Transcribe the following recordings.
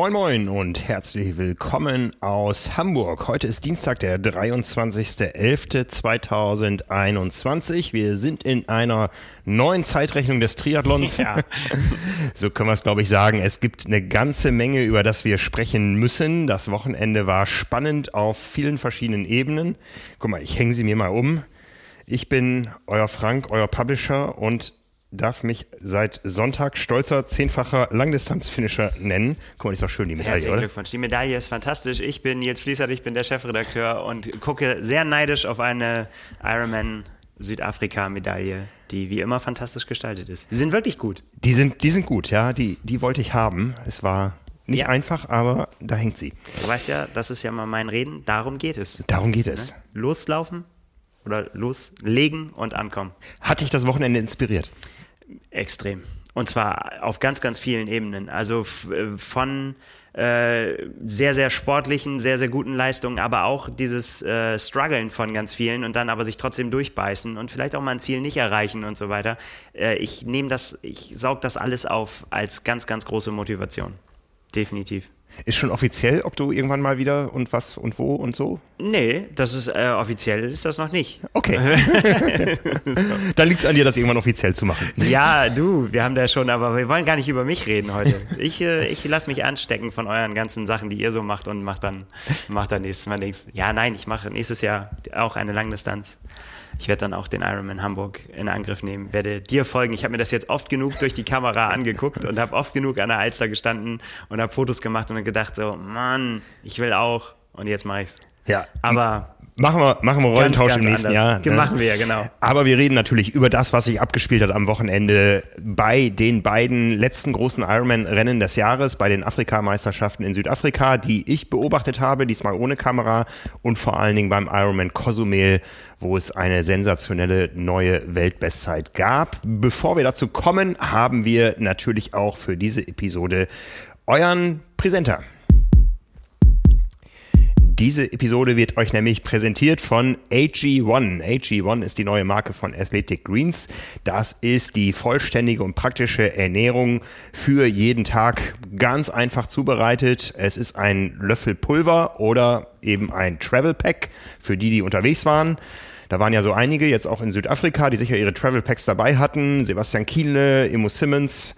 Moin Moin und herzlich willkommen aus Hamburg. Heute ist Dienstag, der 23.11.2021. Wir sind in einer neuen Zeitrechnung des Triathlons. Ja. So können wir es, glaube ich, sagen. Es gibt eine ganze Menge, über das wir sprechen müssen. Das Wochenende war spannend auf vielen verschiedenen Ebenen. Guck mal, ich hänge sie mir mal um. Ich bin euer Frank, euer Publisher und darf mich seit Sonntag stolzer zehnfacher Langdistanzfinisher nennen. Guck mal, ist doch schön, die Medaille, Herzlichen Glückwunsch. Die Medaille ist fantastisch. Ich bin Nils Fließert, ich bin der Chefredakteur und gucke sehr neidisch auf eine Ironman Südafrika-Medaille, die wie immer fantastisch gestaltet ist. Sie sind wirklich gut. Die sind, die sind gut, ja. Die, die wollte ich haben. Es war nicht ja. einfach, aber da hängt sie. Du weißt ja, das ist ja mal mein Reden. Darum geht es. Darum geht es. Ne? Loslaufen oder loslegen und ankommen. Hat dich das Wochenende inspiriert? Extrem. Und zwar auf ganz, ganz vielen Ebenen. Also von äh, sehr, sehr sportlichen, sehr, sehr guten Leistungen, aber auch dieses äh, Struggeln von ganz vielen und dann aber sich trotzdem durchbeißen und vielleicht auch mal ein Ziel nicht erreichen und so weiter. Äh, ich nehme das, ich saug das alles auf als ganz, ganz große Motivation. Definitiv. Ist schon offiziell, ob du irgendwann mal wieder und was und wo und so? Nee, das ist äh, offiziell ist das noch nicht. Okay. so. Dann liegt es an dir, das irgendwann offiziell zu machen. Ja, du, wir haben da schon, aber wir wollen gar nicht über mich reden heute. Ich, äh, ich lasse mich anstecken von euren ganzen Sachen, die ihr so macht und mach dann, mach dann nächstes Mal nichts. Ja, nein, ich mache nächstes Jahr auch eine Langdistanz. Ich werde dann auch den Ironman Hamburg in Angriff nehmen, werde dir folgen. Ich habe mir das jetzt oft genug durch die Kamera angeguckt und habe oft genug an der Alster gestanden und habe Fotos gemacht und gedacht so, Mann, ich will auch. Und jetzt mache ich's. Ja. Aber Machen wir, machen wir Rollentausch ganz, ganz im nächsten anders. Jahr. Ne? Machen wir ja, genau. Aber wir reden natürlich über das, was sich abgespielt hat am Wochenende bei den beiden letzten großen Ironman-Rennen des Jahres, bei den Afrikameisterschaften in Südafrika, die ich beobachtet habe, diesmal ohne Kamera und vor allen Dingen beim Ironman Cozumel, wo es eine sensationelle neue Weltbestzeit gab. Bevor wir dazu kommen, haben wir natürlich auch für diese Episode euren Präsenter. Diese Episode wird euch nämlich präsentiert von AG1. AG1 ist die neue Marke von Athletic Greens. Das ist die vollständige und praktische Ernährung für jeden Tag. Ganz einfach zubereitet. Es ist ein Löffel Pulver oder eben ein Travel Pack für die, die unterwegs waren. Da waren ja so einige, jetzt auch in Südafrika, die sicher ihre Travel Packs dabei hatten. Sebastian Kienle, Immo Simmons.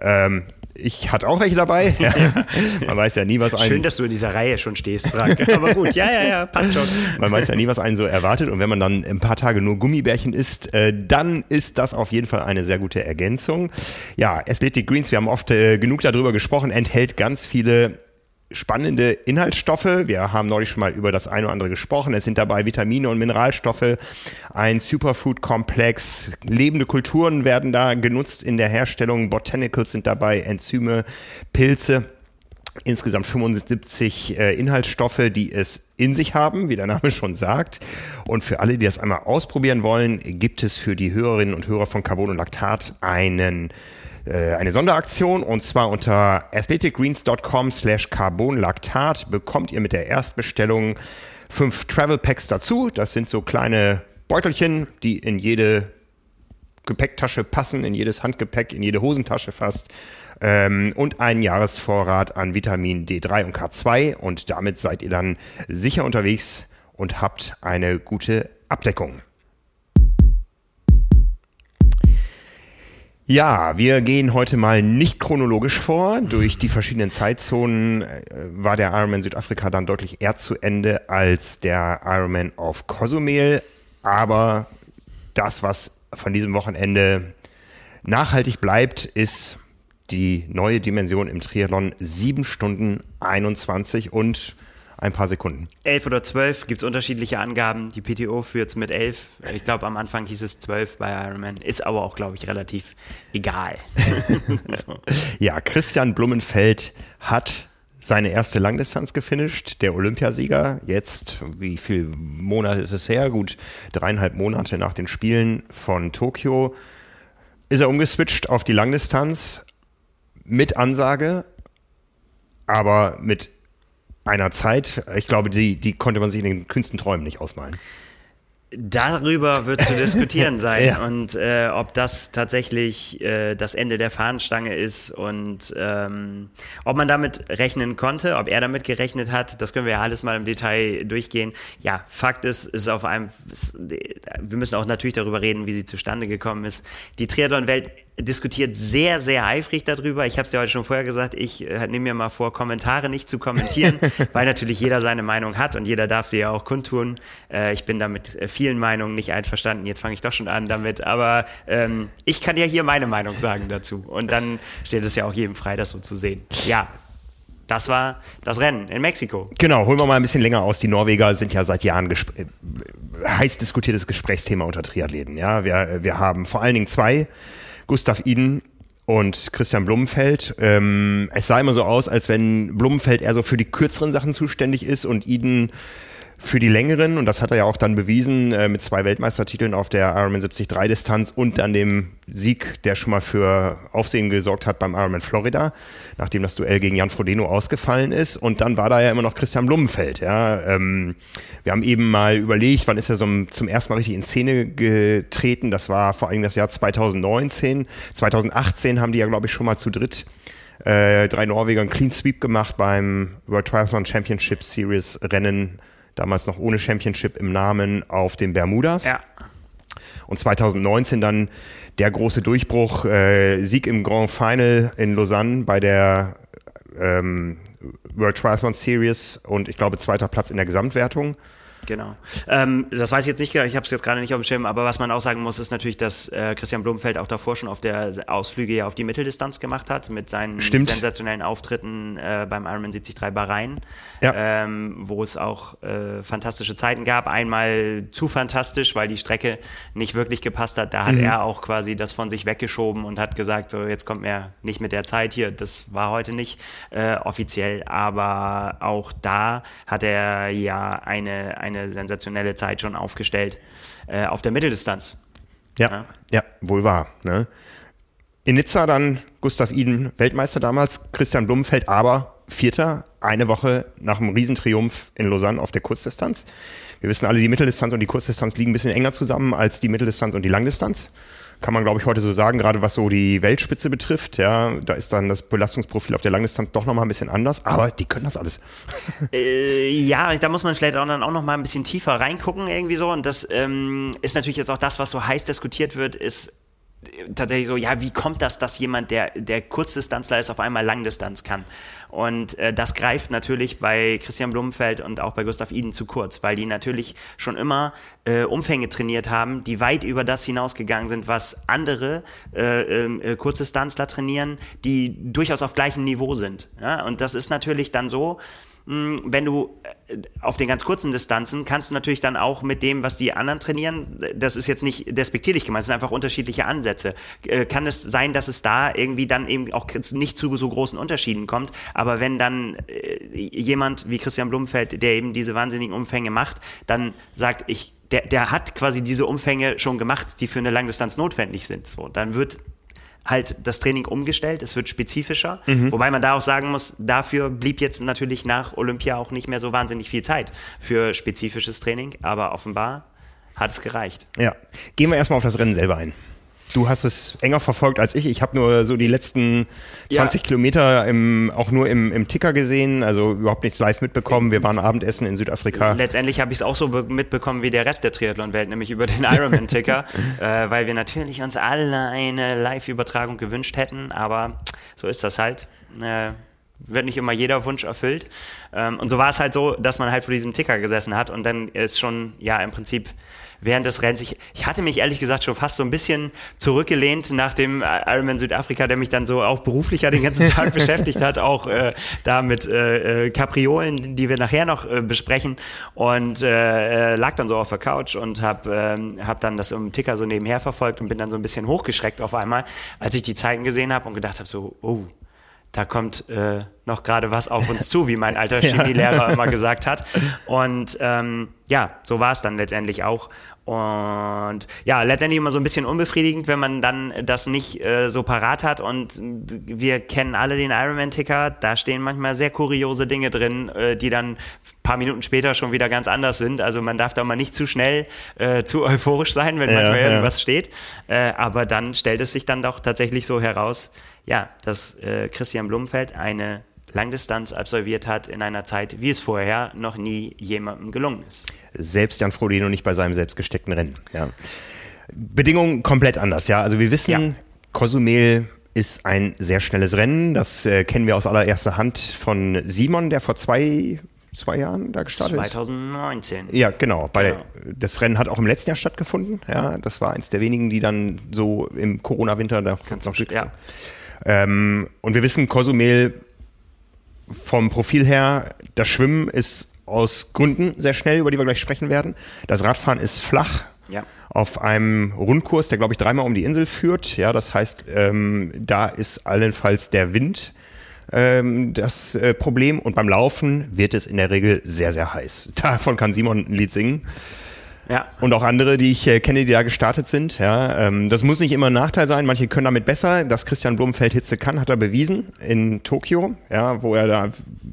Ähm, ich hatte auch welche dabei. Ja. Man weiß ja nie, was einen. Schön, dass du in dieser Reihe schon stehst, Frank. Aber gut, ja, ja, ja, passt schon. Man weiß ja nie, was einen so erwartet. Und wenn man dann ein paar Tage nur Gummibärchen isst, äh, dann ist das auf jeden Fall eine sehr gute Ergänzung. Ja, Athletic Greens, wir haben oft äh, genug darüber gesprochen, enthält ganz viele spannende Inhaltsstoffe. Wir haben neulich schon mal über das eine oder andere gesprochen. Es sind dabei Vitamine und Mineralstoffe, ein Superfood-Komplex, lebende Kulturen werden da genutzt in der Herstellung, Botanicals sind dabei, Enzyme, Pilze. Insgesamt 75 äh, Inhaltsstoffe, die es in sich haben, wie der Name schon sagt. Und für alle, die das einmal ausprobieren wollen, gibt es für die Hörerinnen und Hörer von Carbon und Laktat einen äh, eine Sonderaktion und zwar unter athleticgreens.com slash carbonlaktat bekommt ihr mit der Erstbestellung fünf Travel Packs dazu. Das sind so kleine Beutelchen, die in jede Gepäcktasche passen, in jedes Handgepäck, in jede Hosentasche fast. Ähm, und einen Jahresvorrat an Vitamin D3 und K2 und damit seid ihr dann sicher unterwegs und habt eine gute Abdeckung. Ja, wir gehen heute mal nicht chronologisch vor. Durch die verschiedenen Zeitzonen äh, war der Ironman Südafrika dann deutlich eher zu Ende als der Ironman auf Cozumel. Aber das, was von diesem Wochenende nachhaltig bleibt, ist die neue Dimension im Triathlon 7 Stunden 21 und ein paar Sekunden. Elf oder zwölf gibt es unterschiedliche Angaben. Die PTO führt es mit elf. Ich glaube, am Anfang hieß es zwölf bei Ironman. Ist aber auch, glaube ich, relativ egal. so. Ja, Christian Blumenfeld hat seine erste Langdistanz gefinisht, der Olympiasieger. Jetzt, wie viele Monate ist es her? Gut, dreieinhalb Monate nach den Spielen von Tokio ist er umgeswitcht auf die Langdistanz mit Ansage, aber mit einer Zeit, ich glaube, die, die konnte man sich in den kühnsten Träumen nicht ausmalen. Darüber wird zu diskutieren sein ja. und äh, ob das tatsächlich äh, das Ende der Fahnenstange ist und ähm, ob man damit rechnen konnte, ob er damit gerechnet hat, das können wir ja alles mal im Detail durchgehen. Ja, Fakt ist, ist auf einem, wir müssen auch natürlich darüber reden, wie sie zustande gekommen ist. Die Triathlon-Welt diskutiert sehr, sehr eifrig darüber. Ich habe es ja heute schon vorher gesagt, ich äh, nehme mir mal vor, Kommentare nicht zu kommentieren, weil natürlich jeder seine Meinung hat und jeder darf sie ja auch kundtun. Äh, ich bin damit äh, vielen Meinungen nicht einverstanden. Jetzt fange ich doch schon an damit, aber ähm, ich kann ja hier meine Meinung sagen dazu. Und dann steht es ja auch jedem frei, das so zu sehen. Ja, das war das Rennen in Mexiko. Genau, holen wir mal ein bisschen länger aus. Die Norweger sind ja seit Jahren äh, heiß diskutiertes Gesprächsthema unter Triathleten. Ja, wir, wir haben vor allen Dingen zwei Gustav Iden und Christian Blumenfeld. Ähm, es sah immer so aus, als wenn Blumenfeld eher so für die kürzeren Sachen zuständig ist und Iden für die längeren, und das hat er ja auch dann bewiesen, äh, mit zwei Weltmeistertiteln auf der Ironman 73 Distanz und dann dem Sieg, der schon mal für Aufsehen gesorgt hat beim Ironman Florida, nachdem das Duell gegen Jan Frodeno ausgefallen ist. Und dann war da ja immer noch Christian Blumenfeld. Ja. Ähm, wir haben eben mal überlegt, wann ist er so zum ersten Mal richtig in Szene getreten. Das war vor allem das Jahr 2019. 2018 haben die ja, glaube ich, schon mal zu dritt äh, drei Norweger einen Clean Sweep gemacht beim World Triathlon Championship Series Rennen damals noch ohne Championship im Namen auf den Bermudas. Ja. Und 2019 dann der große Durchbruch, äh, Sieg im Grand Final in Lausanne bei der ähm, World Triathlon Series und ich glaube zweiter Platz in der Gesamtwertung. Genau. Ähm, das weiß ich jetzt nicht genau, ich habe es jetzt gerade nicht auf dem Schirm, aber was man auch sagen muss, ist natürlich, dass äh, Christian Blumenfeld auch davor schon auf der Ausflüge ja auf die Mitteldistanz gemacht hat, mit seinen Stimmt. sensationellen Auftritten äh, beim Ironman 73 Bahrain, ja. ähm, wo es auch äh, fantastische Zeiten gab. Einmal zu fantastisch, weil die Strecke nicht wirklich gepasst hat. Da hat mhm. er auch quasi das von sich weggeschoben und hat gesagt, so jetzt kommt mir nicht mit der Zeit hier. Das war heute nicht äh, offiziell, aber auch da hat er ja eine, eine eine sensationelle Zeit schon aufgestellt äh, auf der Mitteldistanz. Ja, ja, ja wohl wahr. Ne? In Nizza dann Gustav Iden, Weltmeister damals, Christian Blumenfeld, aber Vierter, eine Woche nach einem Riesentriumph in Lausanne auf der Kurzdistanz. Wir wissen alle, die Mitteldistanz und die Kurzdistanz liegen ein bisschen enger zusammen als die Mitteldistanz und die Langdistanz kann man, glaube ich, heute so sagen, gerade was so die Weltspitze betrifft. Ja, da ist dann das Belastungsprofil auf der Langdistanz doch nochmal ein bisschen anders, aber die können das alles. Äh, ja, da muss man vielleicht auch dann auch noch mal ein bisschen tiefer reingucken irgendwie so. Und das ähm, ist natürlich jetzt auch das, was so heiß diskutiert wird, ist tatsächlich so, ja, wie kommt das, dass jemand, der, der Kurzdistanzler ist, auf einmal Langdistanz kann? Und äh, das greift natürlich bei Christian Blumenfeld und auch bei Gustav Iden zu kurz, weil die natürlich schon immer äh, Umfänge trainiert haben, die weit über das hinausgegangen sind, was andere äh, ähm, äh, Kurzdistanzler trainieren, die durchaus auf gleichem Niveau sind. Ja? Und das ist natürlich dann so, wenn du äh, auf den ganz kurzen Distanzen kannst du natürlich dann auch mit dem, was die anderen trainieren, das ist jetzt nicht despektierlich gemeint, es sind einfach unterschiedliche Ansätze. Äh, kann es sein, dass es da irgendwie dann eben auch nicht zu so großen Unterschieden kommt, aber wenn dann äh, jemand wie Christian Blumfeld, der eben diese wahnsinnigen Umfänge macht, dann sagt, ich der, der hat quasi diese Umfänge schon gemacht, die für eine Langdistanz notwendig sind. So, dann wird halt das Training umgestellt, es wird spezifischer. Mhm. Wobei man da auch sagen muss, dafür blieb jetzt natürlich nach Olympia auch nicht mehr so wahnsinnig viel Zeit für spezifisches Training, aber offenbar hat es gereicht. Ja, gehen wir erstmal auf das Rennen selber ein. Du hast es enger verfolgt als ich. Ich habe nur so die letzten 20 ja. Kilometer im, auch nur im, im Ticker gesehen, also überhaupt nichts live mitbekommen. Wir waren Abendessen in Südafrika. Letztendlich habe ich es auch so mitbekommen wie der Rest der Triathlon-Welt, nämlich über den Ironman-Ticker, äh, weil wir natürlich uns alle eine Live-Übertragung gewünscht hätten, aber so ist das halt. Äh, wird nicht immer jeder Wunsch erfüllt. Ähm, und so war es halt so, dass man halt vor diesem Ticker gesessen hat und dann ist schon, ja, im Prinzip während des Rennens. Ich, ich hatte mich ehrlich gesagt schon fast so ein bisschen zurückgelehnt nach dem Ironman Südafrika, der mich dann so auch beruflich ja den ganzen Tag beschäftigt hat, auch äh, da mit äh, äh, Kapriolen, die wir nachher noch äh, besprechen und äh, äh lag dann so auf der Couch und habe äh, hab dann das im Ticker so nebenher verfolgt und bin dann so ein bisschen hochgeschreckt auf einmal, als ich die Zeiten gesehen habe und gedacht habe so, oh, da kommt äh, noch gerade was auf uns zu, wie mein alter Chemielehrer immer gesagt hat. Und ähm, ja, so war es dann letztendlich auch. Und ja, letztendlich immer so ein bisschen unbefriedigend, wenn man dann das nicht äh, so parat hat. Und wir kennen alle den Ironman-Ticker. Da stehen manchmal sehr kuriose Dinge drin, äh, die dann ein paar Minuten später schon wieder ganz anders sind. Also man darf da mal nicht zu schnell äh, zu euphorisch sein, wenn ja, manchmal ja. irgendwas steht. Äh, aber dann stellt es sich dann doch tatsächlich so heraus, ja, dass äh, Christian Blumenfeld eine Langdistanz absolviert hat in einer Zeit, wie es vorher noch nie jemandem gelungen ist. Selbst Jan Frodeno nicht bei seinem selbstgesteckten Rennen. Ja. Bedingungen komplett anders, ja. Also wir wissen, ja. Cozumel ist ein sehr schnelles Rennen. Das äh, kennen wir aus allererster Hand von Simon, der vor zwei, zwei Jahren da gestartet ist. 2019. Ja, genau. genau. Der, das Rennen hat auch im letzten Jahr stattgefunden. Ja, das war eins der wenigen, die dann so im Corona-Winter da Ganz noch ja. Ähm, und wir wissen, Cozumel vom Profil her, das Schwimmen ist aus Gründen sehr schnell, über die wir gleich sprechen werden. Das Radfahren ist flach. Ja. Auf einem Rundkurs, der glaube ich dreimal um die Insel führt. Ja, das heißt, ähm, da ist allenfalls der Wind ähm, das äh, Problem. Und beim Laufen wird es in der Regel sehr, sehr heiß. Davon kann Simon ein Lied singen. Ja. Und auch andere, die ich äh, kenne, die da gestartet sind. Ja, ähm, das muss nicht immer ein Nachteil sein. Manche können damit besser. Dass Christian Blumenfeld Hitze kann, hat er bewiesen in Tokio, ja, wo er da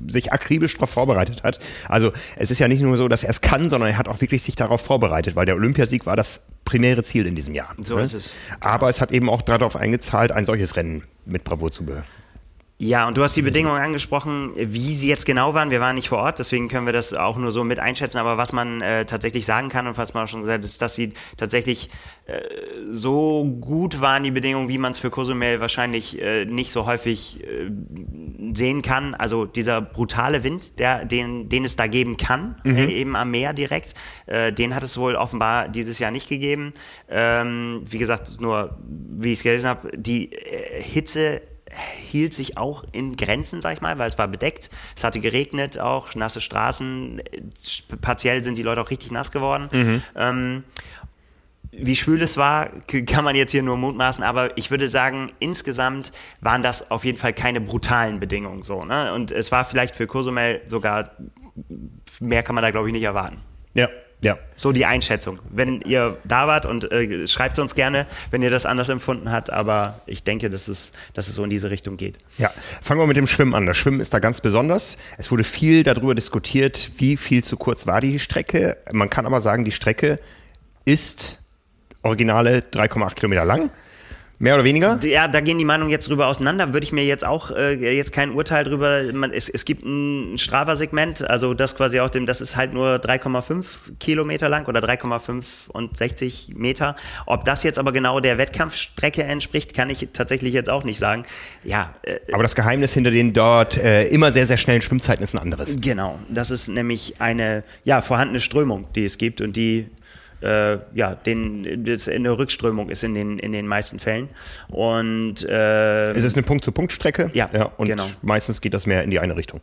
sich akribisch darauf vorbereitet hat. Also es ist ja nicht nur so, dass er es kann, sondern er hat auch wirklich sich darauf vorbereitet, weil der Olympiasieg war das primäre Ziel in diesem Jahr. So ne? ist es. Aber es hat eben auch darauf eingezahlt, ein solches Rennen mit Bravour zu be ja, und du hast die Bedingungen angesprochen, wie sie jetzt genau waren. Wir waren nicht vor Ort, deswegen können wir das auch nur so mit einschätzen. Aber was man äh, tatsächlich sagen kann und was man auch schon gesagt hat, ist, dass sie tatsächlich äh, so gut waren, die Bedingungen, wie man es für Cozumel wahrscheinlich äh, nicht so häufig äh, sehen kann. Also dieser brutale Wind, der, den, den es da geben kann, mhm. Äh, eben am Meer direkt, äh, den hat es wohl offenbar dieses Jahr nicht gegeben. Ähm, wie gesagt, nur wie ich es gelesen habe, die Hitze hielt sich auch in Grenzen, sag ich mal, weil es war bedeckt. Es hatte geregnet auch, nasse Straßen. Partiell sind die Leute auch richtig nass geworden. Mhm. Ähm, wie schwül es war, kann man jetzt hier nur mutmaßen, aber ich würde sagen, insgesamt waren das auf jeden Fall keine brutalen Bedingungen so. Ne? Und es war vielleicht für Cozumel sogar, mehr kann man da glaube ich nicht erwarten. Ja, ja. So die Einschätzung. Wenn ihr da wart und äh, schreibt uns gerne, wenn ihr das anders empfunden habt, aber ich denke, dass es, dass es so in diese Richtung geht. Ja, fangen wir mit dem Schwimmen an. Das Schwimmen ist da ganz besonders. Es wurde viel darüber diskutiert, wie viel zu kurz war die Strecke. Man kann aber sagen, die Strecke ist originale 3,8 Kilometer lang. Mehr oder weniger? Ja, da gehen die Meinungen jetzt drüber auseinander. Würde ich mir jetzt auch äh, jetzt kein Urteil drüber. Man, es, es gibt ein Strava-Segment, also das quasi auch dem, das ist halt nur 3,5 Kilometer lang oder 3,5 und 60 Meter. Ob das jetzt aber genau der Wettkampfstrecke entspricht, kann ich tatsächlich jetzt auch nicht sagen. Ja. Äh, aber das Geheimnis hinter den dort äh, immer sehr, sehr schnellen Schwimmzeiten ist ein anderes. Genau. Das ist nämlich eine ja, vorhandene Strömung, die es gibt und die äh, ja, den, das eine Rückströmung ist in den, in den meisten Fällen. Und äh, ist es eine Punkt-zu-Punkt-Strecke? Ja, ja, und genau. meistens geht das mehr in die eine Richtung.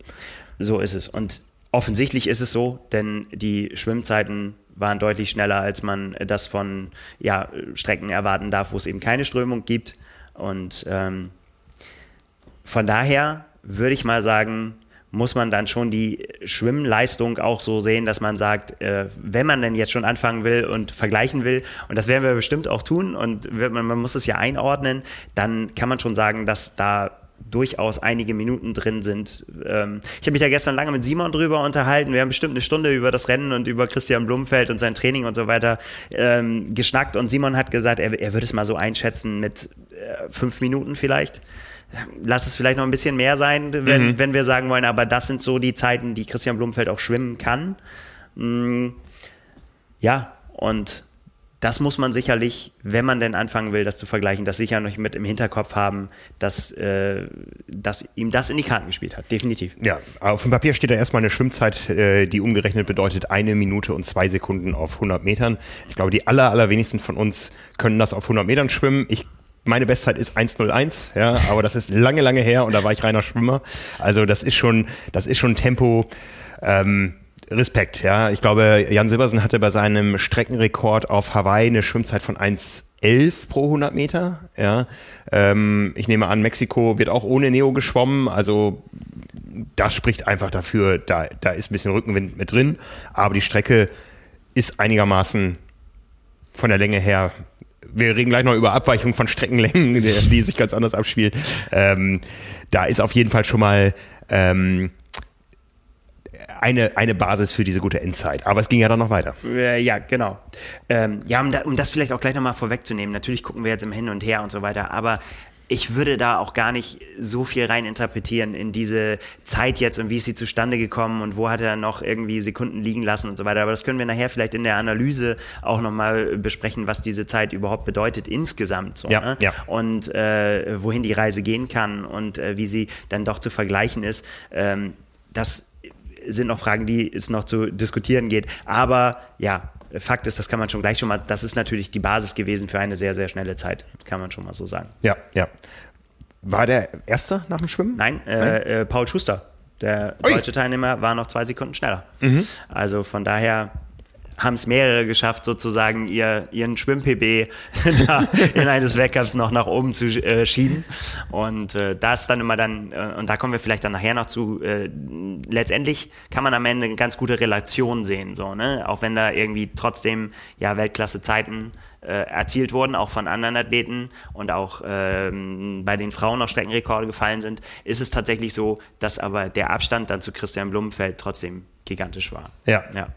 So ist es. Und offensichtlich ist es so, denn die Schwimmzeiten waren deutlich schneller, als man das von ja, Strecken erwarten darf, wo es eben keine Strömung gibt. Und ähm, von daher würde ich mal sagen, muss man dann schon die Schwimmleistung auch so sehen, dass man sagt, äh, wenn man denn jetzt schon anfangen will und vergleichen will, und das werden wir bestimmt auch tun, und man, man muss es ja einordnen, dann kann man schon sagen, dass da durchaus einige Minuten drin sind. Ähm, ich habe mich ja gestern lange mit Simon drüber unterhalten. Wir haben bestimmt eine Stunde über das Rennen und über Christian Blumfeld und sein Training und so weiter ähm, geschnackt. Und Simon hat gesagt, er, er würde es mal so einschätzen mit äh, fünf Minuten vielleicht lass es vielleicht noch ein bisschen mehr sein, wenn, mhm. wenn wir sagen wollen, aber das sind so die Zeiten, die Christian Blumfeld auch schwimmen kann. Mhm. Ja, und das muss man sicherlich, wenn man denn anfangen will, das zu vergleichen, das sicher noch mit im Hinterkopf haben, dass, äh, dass ihm das in die Karten gespielt hat. Definitiv. Ja, auf dem Papier steht da erstmal eine Schwimmzeit, äh, die umgerechnet bedeutet eine Minute und zwei Sekunden auf 100 Metern. Ich glaube, die aller, allerwenigsten von uns können das auf 100 Metern schwimmen. Ich meine Bestzeit ist 1,01, ja, aber das ist lange, lange her und da war ich reiner Schwimmer. Also das ist schon, das ist schon Tempo. Ähm, Respekt, ja. Ich glaube, Jan Silbersen hatte bei seinem Streckenrekord auf Hawaii eine Schwimmzeit von 1,11 pro 100 Meter, ja. Ähm, ich nehme an, Mexiko wird auch ohne Neo geschwommen, also das spricht einfach dafür, da, da ist ein bisschen Rückenwind mit drin, aber die Strecke ist einigermaßen von der Länge her. Wir reden gleich noch über Abweichungen von Streckenlängen, die, die sich ganz anders abspielen. Ähm, da ist auf jeden Fall schon mal ähm, eine, eine Basis für diese gute Endzeit. Aber es ging ja dann noch weiter. Äh, ja, genau. Ähm, ja, um, da, um, das vielleicht auch gleich nochmal vorwegzunehmen. Natürlich gucken wir jetzt im Hin und Her und so weiter, aber ich würde da auch gar nicht so viel rein interpretieren in diese Zeit jetzt und wie ist sie zustande gekommen und wo hat er noch irgendwie Sekunden liegen lassen und so weiter. Aber das können wir nachher vielleicht in der Analyse auch nochmal besprechen, was diese Zeit überhaupt bedeutet insgesamt. So, ja, ne? ja. Und äh, wohin die Reise gehen kann und äh, wie sie dann doch zu vergleichen ist. Ähm, das sind noch Fragen, die es noch zu diskutieren geht. Aber ja, Fakt ist, das kann man schon gleich schon mal, das ist natürlich die Basis gewesen für eine sehr, sehr schnelle Zeit, kann man schon mal so sagen. Ja, ja. War der Erste nach dem Schwimmen? Nein, äh, äh, Paul Schuster, der Ui. deutsche Teilnehmer, war noch zwei Sekunden schneller. Mhm. Also von daher haben es mehrere geschafft, sozusagen ihr, ihren Schwimm-PB da in eines Weltcups noch nach oben zu äh, schieben. Und äh, das dann immer dann, äh, und da kommen wir vielleicht dann nachher noch zu, äh, letztendlich kann man am Ende eine ganz gute Relation sehen, so, ne? Auch wenn da irgendwie trotzdem ja Weltklasse-Zeiten äh, erzielt wurden, auch von anderen Athleten und auch ähm, bei den Frauen noch Streckenrekorde gefallen sind, ist es tatsächlich so, dass aber der Abstand dann zu Christian Blumenfeld trotzdem gigantisch war. Ja. Ja.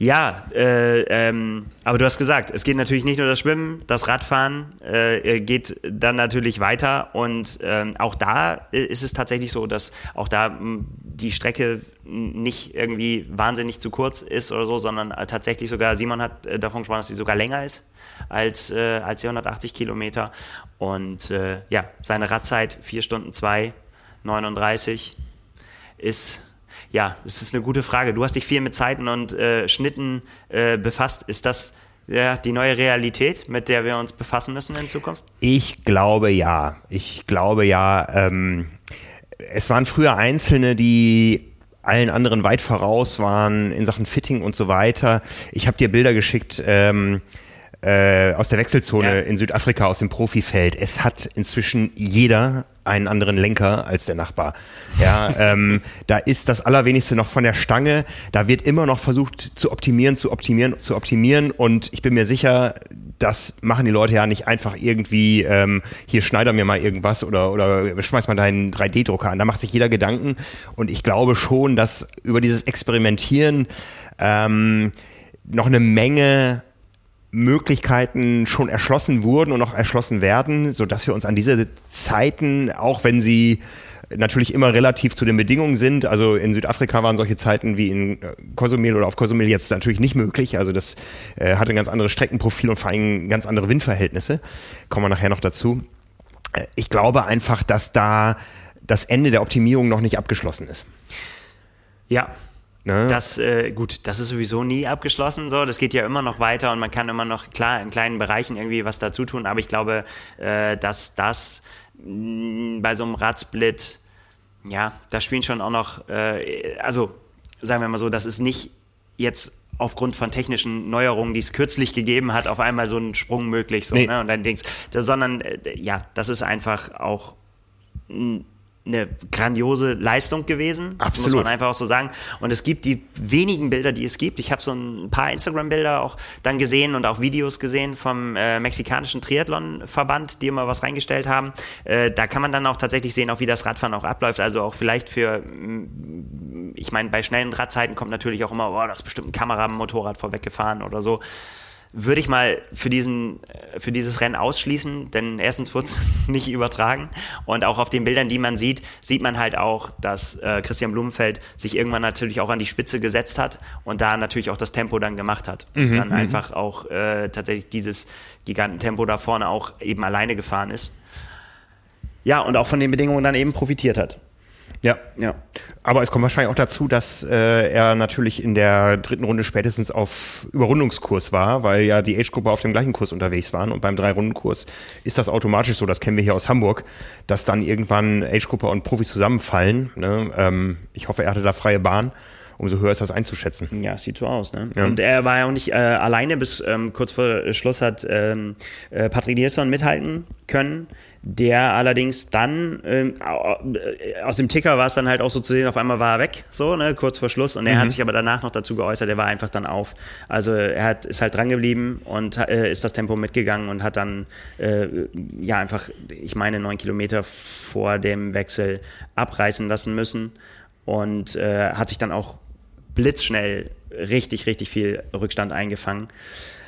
Ja, äh, ähm, aber du hast gesagt, es geht natürlich nicht nur das Schwimmen, das Radfahren äh, geht dann natürlich weiter und ähm, auch da ist es tatsächlich so, dass auch da die Strecke nicht irgendwie wahnsinnig zu kurz ist oder so, sondern äh, tatsächlich sogar, Simon hat äh, davon gesprochen, dass sie sogar länger ist als, äh, als die 180 Kilometer und äh, ja, seine Radzeit 4 Stunden 2, 39 ist ja, das ist eine gute Frage. Du hast dich viel mit Zeiten und äh, Schnitten äh, befasst. Ist das ja, die neue Realität, mit der wir uns befassen müssen in Zukunft? Ich glaube ja. Ich glaube ja. Ähm, es waren früher Einzelne, die allen anderen weit voraus waren in Sachen Fitting und so weiter. Ich habe dir Bilder geschickt. Ähm, äh, aus der Wechselzone Ja. in Südafrika aus dem Profifeld. Es hat inzwischen jeder einen anderen Lenker als der Nachbar. Ja, ähm, da ist das Allerwenigste noch von der Stange. Da wird immer noch versucht zu optimieren, zu optimieren, zu optimieren. Und ich bin mir sicher, das machen die Leute ja nicht einfach irgendwie, ähm, hier schneider mir mal irgendwas oder, oder schmeiß mal deinen 3D-Drucker an. Da macht sich jeder Gedanken. Und ich glaube schon, dass über dieses Experimentieren ähm, noch eine Menge Möglichkeiten schon erschlossen wurden und noch erschlossen werden, so dass wir uns an diese Zeiten, auch wenn sie natürlich immer relativ zu den Bedingungen sind. Also in Südafrika waren solche Zeiten wie in äh, Cozumel oder auf Cozumel jetzt natürlich nicht möglich. Also das äh, hatte ein ganz anderes Streckenprofil und vor allem ganz andere Windverhältnisse. Kommen wir nachher noch dazu. Äh, Ich glaube einfach, dass da das Ende der Optimierung noch nicht abgeschlossen ist. Ja. Ne? Das, äh, gut, das ist sowieso nie abgeschlossen, so. Das geht ja immer noch weiter und man kann immer noch, klar, in kleinen Bereichen irgendwie was dazu tun, aber ich glaube, äh, dass das mh, bei so einem Radsplit, ja, da spielen schon auch noch, äh, also, sagen wir mal so, das ist nicht jetzt aufgrund von technischen Neuerungen, die es kürzlich gegeben hat, auf einmal so ein Sprung möglich, so, Nee. ne? Und dann denkst, sondern, äh, ja, das ist einfach auch mh, eine grandiose Leistung gewesen. Das muss Absolut. man einfach auch so sagen. Und es gibt die wenigen Bilder, die es gibt. Ich habe so ein paar Instagram-Bilder auch dann gesehen und auch Videos gesehen vom äh, mexikanischen Triathlon-Verband, die immer was reingestellt haben. Äh, da kann man dann auch tatsächlich sehen, auch wie das Radfahren auch abläuft. Also auch vielleicht für, mm, ich meine, bei schnellen Radzeiten kommt natürlich auch immer, boah, da ist bestimmt ein Kamera am Motorrad vorweggefahren oder so würde ich mal für, diesen, äh, für dieses Rennen ausschließen, denn erstens wird es nicht übertragen und auch auf den Bildern, die man sieht, sieht man halt auch, dass äh, Christian Blumenfeld sich irgendwann natürlich auch an die Spitze gesetzt hat und da natürlich auch das Tempo dann gemacht hat und dann einfach auch äh, tatsächlich dieses Gigantentempo da vorne auch eben alleine gefahren ist. Ja, und auch von den Bedingungen dann eben profitiert hat. Ja. Ja. Aber es kommt wahrscheinlich auch dazu, dass äh, er natürlich in der dritten Runde spätestens auf Überrundungskurs war, weil ja die Age-Gruppe auf dem gleichen Kurs unterwegs waren. Und beim Drei-Runden-Kurs ist das automatisch so, das kennen wir hier aus Hamburg, dass dann irgendwann Age-Gruppe und Profis zusammenfallen. Ne? Ähm, ich hoffe, er hatte da freie Bahn umso höher ist das einzuschätzen. Ja, sieht so aus. Ne? Ja. Und er war ja auch nicht äh, alleine, bis ähm, kurz vor Schluss hat ähm, äh, Patrick Nilsson mithalten können der allerdings dann ähm, aus dem Ticker war es dann halt auch so zu sehen, auf einmal war er weg, so, ne, kurz vor Schluss. Und er mhm. hat sich aber danach noch dazu geäußert, er war einfach dann auf. Also er hat, ist halt dran geblieben und äh, ist das Tempo mitgegangen und hat dann äh, ja einfach, ich meine, neun Kilometer vor dem Wechsel abreißen lassen müssen und äh, hat sich dann auch blitzschnell richtig, richtig viel Rückstand eingefangen.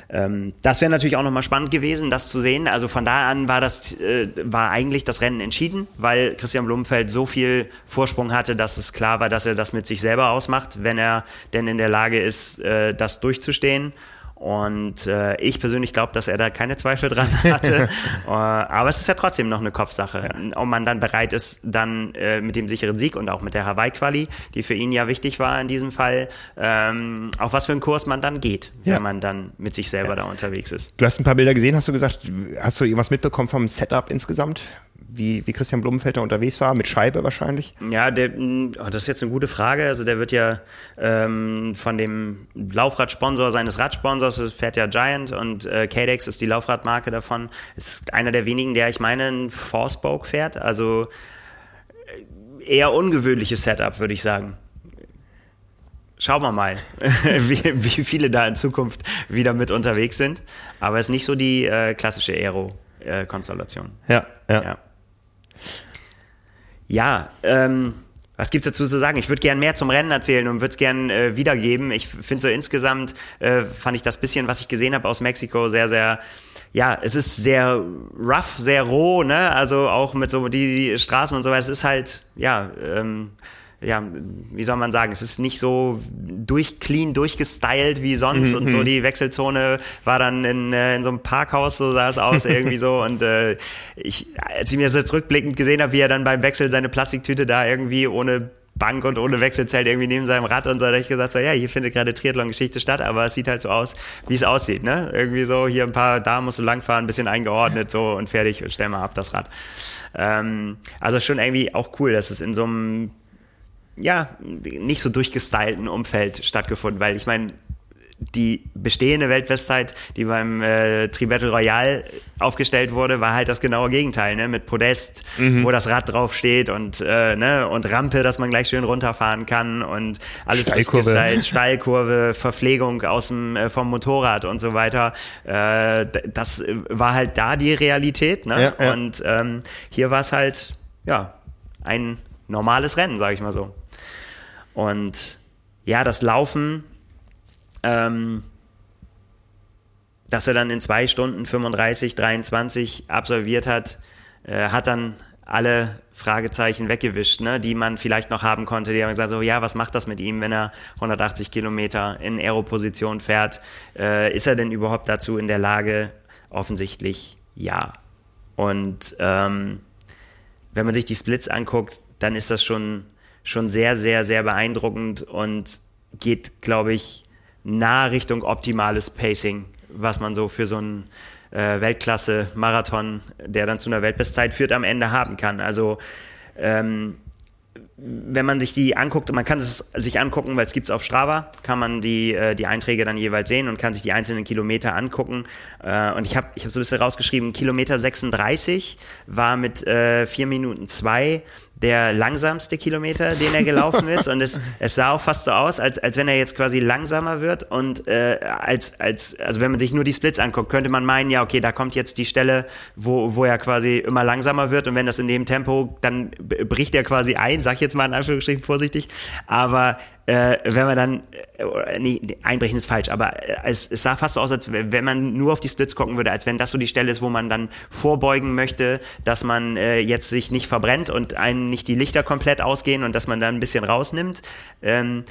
Ähm, das wäre natürlich auch nochmal spannend gewesen, das zu sehen. Also von da an war das, äh, war eigentlich das Rennen entschieden, weil Christian Blumenfeld so viel Vorsprung hatte, dass es klar war, dass er das mit sich selber ausmacht, wenn er denn in der Lage ist, äh, das durchzustehen. Und äh, ich persönlich glaube, dass er da keine Zweifel dran hatte. äh, aber es ist ja trotzdem noch eine Kopfsache. Ja. Ob man dann bereit ist, dann äh, mit dem sicheren Sieg und auch mit der Hawaii-Quali, die für ihn ja wichtig war in diesem Fall, ähm, auf was für einen Kurs man dann geht, ja. wenn man dann mit sich selber ja. da unterwegs ist. Du hast ein paar Bilder gesehen, hast du gesagt, hast du irgendwas mitbekommen vom Setup insgesamt? wie, wie Christian Blumenfeld da unterwegs war, mit Scheibe wahrscheinlich? Ja, der, oh, das ist jetzt eine gute Frage. Also der wird ja ähm, von dem Laufradsponsor seines Radsponsors, das fährt ja Giant und äh, Cadex ist die Laufradmarke davon, ist einer der wenigen, der ich meine, ein Four-Spoke fährt. Also äh, eher ungewöhnliches Setup, würde ich sagen. Schauen wir mal, wie, wie, viele da in Zukunft wieder mit unterwegs sind. Aber es ist nicht so die äh, klassische Aero-Konstellation. Äh, ja, ja. ja. Ja, ähm, was gibt's dazu zu sagen? Ich würde gern mehr zum Rennen erzählen und würde es gern äh, wiedergeben. Ich finde so insgesamt äh, fand ich das bisschen, was ich gesehen habe aus Mexiko, sehr, sehr ja, es ist sehr rough, sehr roh, ne? Also auch mit so die, die Straßen und so weiter. Es ist halt, ja, ähm, ja, wie soll man sagen, es ist nicht so durch, clean durchgestylt wie sonst mhm. und so mhm. die Wechselzone war dann in, äh, in so einem Parkhaus, so sah es aus irgendwie so und äh, ich, als ich mir das jetzt rückblickend gesehen habe, wie er dann beim Wechsel seine Plastiktüte da irgendwie ohne Bank und ohne Wechselzelt irgendwie neben seinem Rad und so, da habe ich gesagt, so, ja, hier findet gerade Triathlon-Geschichte statt, aber es sieht halt so aus, wie es aussieht, ne? Irgendwie so, hier ein paar, da musst du langfahren, ein bisschen eingeordnet, so und fertig und stell mal ab das Rad. Ähm, also schon irgendwie auch cool, dass es in so einem ja, nicht so durchgestylten Umfeld stattgefunden, weil ich meine, die bestehende Weltbestzeit, die beim äh, Tri-Battle Royale aufgestellt wurde, war halt das genaue Gegenteil, ne? Mit Podest, mhm. wo das Rad drauf steht und, äh, ne? und Rampe, dass man gleich schön runterfahren kann und alles durchgestylt, Steilkurve, Verpflegung aus dem, äh, vom Motorrad und so weiter. Äh, das war halt da die Realität, ne? Ja, ja. Und ähm, hier war es halt, ja, ein normales Rennen, sage ich mal so. Und ja, das Laufen, ähm, dass er dann in zwei Stunden 35, 23 absolviert hat, äh, hat dann alle Fragezeichen weggewischt, ne, die man vielleicht noch haben konnte. Die haben gesagt, so, ja, was macht das mit ihm, wenn er 180 Kilometer in Aeroposition fährt? Äh, ist er denn überhaupt dazu in der Lage? Offensichtlich ja. Und ähm, wenn man sich die Splits anguckt, dann ist das schon schon sehr, sehr, sehr beeindruckend und geht, glaube ich, nah Richtung optimales Pacing, was man so für so einen äh, Weltklasse-Marathon, der dann zu einer Weltbestzeit führt, am Ende haben kann. Also ähm, wenn man sich die anguckt, man kann es sich angucken, weil es gibt es auf Strava, kann man die, äh, die Einträge dann jeweils sehen und kann sich die einzelnen Kilometer angucken. Äh, und ich habe ich hab so ein bisschen rausgeschrieben, Kilometer 36 war mit äh, 4 Minuten 2 der langsamste Kilometer, den er gelaufen ist. Und es, es sah auch fast so aus, als, als wenn er jetzt quasi langsamer wird. Und äh, als, als, also wenn man sich nur die Splits anguckt, könnte man meinen, ja, okay, da kommt jetzt die Stelle, wo, wo er quasi immer langsamer wird. Und wenn das in dem Tempo, dann bricht er quasi ein, sag ich jetzt mal in Anführungsstrichen vorsichtig. Aber äh, wenn man dann, äh, nee, einbrechen ist falsch, aber äh, es, es, sah fast so aus, als wenn man nur auf die Splits gucken würde, als wenn das so die Stelle ist, wo man dann vorbeugen möchte, dass man äh, jetzt sich nicht verbrennt und einen nicht die Lichter komplett ausgehen und dass man dann ein bisschen rausnimmt. Ähm,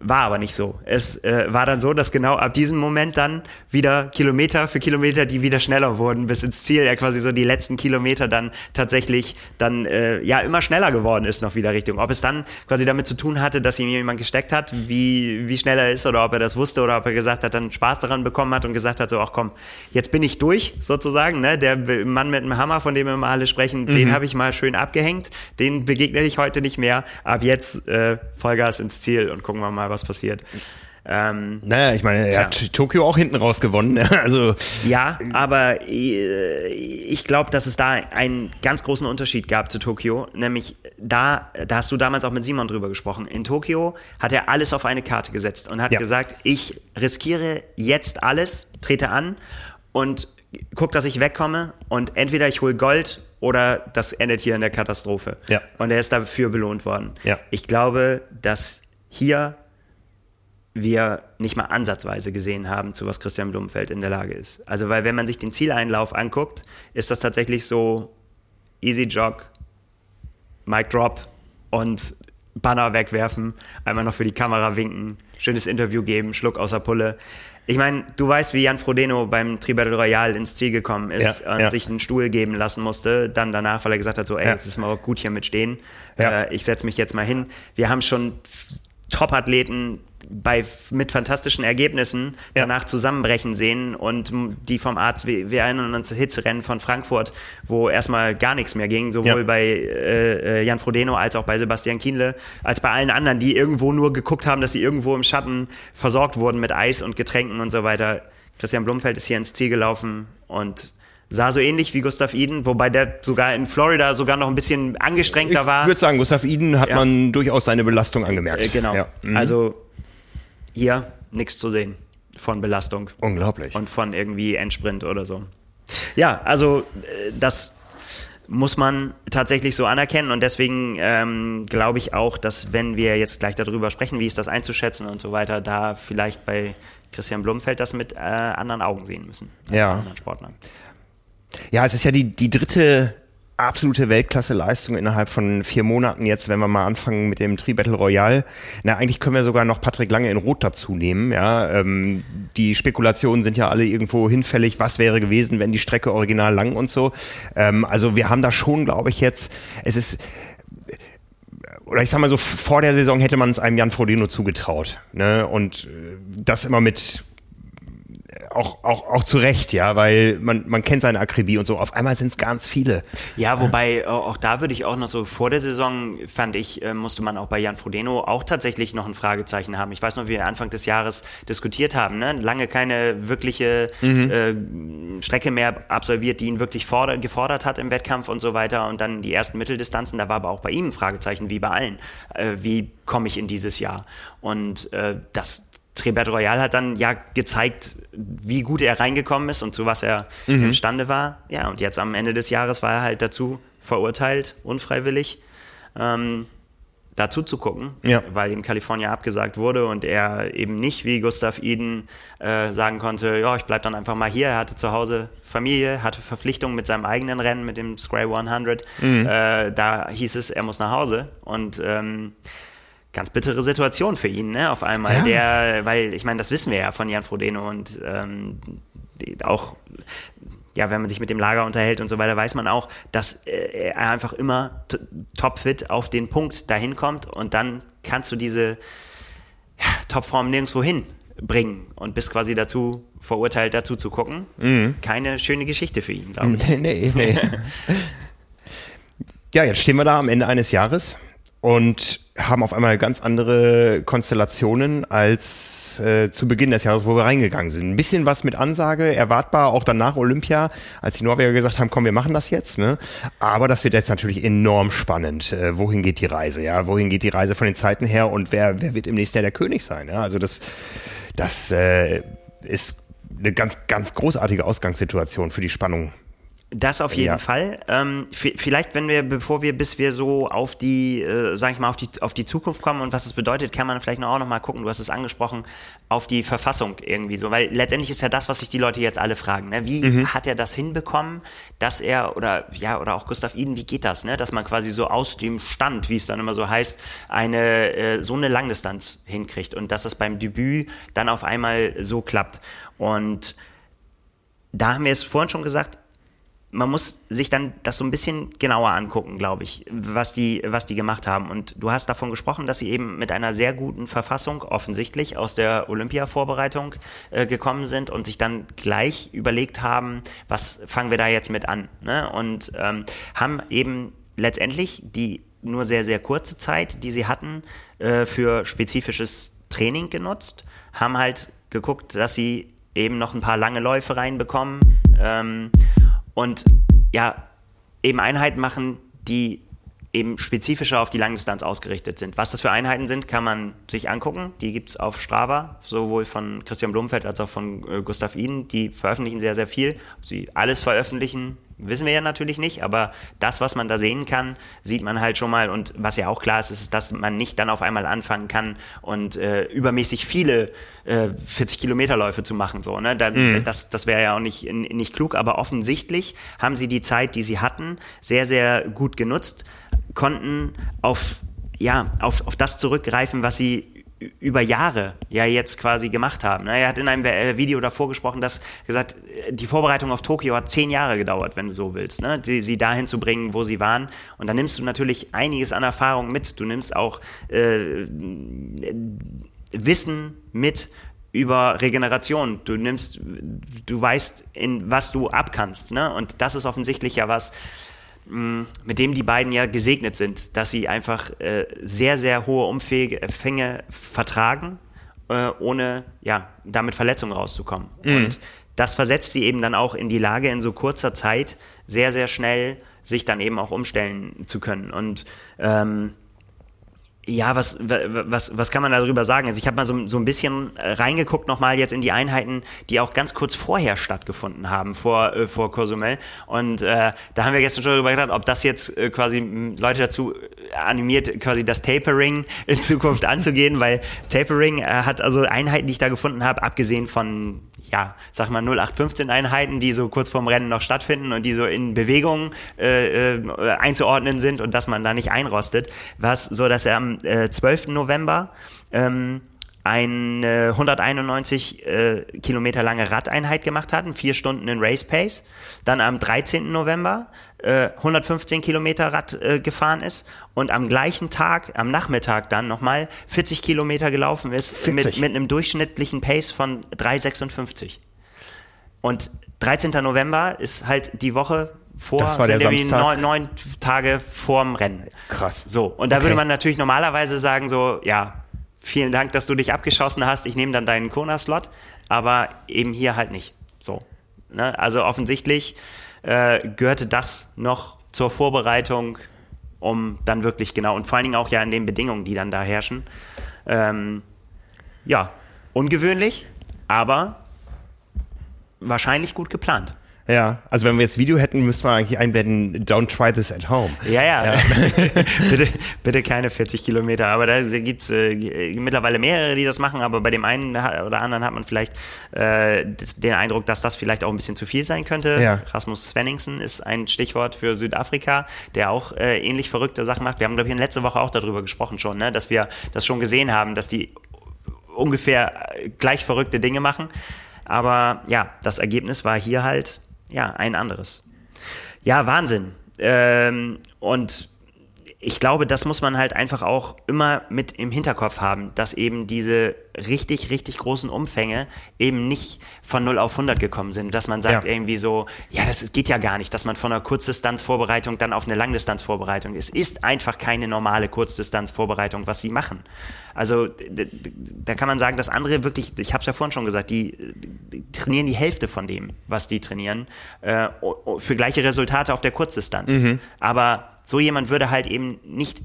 War aber nicht so. Es äh, war dann so, dass genau ab diesem Moment dann wieder Kilometer für Kilometer, die wieder schneller wurden, bis ins Ziel, ja quasi so die letzten Kilometer dann tatsächlich dann äh, ja immer schneller geworden ist noch wieder Richtung. Ob es dann quasi damit zu tun hatte, dass ihm jemand gesteckt hat, wie, wie schnell er ist oder ob er das wusste oder ob er gesagt hat, dann Spaß daran bekommen hat und gesagt hat, so, ach komm, jetzt bin ich durch sozusagen. Ne? Der Mann mit dem Hammer, von dem wir immer alle sprechen, mhm. den habe ich mal schön abgehängt, den begegne ich heute nicht mehr. Ab jetzt äh, Vollgas ins Ziel und gucken wir mal, was passiert. Ähm, naja, ich meine, er hat Tokio auch hinten raus gewonnen. Ne? also, ja, aber äh, ich glaube, dass es da einen ganz großen Unterschied gab zu Tokio. Nämlich da, da hast du damals auch mit Simon drüber gesprochen. In Tokio hat er alles auf eine Karte gesetzt und hat ja. gesagt, ich riskiere jetzt alles, trete an und guck, dass ich wegkomme und entweder ich hole Gold oder das endet hier in der Katastrophe. Ja. Und er ist dafür belohnt worden. Ja. Ich glaube, dass hier wir nicht mal ansatzweise gesehen haben, zu was Christian Blumenfeld in der Lage ist. Also, weil wenn man sich den Zieleinlauf anguckt, ist das tatsächlich so easy jog, Mic drop und Banner wegwerfen, einmal noch für die Kamera winken, schönes Interview geben, Schluck außer Pulle. Ich meine, du weißt, wie Jan Frodeno beim Tri-Battle Royale ins Ziel gekommen ist ja, und ja. sich einen Stuhl geben lassen musste. Dann danach, weil er gesagt hat, so, ey, ja. jetzt ist mal gut hier mit stehen. Äh, ich setze mich jetzt mal hin. Wir haben schon Top-Athleten bei, mit fantastischen Ergebnissen ja. danach zusammenbrechen sehen und die vom Arzt, wir, wir erinnern uns Hitzerennen von Frankfurt, wo erstmal gar nichts mehr ging, sowohl ja. bei äh, äh, Jan Frodeno als auch bei Sebastian Kienle, als bei allen anderen, die irgendwo nur geguckt haben, dass sie irgendwo im Schatten versorgt wurden mit Eis und Getränken und so weiter. Christian Blumfeld ist hier ins Ziel gelaufen und sah so ähnlich wie Gustav Iden, wobei der sogar in Florida sogar noch ein bisschen angestrengter war. Ich würde sagen, Gustav Iden hat ja. man durchaus seine Belastung angemerkt. Äh, genau. Ja. Mhm. Also hier nichts zu sehen von Belastung. Unglaublich. Und von irgendwie Endsprint oder so. Ja, also äh, das muss man tatsächlich so anerkennen und deswegen ähm, glaube ich auch, dass wenn wir jetzt gleich darüber sprechen, wie ist das einzuschätzen und so weiter, da vielleicht bei Christian Blumfeld das mit äh, anderen Augen sehen müssen als ja. anderen Sportlern. Ja, es ist ja die, die dritte absolute Weltklasse-Leistung innerhalb von vier Monaten jetzt, wenn wir mal anfangen mit dem Tri-Battle Royale. Na, eigentlich können wir sogar noch Patrick Lange in Rot dazu nehmen. Ja, ähm, die Spekulationen sind ja alle irgendwo hinfällig. Was wäre gewesen, wenn die Strecke original lang und so. Ähm, also wir haben da schon, glaube ich, jetzt, es ist, oder ich sag mal so, vor der Saison hätte man es einem Jan Frodeno zugetraut. Ne? Und äh, das immer mit auch, auch, auch zu Recht, ja, weil man, man kennt seine Akribie und so. Auf einmal sind es ganz viele. Ja, wobei auch da würde ich auch noch so vor der Saison, fand ich, äh, musste man auch bei Jan Frodeno auch tatsächlich noch ein Fragezeichen haben. Ich weiß noch, wie wir Anfang des Jahres diskutiert haben, ne? lange keine wirkliche mhm. äh, Strecke mehr absolviert, die ihn wirklich fordert, gefordert hat im Wettkampf und so weiter. Und dann die ersten Mitteldistanzen, da war aber auch bei ihm ein Fragezeichen, wie bei allen. Äh, wie komme ich in dieses Jahr? Und äh, das, Trebert Royal hat dann ja gezeigt, wie gut er reingekommen ist und zu was er mhm. imstande war. Ja, und jetzt am Ende des Jahres war er halt dazu verurteilt, unfreiwillig, ähm, dazu zu gucken, ja. weil ihm Kalifornien abgesagt wurde und er eben nicht wie Gustav Eden äh, sagen konnte, ja, ich bleib dann einfach mal hier. Er hatte zu Hause Familie, hatte Verpflichtungen mit seinem eigenen Rennen, mit dem Scray 100. Mhm. Äh, da hieß es, er muss nach Hause und ähm, ganz bittere Situation für ihn, ne, auf einmal. Ja. Der, weil, ich meine, das wissen wir ja von Jan Frodeno und ähm, auch, ja, wenn man sich mit dem Lager unterhält und so weiter, weiß man auch, dass äh, er einfach immer topfit auf den Punkt dahin kommt und dann kannst du diese ja, Topform nirgendwo hin bringen und bist quasi dazu verurteilt, dazu zu gucken. Mhm. Keine schöne Geschichte für ihn, glaube ich. Nee, nee. ja, jetzt stehen wir da am Ende eines Jahres und haben auf einmal ganz andere Konstellationen als äh, zu Beginn des Jahres, wo wir reingegangen sind. Ein bisschen was mit Ansage, erwartbar, auch dann nach Olympia, als die Norweger gesagt haben, komm, wir machen das jetzt. Ne? Aber das wird jetzt natürlich enorm spannend. Äh, wohin geht die Reise? Ja, wohin geht die Reise von den Zeiten her und wer, wer wird im nächsten Jahr der König sein? Ja? Also das, das äh, ist eine ganz, ganz großartige Ausgangssituation für die Spannung Das auf jeden Ja. Fall. Ähm, vielleicht, wenn wir, bevor wir, bis wir so auf die, äh, sag ich mal, auf die, auf die Zukunft kommen und was es bedeutet, kann man vielleicht auch noch mal gucken. Du hast es angesprochen, auf die Verfassung irgendwie so, weil letztendlich ist ja das, was sich die Leute jetzt alle fragen. Ne? Wie Mhm. hat er das hinbekommen, dass er oder ja oder auch Gustav Iden, wie geht das, ne? Dass man quasi so aus dem Stand, wie es dann immer so heißt, eine äh, so eine Langdistanz hinkriegt und dass das beim Debüt dann auf einmal so klappt. Und da haben wir es vorhin schon gesagt, man muss sich dann das so ein bisschen genauer angucken, glaube ich, was die, was die gemacht haben. Und du hast davon gesprochen, dass sie eben mit einer sehr guten Verfassung offensichtlich aus der Olympia-Vorbereitung äh, gekommen sind und sich dann gleich überlegt haben, was fangen wir da jetzt mit an? Ne? Und ähm, haben eben letztendlich die nur sehr, sehr kurze Zeit, die sie hatten, äh, für spezifisches Training genutzt, haben halt geguckt, dass sie eben noch ein paar lange Läufe reinbekommen ähm, und ja, eben Einheiten machen, die eben spezifischer auf die Langdistanz ausgerichtet sind. Was das für Einheiten sind, kann man sich angucken. Die gibt es auf Strava, sowohl von Christian Blumenfeld als auch von äh, Gustav Iden. Die veröffentlichen sehr, sehr viel. Ob sie alles veröffentlichen, wissen wir ja natürlich nicht, aber das, was man da sehen kann, sieht man halt schon mal. Und was ja auch klar ist, ist, dass man nicht dann auf einmal anfangen kann und äh, übermäßig viele äh, 40 Kilometerläufe zu machen. So, ne? dann, Das, das wäre ja auch nicht, nicht klug, aber offensichtlich haben sie die Zeit, die sie hatten, sehr, sehr gut genutzt, konnten auf, ja, auf, auf das zurückgreifen, was sie über Jahre ja jetzt quasi gemacht haben. ne? Er hat in einem äh, Video davor gesprochen, dass gesagt, äh, die Vorbereitung auf Tokio hat zehn Jahre gedauert, wenn du so willst, ne? sie, sie dahin zu bringen, wo sie waren. Und dann nimmst du natürlich einiges an Erfahrung mit. Du nimmst auch äh, Wissen mit über Regeneration. Du nimmst, du weißt, in was du abkannst. Ne? Und das ist offensichtlich ja was, mit dem die beiden ja gesegnet sind, dass sie einfach äh, sehr, sehr hohe Umfänge vertragen, äh, ohne ja, damit Verletzungen rauszukommen. Und das versetzt sie eben dann auch in die Lage, in so kurzer Zeit sehr, sehr schnell sich dann eben auch umstellen zu können. Und ähm, ja, was, was, was kann man darüber sagen? Also ich habe mal so, so ein bisschen reingeguckt nochmal jetzt in die Einheiten, die auch ganz kurz vorher stattgefunden haben, vor, äh, vor Cozumel. Und äh, da haben wir gestern schon darüber gedacht, ob das jetzt äh, quasi Leute dazu animiert, quasi das Tapering in Zukunft anzugehen, weil Tapering äh, hat also Einheiten, die ich da gefunden habe, abgesehen von ja, sag mal 0815 Einheiten, die so kurz vorm Rennen noch stattfinden und die so in Bewegung äh, äh, einzuordnen sind und dass man da nicht einrostet, was so, dass er am äh, 12. November ähm, eine 191 äh, Kilometer lange Radeinheit gemacht hatten, vier Stunden in Race Pace. Dann am 13. November äh, 115 Kilometer Rad äh, gefahren ist und am gleichen Tag, am Nachmittag dann nochmal 40 Kilometer gelaufen ist 40. mit, mit einem durchschnittlichen Pace von 3,56. Und 13. November ist halt die Woche vor, Das war der Samstag. neun, neun Tage vorm Rennen. Krass. So, und da Okay. würde man natürlich normalerweise sagen, so, ja, vielen Dank, dass du dich abgeschossen hast, ich nehme dann deinen Kona-Slot, aber eben hier halt nicht. So. Ne? Also offensichtlich äh, gehörte das noch zur Vorbereitung, um dann wirklich genau, und vor allen Dingen auch ja in den Bedingungen, die dann da herrschen. Ähm, ja, ungewöhnlich, aber wahrscheinlich gut geplant. Ja, also wenn wir jetzt Video hätten, müssten wir eigentlich einblenden, don't try this at home. Ja, ja. bitte, bitte keine 40 Kilometer. Aber da, da gibt es äh, mittlerweile mehrere, die das machen. Aber bei dem einen oder anderen hat man vielleicht äh, den Eindruck, dass das vielleicht auch ein bisschen zu viel sein könnte. Ja. Rasmus Svenningsen ist ein Stichwort für Südafrika, der auch äh, ähnlich verrückte Sachen macht. Wir haben, glaube ich, in letzter Woche auch darüber gesprochen schon, ne? dass wir das schon gesehen haben, dass die ungefähr äh, gleich verrückte Dinge machen. Aber ja, das Ergebnis war hier halt ja ein anderes. Ja, Wahnsinn. Ähm, und ich glaube, das muss man halt einfach auch immer mit im Hinterkopf haben, dass eben diese richtig, richtig großen Umfänge eben nicht von 0 auf 100 gekommen sind. Dass man sagt Ja. irgendwie so, ja, das geht ja gar nicht, dass man von einer Kurzdistanzvorbereitung dann auf eine Langdistanzvorbereitung. Es ist einfach keine normale Kurzdistanzvorbereitung, was sie machen. Also da kann man sagen, dass andere wirklich, ich habe es ja vorhin schon gesagt, die, die trainieren die Hälfte von dem, was die trainieren, äh, für gleiche Resultate auf der Kurzdistanz. Aber so jemand würde halt eben nicht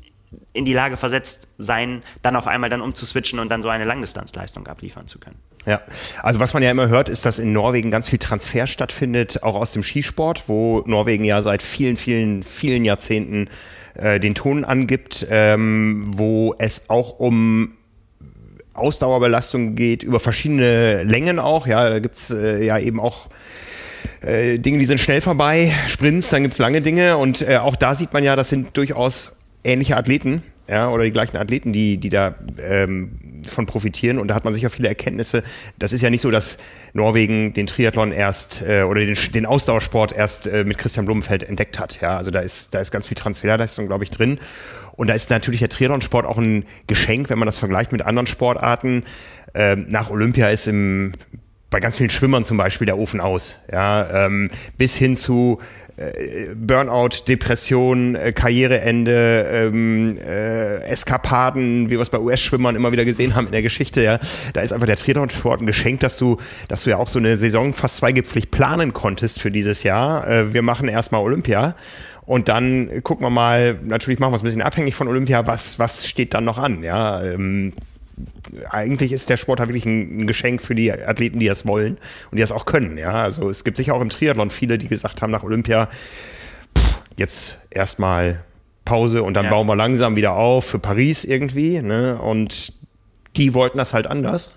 in die Lage versetzt sein, dann auf einmal dann umzuswitchen und dann so eine Langdistanzleistung abliefern zu können. Ja, also was man ja immer hört, ist, dass in Norwegen ganz viel Transfer stattfindet, auch aus dem Skisport, wo Norwegen ja seit vielen, vielen, vielen Jahrzehnten äh, den Ton angibt, ähm, wo es auch um Ausdauerbelastung geht, über verschiedene Längen auch. Ja, da gibt's äh, ja eben auch äh, Dinge, die sind schnell vorbei, Sprints, dann gibt's lange Dinge und äh, auch da sieht man ja, das sind durchaus ähnliche Athleten, ja, oder die gleichen Athleten, die, die da ähm, von profitieren. Und da hat man sicher viele Erkenntnisse. Das ist ja nicht so, dass Norwegen den Triathlon erst äh, oder den, den Ausdauersport erst äh, mit Christian Blumenfeld entdeckt hat. Ja, also da ist, da ist ganz viel Transferleistung, glaube ich, drin. Und da ist natürlich der Triathlonsport auch ein Geschenk, wenn man das vergleicht mit anderen Sportarten. Ähm, nach Olympia ist im bei ganz vielen Schwimmern zum Beispiel der Ofen aus. Ja, ähm, bis hin zu äh, Burnout, Depression, äh, Karriereende, ähm, äh, Eskapaden, wie wir es bei US-Schwimmern immer wieder gesehen haben in der Geschichte, ja, da ist einfach der Triathlon-Sport ein Geschenk, dass du, dass du ja auch so eine Saison fast zweigipflig planen konntest für dieses Jahr. Äh, wir machen erstmal Olympia. Und dann gucken wir mal, natürlich machen wir es ein bisschen abhängig von Olympia, was, was steht dann noch an? Ja, ähm, eigentlich ist der Sport halt wirklich ein, Geschenk für die Athleten, die das wollen und die das auch können. Ja, also es gibt sicher auch im Triathlon viele, die gesagt haben nach Olympia, pff, jetzt erstmal Pause und dann ja. bauen wir langsam wieder auf für Paris irgendwie. Ne? Und die wollten das halt anders.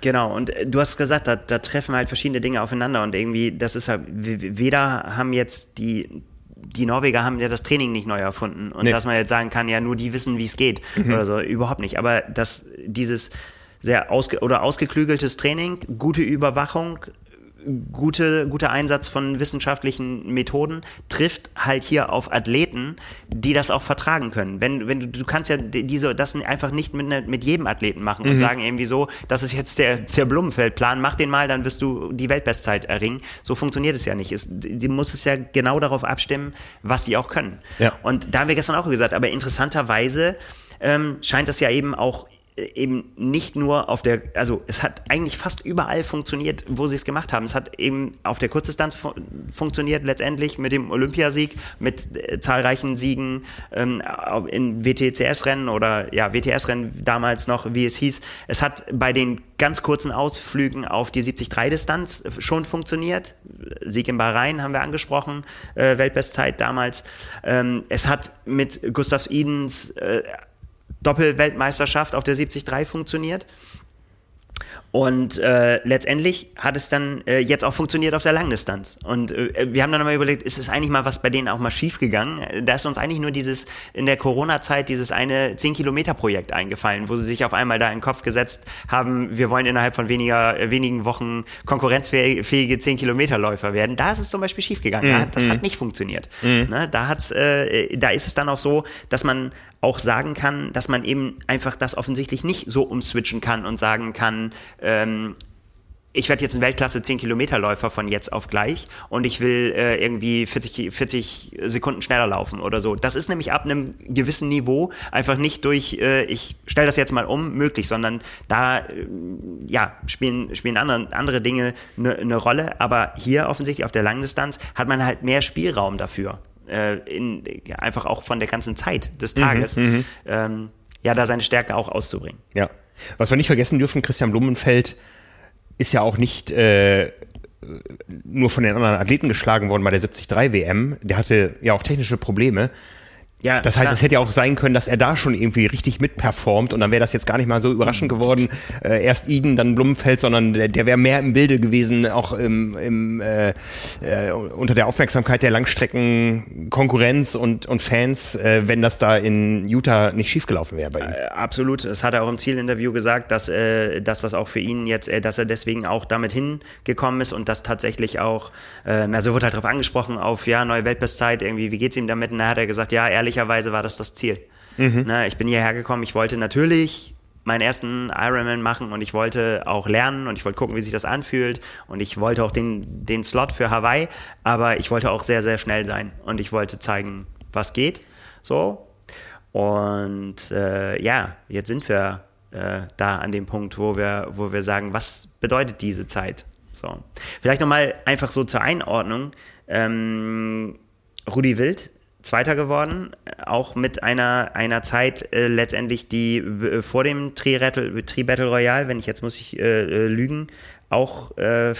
Genau, und äh, du hast gesagt, da, da treffen halt verschiedene Dinge aufeinander und irgendwie, das ist halt, weder haben jetzt die die Norweger haben ja das Training nicht neu erfunden. Und nee. dass man jetzt sagen kann, ja, nur die wissen, wie es geht. Mhm. Oder so, überhaupt nicht. Aber dass dieses sehr ausge oder ausgeklügeltes Training, gute Überwachung, gute, guter Einsatz von wissenschaftlichen Methoden trifft halt hier auf Athleten, die das auch vertragen können. Wenn, wenn du, du kannst ja diese, das einfach nicht mit, ne, mit jedem Athleten machen mhm. und sagen irgendwie so, das ist jetzt der, der Blumenfeldplan, mach den mal, dann wirst du die Weltbestzeit erringen. So funktioniert es ja nicht. Es, die muss es ja genau darauf abstimmen, was die auch können. Ja. Und da haben wir gestern auch gesagt, aber interessanterweise ähm, scheint das ja eben auch eben nicht nur auf der, also es hat eigentlich fast überall funktioniert, wo sie es gemacht haben. Es hat eben auf der Kurzdistanz fu funktioniert, letztendlich mit dem Olympiasieg, mit äh, zahlreichen Siegen ähm, in WTCS-Rennen oder ja, WTS-Rennen damals noch, wie es hieß. Es hat bei den ganz kurzen Ausflügen auf die 73-Distanz schon funktioniert. Sieg in Bahrain haben wir angesprochen, äh, Weltbestzeit damals. Ähm, es hat mit Gustav Idens äh, Doppelweltmeisterschaft auf der 73 funktioniert. Und äh, letztendlich hat es dann äh, jetzt auch funktioniert auf der Langdistanz. Und äh, wir haben dann mal überlegt, ist es eigentlich mal was bei denen auch mal schief gegangen? Da ist uns eigentlich nur dieses in der Corona-Zeit dieses eine 10-Kilometer-Projekt eingefallen, wo sie sich auf einmal da in den Kopf gesetzt haben, wir wollen innerhalb von weniger, äh, wenigen Wochen konkurrenzfähige 10-Kilometer-Läufer werden. Da ist es zum Beispiel schief gegangen. Mhm. Das hat nicht funktioniert. Mhm. Ne? Da, hat's, äh, da ist es dann auch so, dass man auch sagen kann, dass man eben einfach das offensichtlich nicht so umswitchen kann und sagen kann, ähm, ich werde jetzt ein Weltklasse 10-Kilometer-Läufer von jetzt auf gleich und ich will äh, irgendwie 40, 40 Sekunden schneller laufen oder so. Das ist nämlich ab einem gewissen Niveau einfach nicht durch, äh, ich stelle das jetzt mal um, möglich, sondern da äh, ja, spielen, spielen andere, andere Dinge eine ne Rolle. Aber hier offensichtlich auf der Langdistanz hat man halt mehr Spielraum dafür äh, in, einfach auch von der ganzen Zeit des mhm, Tages, mhm, ähm, ja, da seine Stärke auch auszubringen. Ja. Was wir nicht vergessen dürfen, Christian Blumenfeld ist ja auch nicht äh, nur von den anderen Athleten geschlagen worden bei der 73 WM. Der hatte ja auch technische Probleme. Ja, das heißt, es hätte ja auch sein können, dass er da schon irgendwie richtig mitperformt und dann wäre das jetzt gar nicht mal so überraschend geworden. Äh, erst Eden, dann Blumenfeld, sondern der, der wäre mehr im Bilde gewesen, auch im, im, äh, äh, unter der Aufmerksamkeit der Langstreckenkonkurrenz und, und Fans, äh, wenn das da in Utah nicht schiefgelaufen wäre bei ihm. Äh, absolut. Es hat er auch im Zielinterview gesagt, dass, äh, dass das auch für ihn jetzt, äh, dass er deswegen auch damit hingekommen ist und dass tatsächlich auch, äh, also wurde halt darauf angesprochen, auf ja, neue Weltbestzeit, irgendwie, wie geht's ihm damit? Und da hat er gesagt, ja, ehrlich ehrlicherweise war das das Ziel. Mhm. Na, ich bin hierher gekommen, ich wollte natürlich meinen ersten Ironman machen und ich wollte auch lernen und ich wollte gucken, wie sich das anfühlt und ich wollte auch den, den Slot für Hawaii, aber ich wollte auch sehr, sehr schnell sein und ich wollte zeigen, was geht. So. Und äh, ja, jetzt sind wir äh, da an dem Punkt, wo wir, wo wir sagen, was bedeutet diese Zeit? So. Vielleicht nochmal einfach so zur Einordnung. Ähm, Rudi Wild Zweiter geworden, auch mit einer, einer Zeit äh, letztendlich, die äh, vor dem Tri-Battle Tri Royale, wenn ich jetzt muss ich äh, äh lügen, auch äh,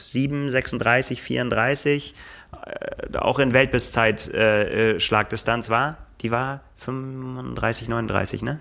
7, 36, 34, äh, auch in Weltbestzeit äh, äh, Schlagdistanz war. Die war 35, 39, ne?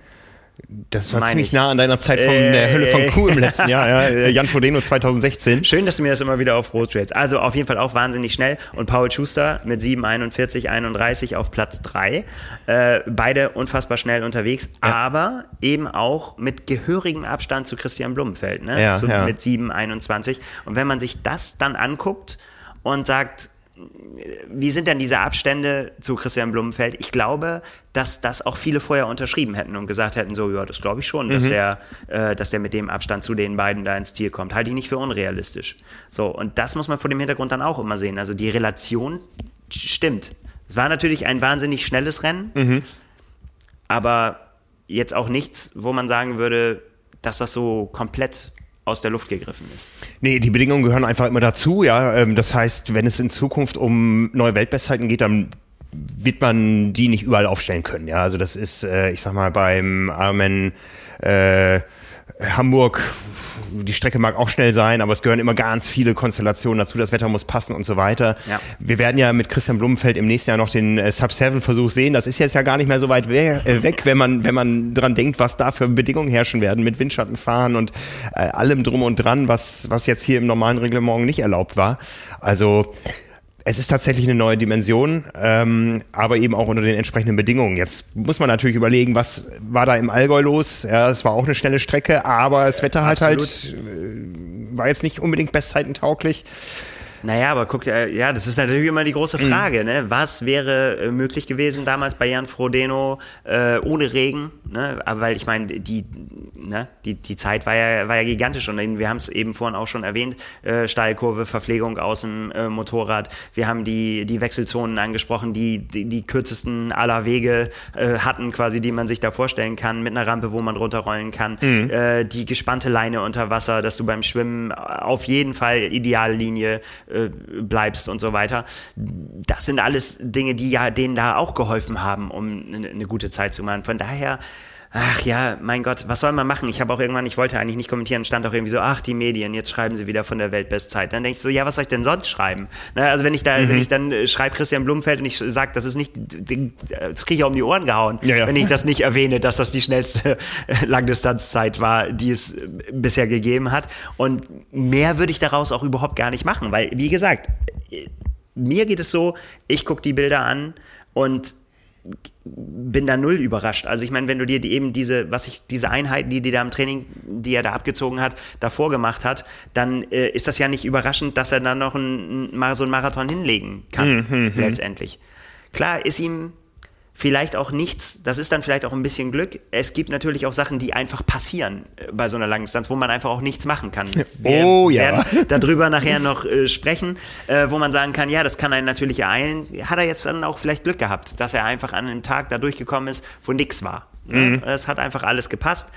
Das war ziemlich nah an deiner Zeit von äh, der Hölle von Kuh im letzten Jahr, ja. Äh, Jan Frodeno 2016. Schön, dass du mir das immer wieder aufbrotst. Also auf jeden Fall auch wahnsinnig schnell. Und Paul Schuster mit 7, 41, 31 auf Platz 3. Äh, beide unfassbar schnell unterwegs, ja. aber eben auch mit gehörigem Abstand zu Christian Blumenfeld, ne? Ja, so ja. Mit 7, 21. Und wenn man sich das dann anguckt und sagt, wie sind denn diese Abstände zu Christian Blumenfeld? Ich glaube, dass das auch viele vorher unterschrieben hätten und gesagt hätten, so, ja, das glaube ich schon, dass, mhm. der, äh, dass der mit dem Abstand zu den beiden da ins Ziel kommt. Halte ich nicht für unrealistisch. So, und das muss man vor dem Hintergrund dann auch immer sehen. Also die Relation stimmt. Es war natürlich ein wahnsinnig schnelles Rennen, mhm. aber jetzt auch nichts, wo man sagen würde, dass das so komplett aus der Luft gegriffen ist. Nee, die Bedingungen gehören einfach immer dazu, ja. Ähm, das heißt, wenn es in Zukunft um neue Weltbestzeiten geht, dann wird man die nicht überall aufstellen können, ja. Also das ist, äh, ich sag mal, beim Armen äh, Hamburg, die Strecke mag auch schnell sein, aber es gehören immer ganz viele Konstellationen dazu. Das Wetter muss passen und so weiter. Ja. Wir werden ja mit Christian Blumenfeld im nächsten Jahr noch den äh, Sub-7-Versuch sehen. Das ist jetzt ja gar nicht mehr so weit we äh, weg, wenn man, wenn man dran denkt, was da für Bedingungen herrschen werden mit Windschattenfahren und äh, allem drum und dran, was, was jetzt hier im normalen Reglement nicht erlaubt war. Also es ist tatsächlich eine neue Dimension, ähm, aber eben auch unter den entsprechenden Bedingungen. Jetzt muss man natürlich überlegen, was war da im Allgäu los? Ja, es war auch eine schnelle Strecke, aber das Wetter hat halt äh, war jetzt nicht unbedingt bestzeitentauglich. Naja, aber guck, ja, das ist natürlich immer die große mhm. Frage, mhm. ne? Was wäre äh, möglich gewesen damals bei Jan Frodeno äh, ohne Regen? Ne? Aber weil ich meine, die, ne? die, die Zeit war ja, war ja gigantisch und wir haben es eben vorhin auch schon erwähnt, äh, Steilkurve, Verpflegung aus dem äh, Motorrad. Wir haben die, die Wechselzonen angesprochen, die, die, die kürzesten aller Wege äh, hatten quasi, die man sich da vorstellen kann, mit einer Rampe, wo man runterrollen kann. Mhm. Äh, die gespannte Leine unter Wasser, dass du beim Schwimmen auf jeden Fall Ideallinie äh, bleibst und so weiter. Das sind alles Dinge, die ja denen da auch geholfen haben, um eine, eine gute Zeit zu machen. Von daher ach ja, mein Gott, was soll man machen? Ich habe auch irgendwann, ich wollte eigentlich nicht kommentieren, stand auch irgendwie so, ach, die Medien, jetzt schreiben sie wieder von der Weltbestzeit. Dann denke ich so, ja, was soll ich denn sonst schreiben? Na, also wenn ich da, mhm. wenn ich dann äh, schreibe Christian Blumfeld und ich sage, das ist nicht, das kriege ich um die Ohren gehauen, ja, ja. wenn ich das nicht erwähne, dass das die schnellste Langdistanzzeit war, die es äh, bisher gegeben hat. Und mehr würde ich daraus auch überhaupt gar nicht machen, weil, wie gesagt, äh, mir geht es so, ich gucke die Bilder an und bin da null überrascht. Also ich meine, wenn du dir die, eben diese, was ich, diese Einheiten, die die da im Training, die er da abgezogen hat, davor gemacht hat, dann äh, ist das ja nicht überraschend, dass er dann noch ein, ein, so einen Marathon hinlegen kann, mhm, mhm. letztendlich. Klar ist ihm vielleicht auch nichts, das ist dann vielleicht auch ein bisschen Glück. Es gibt natürlich auch Sachen, die einfach passieren äh, bei so einer Langdistanz, wo man einfach auch nichts machen kann. Wir oh ja. werden darüber nachher noch äh, sprechen, äh, wo man sagen kann, ja, das kann einen natürlich ereilen. Hat er jetzt dann auch vielleicht Glück gehabt, dass er einfach an einem Tag da durchgekommen ist, wo nichts war. Mhm. Es hat einfach alles gepasst.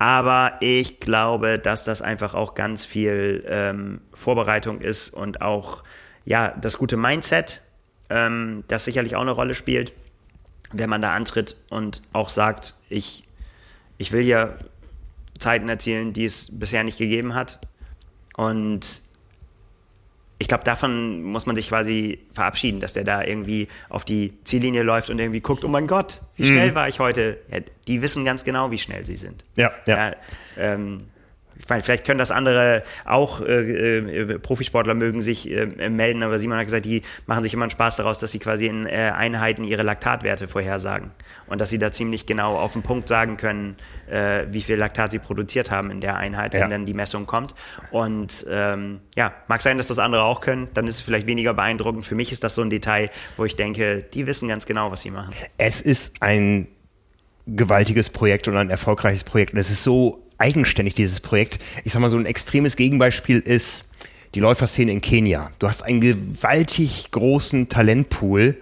Aber ich glaube, dass das einfach auch ganz viel ähm, Vorbereitung ist und auch ja das gute Mindset, ähm, das sicherlich auch eine Rolle spielt wenn man da antritt und auch sagt, ich, ich will ja Zeiten erzielen, die es bisher nicht gegeben hat. Und ich glaube, davon muss man sich quasi verabschieden, dass der da irgendwie auf die Ziellinie läuft und irgendwie guckt, oh mein Gott, wie schnell mhm. war ich heute? Ja, die wissen ganz genau, wie schnell sie sind. Ja, ja. ja ähm, ich meine, vielleicht können das andere auch, äh, äh, Profisportler mögen sich äh, melden, aber Simon hat gesagt, die machen sich immer einen Spaß daraus, dass sie quasi in äh, Einheiten ihre Laktatwerte vorhersagen und dass sie da ziemlich genau auf den Punkt sagen können, äh, wie viel Laktat sie produziert haben in der Einheit, wenn ja. dann die Messung kommt. Und ähm, ja, mag sein, dass das andere auch können, dann ist es vielleicht weniger beeindruckend. Für mich ist das so ein Detail, wo ich denke, die wissen ganz genau, was sie machen. Es ist ein gewaltiges Projekt und ein erfolgreiches Projekt. Und es ist so eigenständig, dieses Projekt. Ich sag mal, so ein extremes Gegenbeispiel ist die Läuferszene in Kenia. Du hast einen gewaltig großen Talentpool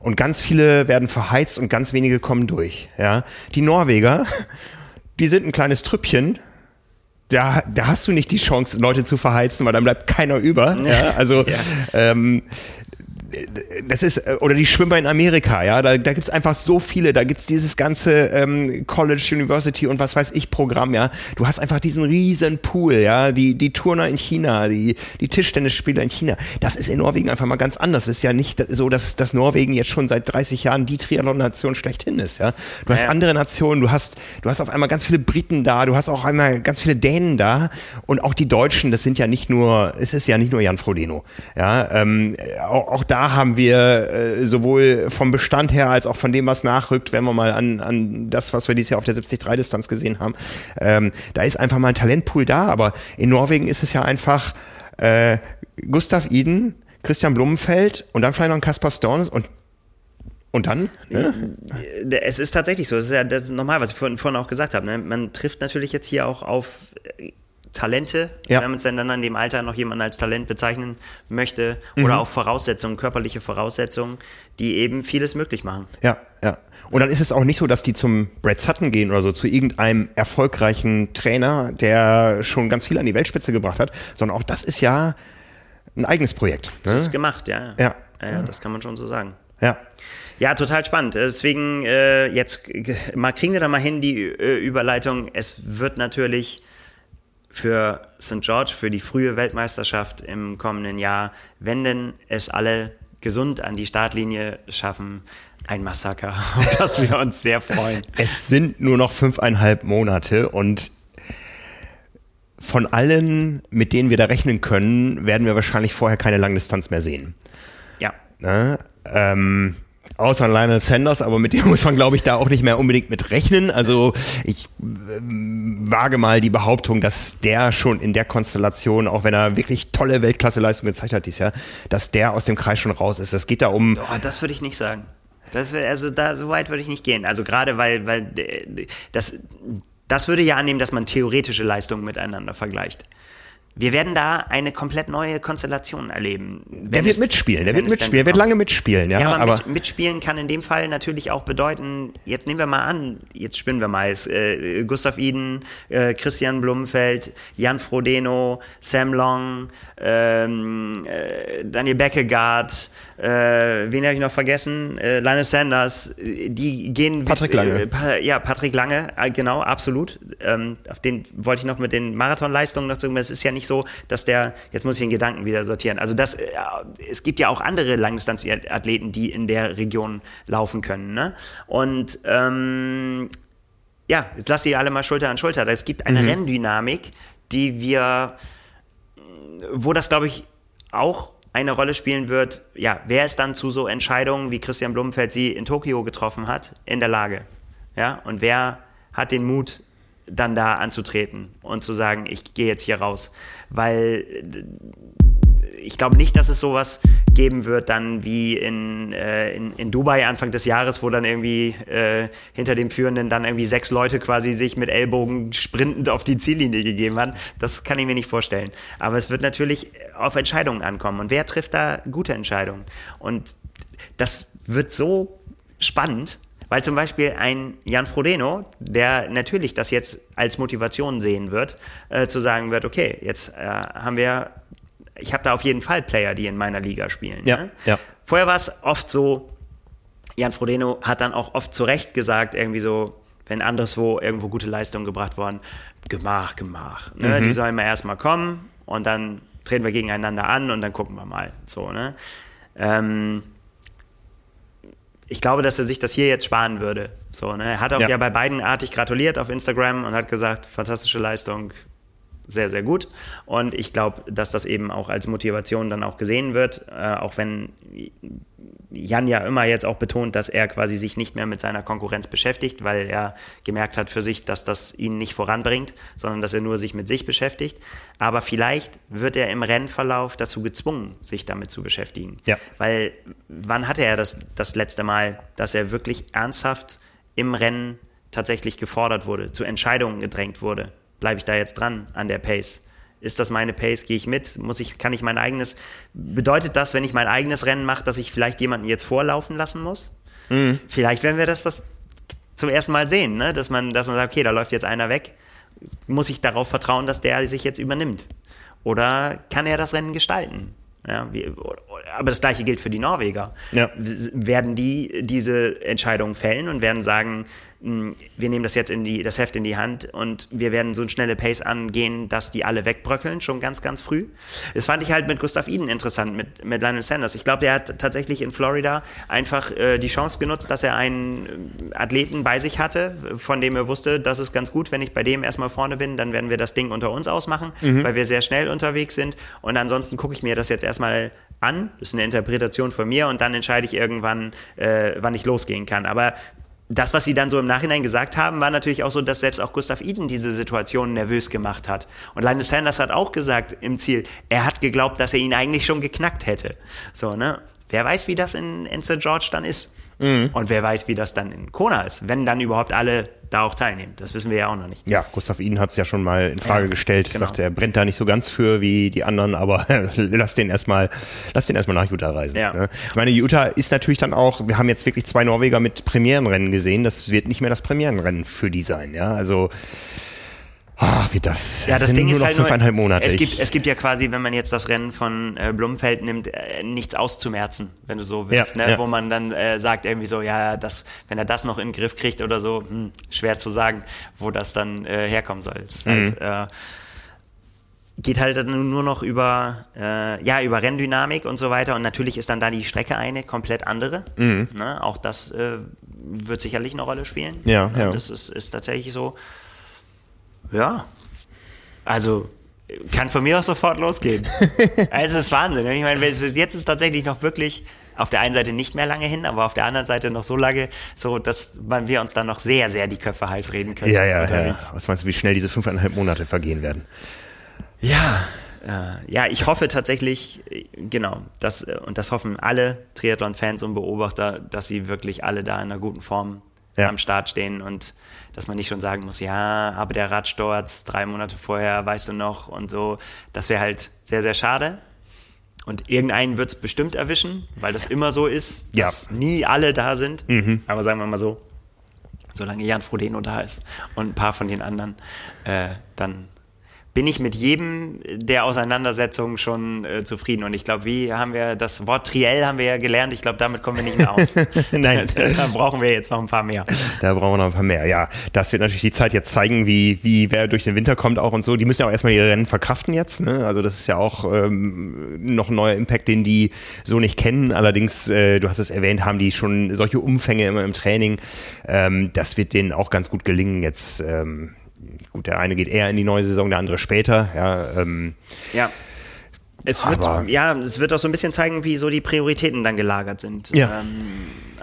und ganz viele werden verheizt und ganz wenige kommen durch. Ja? Die Norweger, die sind ein kleines Trüppchen. Da, da hast du nicht die Chance, Leute zu verheizen, weil dann bleibt keiner über. Ja? Also ja. Ähm, das ist, äh, oder die Schwimmer in Amerika, ja, da, da gibt es einfach so viele, da gibt es dieses ganze ähm, College, University und was weiß ich Programm, ja. Du hast einfach diesen riesen Pool, ja, die, die Turner in China, die, die Tischtennisspieler in China. Das ist in Norwegen einfach mal ganz anders. Es ist ja nicht so, dass, dass Norwegen jetzt schon seit 30 Jahren die Triathlon-Nation schlechthin ist, ja. Du hast ja. andere Nationen, du hast, du hast auf einmal ganz viele Briten da, du hast auch einmal ganz viele Dänen da und auch die Deutschen, das sind ja nicht nur, es ist ja nicht nur Jan Frodeno, ja. Ähm, auch, auch da haben wir äh, sowohl vom Bestand her als auch von dem, was nachrückt, wenn wir mal an, an das, was wir dieses Jahr auf der 73-Distanz gesehen haben, ähm, da ist einfach mal ein Talentpool da, aber in Norwegen ist es ja einfach äh, Gustav Iden, Christian Blumenfeld und dann vielleicht noch ein Kaspar Stornes und und dann? Ne? Äh, es ist tatsächlich so. Das ist ja das ist normal, was ich vorhin, vorhin auch gesagt habe. Ne? Man trifft natürlich jetzt hier auch auf Talente, ja. wenn man es dann in dem Alter noch jemanden als Talent bezeichnen möchte, mhm. oder auch Voraussetzungen, körperliche Voraussetzungen, die eben vieles möglich machen. Ja, ja. Und dann ist es auch nicht so, dass die zum Brad Sutton gehen oder so, zu irgendeinem erfolgreichen Trainer, der schon ganz viel an die Weltspitze gebracht hat, sondern auch das ist ja ein eigenes Projekt. Ne? Das ist gemacht, ja. Ja. ja. ja. Das kann man schon so sagen. Ja. Ja, total spannend. Deswegen, äh, jetzt mal kriegen wir da mal hin die äh, Überleitung. Es wird natürlich für St. George, für die frühe Weltmeisterschaft im kommenden Jahr, wenn denn es alle gesund an die Startlinie schaffen, ein Massaker, auf das wir uns sehr freuen. Es sind nur noch fünfeinhalb Monate und von allen, mit denen wir da rechnen können, werden wir wahrscheinlich vorher keine Langdistanz mehr sehen. Ja. Ne? Ähm, Außer Lionel Sanders, aber mit dem muss man, glaube ich, da auch nicht mehr unbedingt mit rechnen. Also ich äh, wage mal die Behauptung, dass der schon in der Konstellation, auch wenn er wirklich tolle Weltklasseleistung gezeigt hat dieses Jahr, dass der aus dem Kreis schon raus ist. Das geht da um. Oh, das würde ich nicht sagen. Das, also da so weit würde ich nicht gehen. Also gerade weil, weil das, das würde ja annehmen, dass man theoretische Leistungen miteinander vergleicht. Wir werden da eine komplett neue Konstellation erleben. Der wird mitspielen, der wird mitspielen, der wird lange mitspielen. Ja, ja aber, aber mit, mitspielen kann in dem Fall natürlich auch bedeuten, jetzt nehmen wir mal an, jetzt spinnen wir mal, äh, Gustav Iden, äh, Christian Blumenfeld, Jan Frodeno, Sam Long, ähm, äh, Daniel Beckegaard, äh, wen habe ich noch vergessen? Äh, Lionel Sanders, die gehen. Patrick Lange. Äh, ja, Patrick Lange, äh, genau, absolut. Ähm, auf den wollte ich noch mit den Marathonleistungen noch sagen. Es ist ja nicht so, dass der, jetzt muss ich den Gedanken wieder sortieren. Also das, äh, es gibt ja auch andere Langdistanzathleten, die in der Region laufen können. Ne? Und ähm, ja, jetzt lass sie alle mal Schulter an Schulter. Es gibt eine mhm. Renndynamik, die wir, wo das, glaube ich, auch eine Rolle spielen wird, ja, wer ist dann zu so Entscheidungen, wie Christian Blumenfeld sie in Tokio getroffen hat, in der Lage? Ja, und wer hat den Mut, dann da anzutreten und zu sagen, ich gehe jetzt hier raus? Weil ich glaube nicht, dass es sowas geben wird dann wie in, äh, in, in, Dubai Anfang des Jahres, wo dann irgendwie äh, hinter dem Führenden dann irgendwie sechs Leute quasi sich mit Ellbogen sprintend auf die Ziellinie gegeben haben. Das kann ich mir nicht vorstellen. Aber es wird natürlich auf Entscheidungen ankommen. Und wer trifft da gute Entscheidungen? Und das wird so spannend, weil zum Beispiel ein Jan Frodeno, der natürlich das jetzt als Motivation sehen wird, äh, zu sagen wird, okay, jetzt äh, haben wir ich habe da auf jeden Fall Player, die in meiner Liga spielen. Ja, ne? ja. Vorher war es oft so, Jan Frodeno hat dann auch oft zu Recht gesagt, irgendwie so, wenn anderswo irgendwo gute Leistungen gebracht worden, Gemach, Gemach. Ne? Mhm. Die sollen mal erstmal kommen und dann treten wir gegeneinander an und dann gucken wir mal. So, ne? Ähm, ich glaube, dass er sich das hier jetzt sparen würde. So, ne? Er hat auch ja. ja bei beiden artig gratuliert auf Instagram und hat gesagt, fantastische Leistung, sehr, sehr gut. Und ich glaube, dass das eben auch als Motivation dann auch gesehen wird, äh, auch wenn Jan ja immer jetzt auch betont, dass er quasi sich nicht mehr mit seiner Konkurrenz beschäftigt, weil er gemerkt hat für sich, dass das ihn nicht voranbringt, sondern dass er nur sich mit sich beschäftigt. Aber vielleicht wird er im Rennverlauf dazu gezwungen, sich damit zu beschäftigen. Ja. Weil wann hatte er das das letzte Mal, dass er wirklich ernsthaft im Rennen tatsächlich gefordert wurde, zu Entscheidungen gedrängt wurde? Bleibe ich da jetzt dran an der Pace? Ist das meine Pace? Gehe ich mit? Muss ich, kann ich mein eigenes, bedeutet das, wenn ich mein eigenes Rennen mache, dass ich vielleicht jemanden jetzt vorlaufen lassen muss? Mhm. Vielleicht werden wir das, das zum ersten Mal sehen, ne? dass, man, dass man sagt, okay, da läuft jetzt einer weg. Muss ich darauf vertrauen, dass der sich jetzt übernimmt? Oder kann er das Rennen gestalten? Ja, wie, aber das gleiche gilt für die Norweger. Ja. Werden die diese Entscheidung fällen und werden sagen, wir nehmen das jetzt in die, das Heft in die Hand und wir werden so eine schnelle Pace angehen, dass die alle wegbröckeln, schon ganz, ganz früh. Das fand ich halt mit Gustav Iden interessant, mit, mit Lionel Sanders. Ich glaube, der hat tatsächlich in Florida einfach äh, die Chance genutzt, dass er einen äh, Athleten bei sich hatte, von dem er wusste, das ist ganz gut, wenn ich bei dem erstmal vorne bin, dann werden wir das Ding unter uns ausmachen, mhm. weil wir sehr schnell unterwegs sind. Und ansonsten gucke ich mir das jetzt erstmal an. Das ist eine Interpretation von mir und dann entscheide ich irgendwann, äh, wann ich losgehen kann. Aber das, was sie dann so im Nachhinein gesagt haben, war natürlich auch so, dass selbst auch Gustav Iden diese Situation nervös gemacht hat. Und Linus Sanders hat auch gesagt im Ziel, er hat geglaubt, dass er ihn eigentlich schon geknackt hätte. So, ne? Wer weiß, wie das in, in St. George dann ist. Mhm. Und wer weiß, wie das dann in Kona ist, wenn dann überhaupt alle da auch teilnehmen. Das wissen wir ja auch noch nicht. Ja, Gustav Iden hat es ja schon mal in Frage ja, gestellt. Genau. Sagt, er brennt da nicht so ganz für wie die anderen, aber lass den erstmal, lass den erstmal nach Utah reisen. Ja. Ne? Ich meine, Utah ist natürlich dann auch, wir haben jetzt wirklich zwei Norweger mit Premierenrennen gesehen. Das wird nicht mehr das Premierenrennen für die sein. Ja, also Ach, wie das. Ja, das, das Ding ist halt fünfeinhalb Monate. Es gibt, es gibt ja quasi, wenn man jetzt das Rennen von äh, Blumenfeld nimmt, äh, nichts auszumerzen, wenn du so willst, ja, ne? Ja. wo man dann äh, sagt irgendwie so, ja, das, wenn er das noch in den Griff kriegt oder so, hm, schwer zu sagen, wo das dann äh, herkommen soll. Es mhm. halt, äh, geht halt nur noch über, äh, ja, über Renndynamik und so weiter. Und natürlich ist dann da die Strecke eine komplett andere. Mhm. Ne? Auch das äh, wird sicherlich eine Rolle spielen. Ja, ja. Das ist, ist tatsächlich so. Ja. Also kann von mir aus sofort losgehen. also es ist Wahnsinn. Ich meine, jetzt ist tatsächlich noch wirklich auf der einen Seite nicht mehr lange hin, aber auf der anderen Seite noch so lange, so dass wir uns dann noch sehr, sehr die Köpfe heiß reden können. Ja, ja, ja. Was meinst du, wie schnell diese fünfeinhalb Monate vergehen werden? Ja, äh, ja, ich hoffe tatsächlich, genau, dass, und das hoffen alle Triathlon-Fans und Beobachter, dass sie wirklich alle da in einer guten Form ja. am Start stehen und dass man nicht schon sagen muss, ja, aber der Radsturz drei Monate vorher, weißt du noch und so. Das wäre halt sehr, sehr schade. Und irgendeinen wird es bestimmt erwischen, weil das immer so ist, dass ja. nie alle da sind. Mhm. Aber sagen wir mal so, solange Jan Frodeno da ist und ein paar von den anderen, äh, dann bin ich mit jedem der Auseinandersetzungen schon äh, zufrieden. Und ich glaube, wie haben wir das Wort Triell haben wir ja gelernt. Ich glaube, damit kommen wir nicht mehr aus. Nein, da brauchen wir jetzt noch ein paar mehr. Da brauchen wir noch ein paar mehr. Ja, das wird natürlich die Zeit jetzt zeigen, wie, wie wer durch den Winter kommt auch und so. Die müssen ja auch erstmal ihre Rennen verkraften jetzt. Ne? Also das ist ja auch ähm, noch ein neuer Impact, den die so nicht kennen. Allerdings, äh, du hast es erwähnt, haben die schon solche Umfänge immer im Training. Ähm, das wird denen auch ganz gut gelingen jetzt. Ähm, gut, der eine geht eher in die neue Saison, der andere später. Ja. Ähm, ja. Es wird, ja, es wird auch so ein bisschen zeigen, wie so die Prioritäten dann gelagert sind. Ja. Ähm,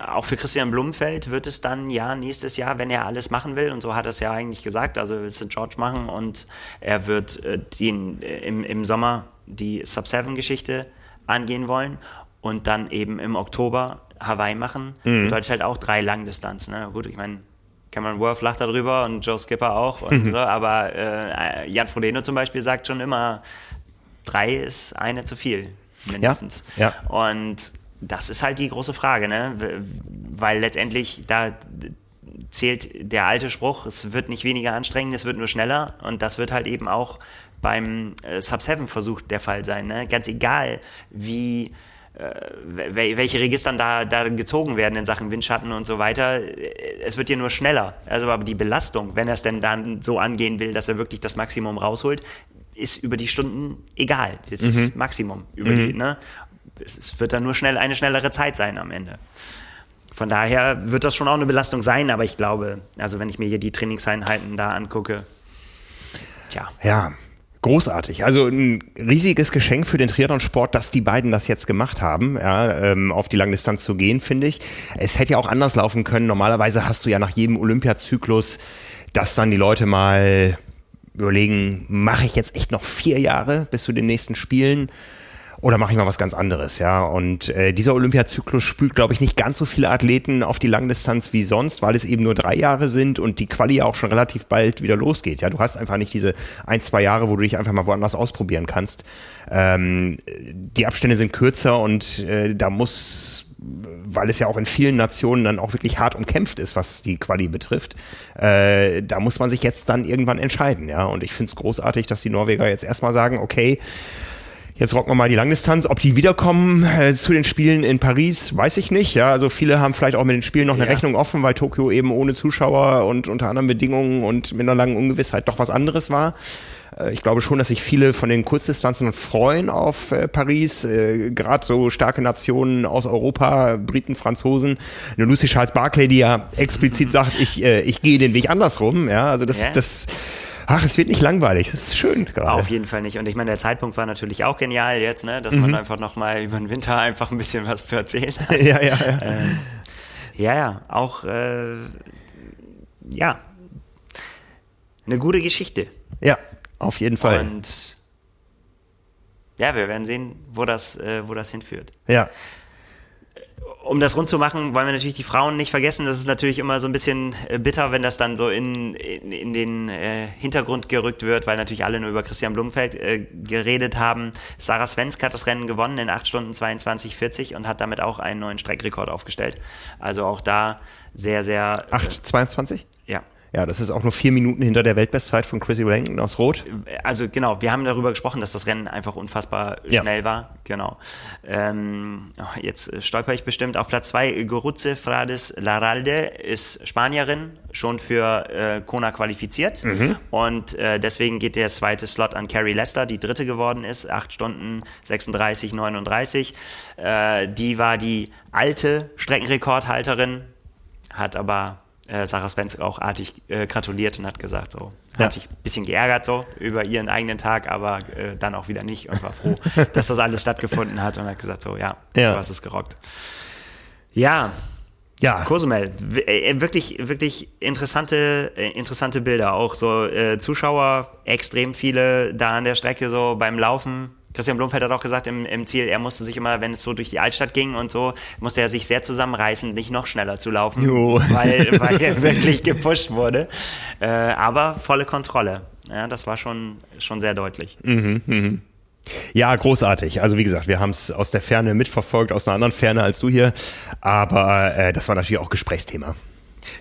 auch für Christian Blumenfeld wird es dann ja nächstes Jahr, wenn er alles machen will, und so hat er es ja eigentlich gesagt, also will es George machen und er wird äh, den, äh, im, im Sommer die Sub-7-Geschichte angehen wollen und dann eben im Oktober Hawaii machen. Mhm. Bedeutet halt auch drei Langdistanzen. Ne? Gut, ich meine, Cameron Worth lacht darüber und Joe Skipper auch. Und, mhm. aber äh, Jan Frodeno zum Beispiel sagt schon immer, drei ist eine zu viel, mindestens. Ja, ja. Und das ist halt die große Frage, ne? weil letztendlich da zählt der alte Spruch, es wird nicht weniger anstrengend, es wird nur schneller. Und das wird halt eben auch beim äh, Sub-7-Versuch der Fall sein. Ne? Ganz egal, wie welche Registern da, da gezogen werden in Sachen Windschatten und so weiter. Es wird ja nur schneller. Also aber die Belastung, wenn er es denn dann so angehen will, dass er wirklich das Maximum rausholt, ist über die Stunden egal. Das mhm. ist Maximum über mhm. die, ne? Es wird dann nur schnell eine schnellere Zeit sein am Ende. Von daher wird das schon auch eine Belastung sein, aber ich glaube, also wenn ich mir hier die Trainingseinheiten da angucke, tja. Ja, großartig. Also ein riesiges Geschenk für den Triathlon-Sport, dass die beiden das jetzt gemacht haben, ja, ähm, auf die Langdistanz zu gehen, finde ich. Es hätte ja auch anders laufen können. Normalerweise hast du ja nach jedem Olympiazyklus, dass dann die Leute mal überlegen, mache ich jetzt echt noch vier Jahre bis zu den nächsten Spielen? Oder mache ich mal was ganz anderes, ja. Und äh, dieser Olympiazyklus spült, glaube ich, nicht ganz so viele Athleten auf die Langdistanz wie sonst, weil es eben nur drei Jahre sind und die Quali auch schon relativ bald wieder losgeht. Ja, du hast einfach nicht diese ein, zwei Jahre, wo du dich einfach mal woanders ausprobieren kannst. Ähm, die Abstände sind kürzer und äh, da muss weil es ja auch in vielen Nationen dann auch wirklich hart umkämpft ist, was die Quali betrifft. Äh, da muss man sich jetzt dann irgendwann entscheiden, ja. Und ich finde es großartig, dass die Norweger jetzt erstmal sagen, okay, Jetzt rocken wir mal die Langdistanz. Ob die wiederkommen äh, zu den Spielen in Paris, weiß ich nicht. Ja, also viele haben vielleicht auch mit den Spielen noch eine Ja. Rechnung offen, weil Tokio eben ohne Zuschauer und unter anderen Bedingungen und mit einer langen Ungewissheit doch was anderes war. Äh, Ich glaube schon, dass sich viele von den Kurzdistanzen freuen auf äh, Paris. Äh, Gerade so starke Nationen aus Europa, Briten, Franzosen. Eine Lucy Charles Barclay, die ja explizit sagt, ich, äh, ich gehe den Weg andersrum. Ja, also das, Ja. das, ach, es wird nicht langweilig. Das ist schön gerade. Auf jeden Fall nicht. Und ich meine, der Zeitpunkt war natürlich auch genial jetzt, ne? dass Mhm. man einfach nochmal über den Winter einfach ein bisschen was zu erzählen hat. ja, ja, ja. Ja, ja, auch, äh, ja, eine gute Geschichte. Ja, auf jeden Fall. Und ja, wir werden sehen, wo das, äh, wo das hinführt. ja. Um das rund zu machen, wollen wir natürlich die Frauen nicht vergessen. Das ist natürlich immer so ein bisschen äh, bitter, wenn das dann so in, in, in den äh, Hintergrund gerückt wird, weil natürlich alle nur über Christian Blumfeld äh, geredet haben. Sarah Svensk hat das Rennen gewonnen in 8 Stunden 22, 40 und hat damit auch einen neuen Streckrekord aufgestellt. Also auch da sehr, sehr. äh, 8,22? Ja. Ja, das ist auch nur vier Minuten hinter der Weltbestzeit von Chrissy Rankin aus Rot. Also genau, wir haben darüber gesprochen, dass das Rennen einfach unfassbar Ja. schnell war. Genau. Ähm, oh, jetzt stolper ich bestimmt auf Platz zwei. Gorutze Frades Laralde ist Spanierin, schon für äh, Kona qualifiziert. Und äh, deswegen geht der zweite Slot an Carrie Lester, die dritte geworden ist, 8 Stunden 36, 39. Äh, die war die alte Streckenrekordhalterin, hat aber äh, Sarah Spence auch artig äh, gratuliert und hat gesagt, so, hat Ja. sich ein bisschen geärgert so über ihren eigenen Tag, aber äh, dann auch wieder nicht und war froh, dass das alles stattgefunden hat und hat gesagt, so, ja, Ja. du hast es gerockt. Ja, Ja, Cozumel, äh, wirklich, wirklich interessante, äh, interessante Bilder. Auch so äh, Zuschauer, extrem viele da an der Strecke so beim Laufen. Christian Blumfeld hat auch gesagt im, im Ziel, er musste sich immer, wenn es so durch die Altstadt ging und so, musste er sich sehr zusammenreißen, nicht noch schneller zu laufen, Jo. weil, weil er wirklich gepusht wurde. Äh, aber volle Kontrolle. Ja, das war schon, schon sehr deutlich. ja, großartig. Also wie gesagt, wir haben es aus der Ferne mitverfolgt, aus einer anderen Ferne als du hier. Aber äh, das war natürlich auch Gesprächsthema.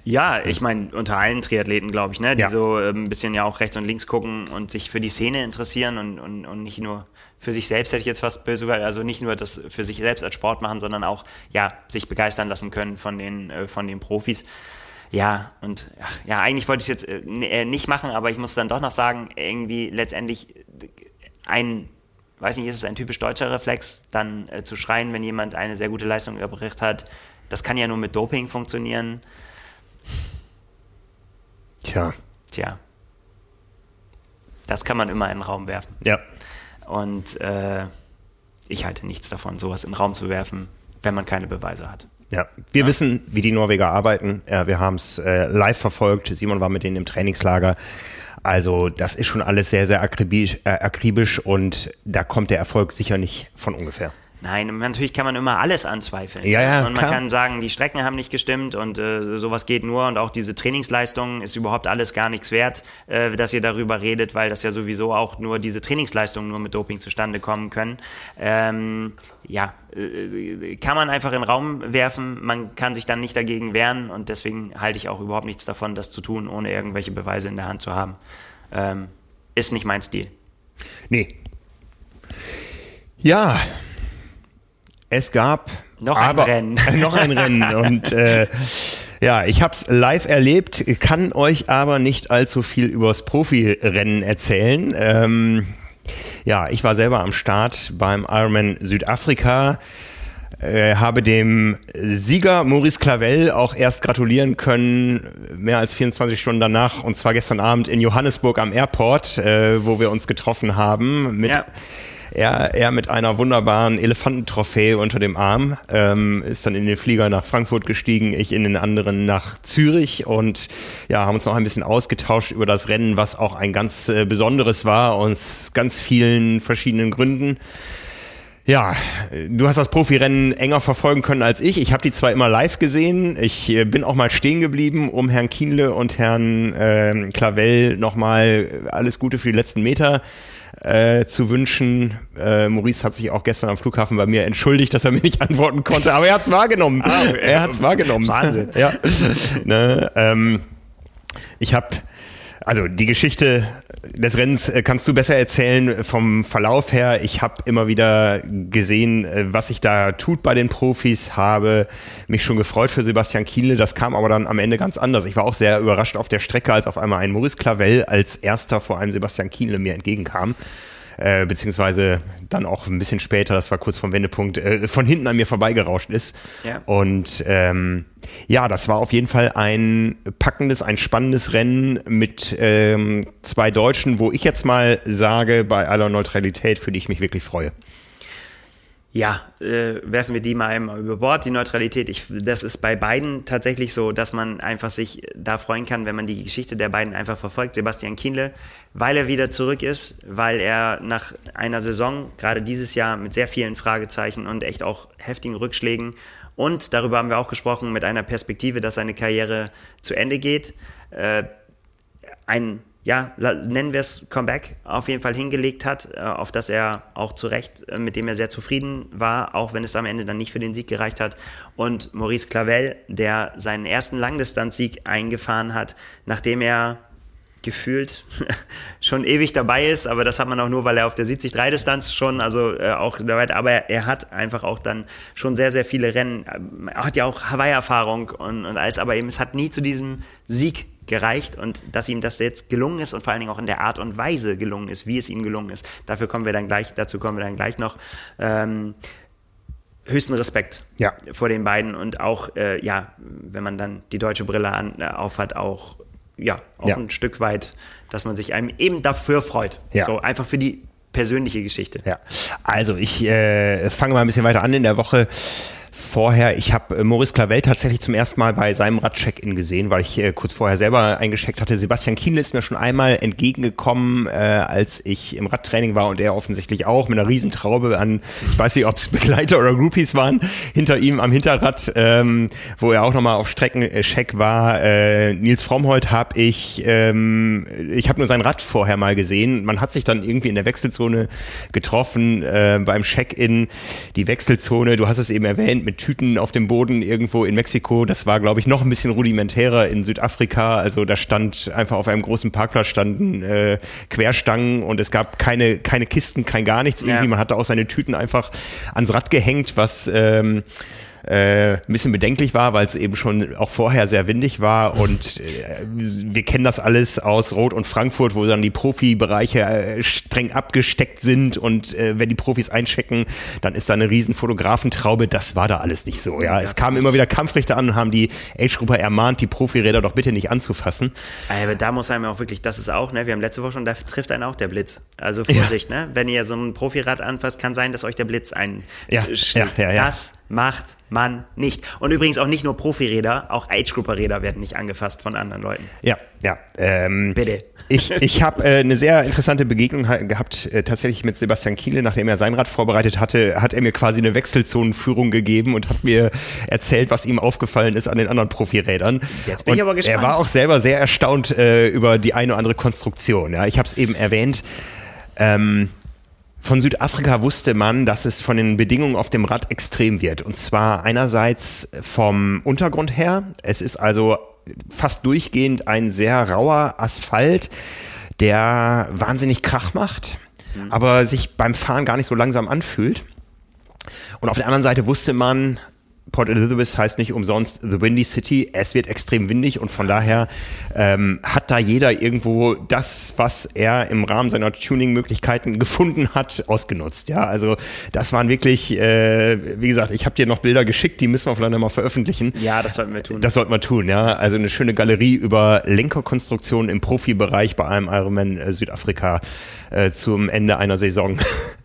Ja, ich meine, unter allen Triathleten, glaube ich, ne, die Ja. so ähm, ein bisschen ja auch rechts und links gucken und sich für die Szene interessieren und, und, und nicht nur für sich selbst, hätte ich jetzt fast böse gesagt, also nicht nur das für sich selbst als Sport machen, sondern auch, ja, sich begeistern lassen können von den, äh, von den Profis. Ja, und ach, ja, eigentlich wollte ich es jetzt äh, äh, nicht machen, aber ich muss dann doch noch sagen, irgendwie letztendlich ein, weiß nicht, ist es ein typisch deutscher Reflex, dann äh, zu schreien, wenn jemand eine sehr gute Leistung erbracht hat. Das kann ja nur mit Doping funktionieren. Tja, Tja, das kann man immer in den Raum werfen. ja. Und äh, ich halte nichts davon, sowas in den Raum zu werfen, wenn man keine Beweise hat. Ja, wir wissen, wie die Norweger arbeiten. Ja, wir haben es äh, live verfolgt. Simon war mit denen im Trainingslager. Also das ist schon alles sehr, sehr akribisch, äh, akribisch und da kommt der Erfolg sicher nicht von ungefähr. Nein, natürlich kann man immer alles anzweifeln. Ja, ja, Und man klar. kann sagen, die Strecken haben nicht gestimmt und äh, sowas geht nur und auch diese Trainingsleistung ist überhaupt alles gar nichts wert, äh, dass ihr darüber redet, weil das ja sowieso auch nur diese Trainingsleistungen nur mit Doping zustande kommen können. Ähm, ja, äh, kann man einfach in den Raum werfen, man kann sich dann nicht dagegen wehren und deswegen halte ich auch überhaupt nichts davon, das zu tun, ohne irgendwelche Beweise in der Hand zu haben. Ähm, ist nicht mein Stil. Nee. Ja, es gab Noch ein aber, Rennen. noch ein Rennen und äh, ja, ich habe es live erlebt, kann euch aber nicht allzu viel übers Profirennen erzählen. Ähm, ja, ich war selber am Start beim Ironman Südafrika. Äh, habe dem Sieger Maurice Clavel auch erst gratulieren können, mehr als 24 Stunden danach, und zwar gestern Abend in Johannesburg am Airport, äh, wo wir uns getroffen haben. Mit, Ja. Er, er mit einer wunderbaren Elefantentrophäe unter dem Arm, ähm, ist dann in den Flieger nach Frankfurt gestiegen, ich in den anderen nach Zürich und ja, haben uns noch ein bisschen ausgetauscht über das Rennen, was auch ein ganz äh, besonderes war, aus ganz vielen verschiedenen Gründen. Ja, du hast das Profirennen enger verfolgen können als ich. Ich habe die zwar immer live gesehen. Ich äh, bin auch mal stehen geblieben, um Herrn Kienle und Herrn äh, Clavel nochmal alles Gute für die letzten Meter äh, zu wünschen. Äh, Maurice hat sich auch gestern am Flughafen bei mir entschuldigt, dass er mir nicht antworten konnte, aber er hat's wahrgenommen. Ah, er hat's wahrgenommen. Wahnsinn. ja. ne, ähm, ich habe Also die Geschichte des Rennens äh, kannst du besser erzählen vom Verlauf her. Ich habe immer wieder gesehen, äh, was sich da tut bei den Profis, habe mich schon gefreut für Sebastian Kienle. Das kam aber dann am Ende ganz anders. Ich war auch sehr überrascht auf der Strecke, als auf einmal ein Maurice Clavel als erster vor einem Sebastian Kienle mir entgegenkam äh, beziehungsweise dann auch ein bisschen später, das war kurz vom Wendepunkt, äh, von hinten an mir vorbeigerauscht ist. Ja. Und ähm, ja, das war auf jeden Fall ein packendes, ein spannendes Rennen mit ähm, zwei Deutschen, wo ich jetzt mal sage, bei aller Neutralität, für die ich mich wirklich freue ja, äh, werfen wir die mal einmal über Bord, die Neutralität. Ich, das ist bei beiden tatsächlich so, dass man einfach sich da freuen kann, wenn man die Geschichte der beiden einfach verfolgt. Sebastian Kienle, weil er wieder zurück ist, weil er nach einer Saison, gerade dieses Jahr, mit sehr vielen Fragezeichen und echt auch heftigen Rückschlägen und darüber haben wir auch gesprochen, mit einer Perspektive, dass seine Karriere zu Ende geht, äh, ein ja, nennen wir es Comeback, auf jeden Fall hingelegt hat, äh, auf das er auch zu Recht, äh, mit dem er sehr zufrieden war, auch wenn es am Ende dann nicht für den Sieg gereicht hat. Und Maurice Clavel, der seinen ersten Langdistanzsieg eingefahren hat, nachdem er gefühlt schon ewig dabei ist, aber das hat man auch nur, weil er auf der 73-Distanz schon, also äh, auch dabei, aber er, er, hat einfach auch dann schon sehr, sehr viele Rennen, er hat ja auch Hawaii-Erfahrung und, und alles, aber eben es hat nie zu diesem Sieg gereicht und dass ihm das jetzt gelungen ist und vor allen Dingen auch in der Art und Weise gelungen ist, wie es ihm gelungen ist. Dafür kommen wir dann gleich, dazu kommen wir dann gleich noch. Ähm, höchsten Respekt ja. vor den beiden und auch, äh, ja, wenn man dann die deutsche Brille an, äh, aufhat, auch, ja, auch ja. ein Stück weit, dass man sich einem eben dafür freut. Ja. So einfach für die persönliche Geschichte. Ja, also ich äh, fange mal ein bisschen weiter an in der Woche vorher, ich habe äh, Maurice Clavel tatsächlich zum ersten Mal bei seinem Rad-Check-In gesehen, weil ich äh, kurz vorher selber eingecheckt hatte. Sebastian Kienle ist mir schon einmal entgegengekommen, äh, als ich im Radtraining war und er offensichtlich auch mit einer Riesentraube an, ich weiß nicht, ob es Begleiter oder Groupies waren, hinter ihm am Hinterrad, ähm, wo er auch nochmal auf Streckencheck war. Äh, Nils Frommholt habe ich, ähm, ich habe nur sein Rad vorher mal gesehen. Man hat sich dann irgendwie in der Wechselzone getroffen äh, beim Check-In. Die Wechselzone, du hast es eben erwähnt, mit Tüten auf dem Boden irgendwo in Mexiko. Das war, glaube ich, noch ein bisschen rudimentärer in Südafrika. Also da stand einfach auf einem großen Parkplatz standen äh, Querstangen und es gab keine, keine Kisten, kein gar nichts. Irgendwie, ja. man hatte auch seine Tüten einfach ans Rad gehängt, was ähm, äh, ein bisschen bedenklich war, weil es eben schon auch vorher sehr windig war und äh, wir kennen das alles aus Rot und Frankfurt, wo dann die Profibereiche äh, streng abgesteckt sind und äh, wenn die Profis einchecken, dann ist da eine riesen Fotografentraube. Das war da alles nicht so. Ja, es kamen immer wieder Kampfrichter an und haben die Age-Gruppe ermahnt, die Profiräder doch bitte nicht anzufassen. Aber da muss einem auch wirklich, das ist auch, ne, wir haben letzte Woche schon, da trifft einen auch der Blitz. Also Vorsicht, ja. ne? Wenn ihr so ein Profirad anfasst, kann sein, dass euch der Blitz ein ja, ja, ja, ja. Das macht man nicht. Und übrigens auch nicht nur Profiräder, auch Age-Grupper-Räder werden nicht angefasst von anderen Leuten. Ja, ja. Ähm, Bitte. Ich, ich habe äh, eine sehr interessante Begegnung gehabt, äh, tatsächlich mit Sebastian Kiele, nachdem er sein Rad vorbereitet hatte, hat er mir quasi eine Wechselzonenführung gegeben und hat mir erzählt, was ihm aufgefallen ist an den anderen Profirädern. Jetzt bin und ich aber gespannt. Er war auch selber sehr erstaunt äh, über die eine oder andere Konstruktion. Ja, ich habe es eben erwähnt. Ähm, von Südafrika wusste man, dass es von den Bedingungen auf dem Rad extrem wird. Und zwar einerseits vom Untergrund her. Es ist also fast durchgehend ein sehr rauer Asphalt, der wahnsinnig Krach macht, mhm. aber sich beim Fahren gar nicht so langsam anfühlt. Und auf der anderen Seite wusste man, Port Elizabeth heißt nicht umsonst The Windy City. Es wird extrem windig und von daher ähm, hat da jeder irgendwo das, was er im Rahmen seiner Tuning-Möglichkeiten gefunden hat, ausgenutzt. Ja, also das waren wirklich, äh, wie gesagt, ich habe dir noch Bilder geschickt, die müssen wir vielleicht mal veröffentlichen. Ja, das sollten wir tun. Das sollten wir tun, ja. Also eine schöne Galerie über Lenkerkonstruktion im Profibereich bei einem Ironman äh, Südafrika äh, zum Ende einer Saison.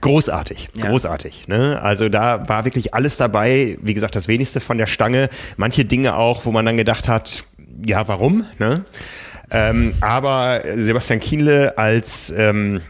Großartig, ja. großartig. Ne? Also da war wirklich alles dabei. Wie gesagt, das wenigste von der Stange. Manche Dinge auch, wo man dann gedacht hat, ja, warum? Ne? Ähm, aber Sebastian Kienle als ähm,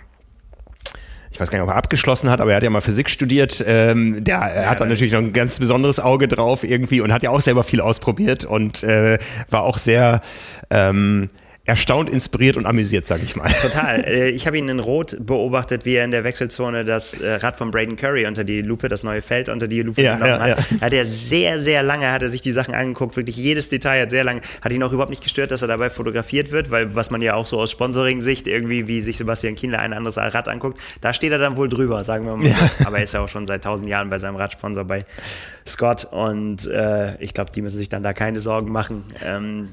ich weiß gar nicht, ob er abgeschlossen hat, aber er hat ja mal Physik studiert. Ähm, der ja, hat dann natürlich noch ein ganz besonderes Auge drauf irgendwie und hat ja auch selber viel ausprobiert und äh, war auch sehr ähm, erstaunt, inspiriert und amüsiert, sag ich mal. Total. Äh, ich habe ihn in Rot beobachtet, wie er in der Wechselzone das äh, Rad von Braden Curry unter die Lupe, das neue Feld unter die Lupe Ja, genommen ja, hat. ja. Hat er sehr, sehr lange, hat er sich die Sachen angeguckt, wirklich jedes Detail hat sehr lange, hat ihn auch überhaupt nicht gestört, dass er dabei fotografiert wird, weil was man ja auch so aus Sponsoring-Sicht irgendwie, wie sich Sebastian Kienle ein anderes Rad anguckt, da steht er dann wohl drüber, sagen wir mal so. Aber er ist ja auch schon seit tausend Jahren bei seinem Radsponsor bei Scott und äh, ich glaube, die müssen sich dann da keine Sorgen machen. Ähm,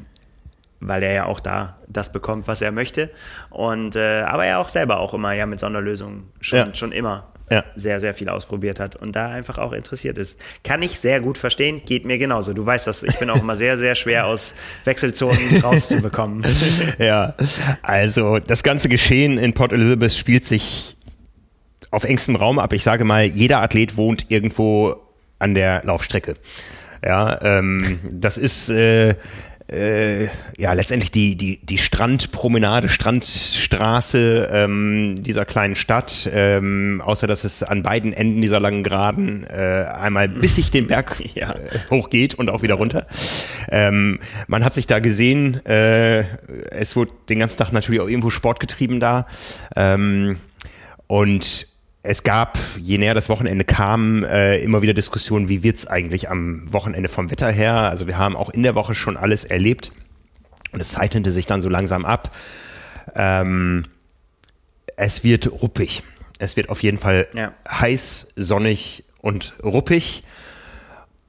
weil er ja auch da das bekommt, was er möchte. Und äh, aber er auch selber auch immer ja mit Sonderlösungen schon, Ja. schon immer Ja. sehr, sehr viel ausprobiert hat und da einfach auch interessiert ist. Kann ich sehr gut verstehen, geht mir genauso. Du weißt das, ich bin auch immer sehr, sehr schwer aus Wechselzonen rauszubekommen. Ja, also das ganze Geschehen in Port Elizabeth spielt sich auf engstem Raum ab. Ich sage mal, jeder Athlet wohnt irgendwo an der Laufstrecke. Ja, ähm, das ist äh, äh, ja letztendlich die, die, die Strandpromenade, Strandstraße ähm, dieser kleinen Stadt, ähm, außer dass es an beiden Enden dieser langen Geraden äh, einmal bis sich den Berg Ja. äh, hochgeht und auch wieder runter. Ähm, man hat sich da gesehen, äh, es wurde den ganzen Tag natürlich auch irgendwo Sport getrieben da. Ähm, und es gab, je näher das Wochenende kam, äh, immer wieder Diskussionen, wie wird's eigentlich am Wochenende vom Wetter her. Also wir haben auch in der Woche schon alles erlebt. Und es zeichnete sich dann so langsam ab. Ähm, es wird ruppig. Es wird auf jeden Fall Ja. heiß, sonnig und ruppig.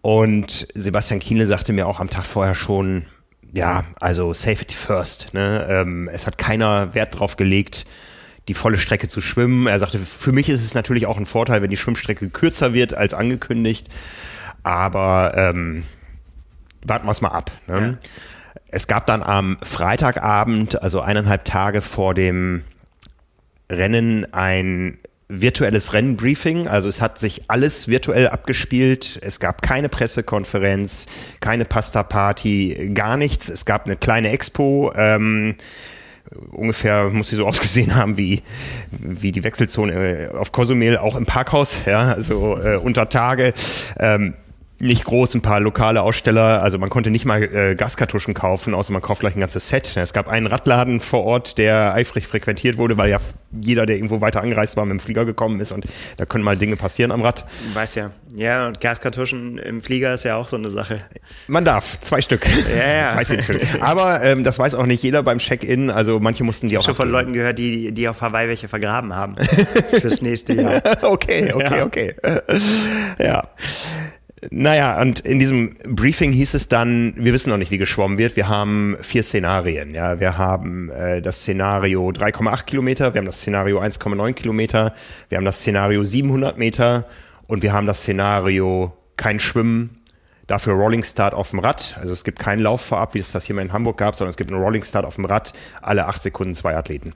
Und Sebastian Kienle sagte mir auch am Tag vorher schon, ja, also Safety first. Ne? Ähm, es hat keiner Wert drauf gelegt, die volle Strecke zu schwimmen. Er sagte, für mich ist es natürlich auch ein Vorteil, wenn die Schwimmstrecke kürzer wird als angekündigt. Aber ähm, warten wir es mal ab. Ne? Es gab dann am Freitagabend, also eineinhalb Tage vor dem Rennen, ein virtuelles Rennbriefing. Also es hat sich alles virtuell abgespielt. Es gab keine Pressekonferenz, keine Pasta-Party, gar nichts. Es gab eine kleine Expo. Ähm, ungefähr muss sie so ausgesehen haben wie, wie die Wechselzone äh, auf Cozumel, auch im Parkhaus, ja, also äh, unter Tage. Ähm, nicht groß, ein paar lokale Aussteller, also man konnte nicht mal äh, Gaskartuschen kaufen, außer man kauft gleich ein ganzes Set. Es gab einen Radladen vor Ort, der eifrig frequentiert wurde, weil ja jeder, der irgendwo weiter angereist war, mit dem Flieger gekommen ist und da können mal Dinge passieren am Rad. Weiß ja. Ja, und Gaskartuschen im Flieger ist ja auch so eine Sache. Man darf, zwei Stück. Ja, ja. Weiß ich nicht. Aber ähm, das weiß auch nicht jeder beim Check-in, also manche mussten die auch Schon von. Leuten gehört, die, die auf Hawaii welche vergraben haben. Fürs nächste Jahr. okay, okay, Ja. okay. ja. Naja, und in diesem Briefing hieß es dann, wir wissen noch nicht, wie geschwommen wird. Wir haben vier Szenarien. Ja, wir haben äh, das Szenario 3,8 Kilometer, wir haben das Szenario 1,9 Kilometer, wir haben das Szenario 700 Meter und wir haben das Szenario kein Schwimmen, dafür Rolling Start auf dem Rad. Also es gibt keinen Lauf vorab, wie es das hier mal in Hamburg gab, sondern es gibt einen Rolling Start auf dem Rad, alle acht Sekunden zwei Athleten.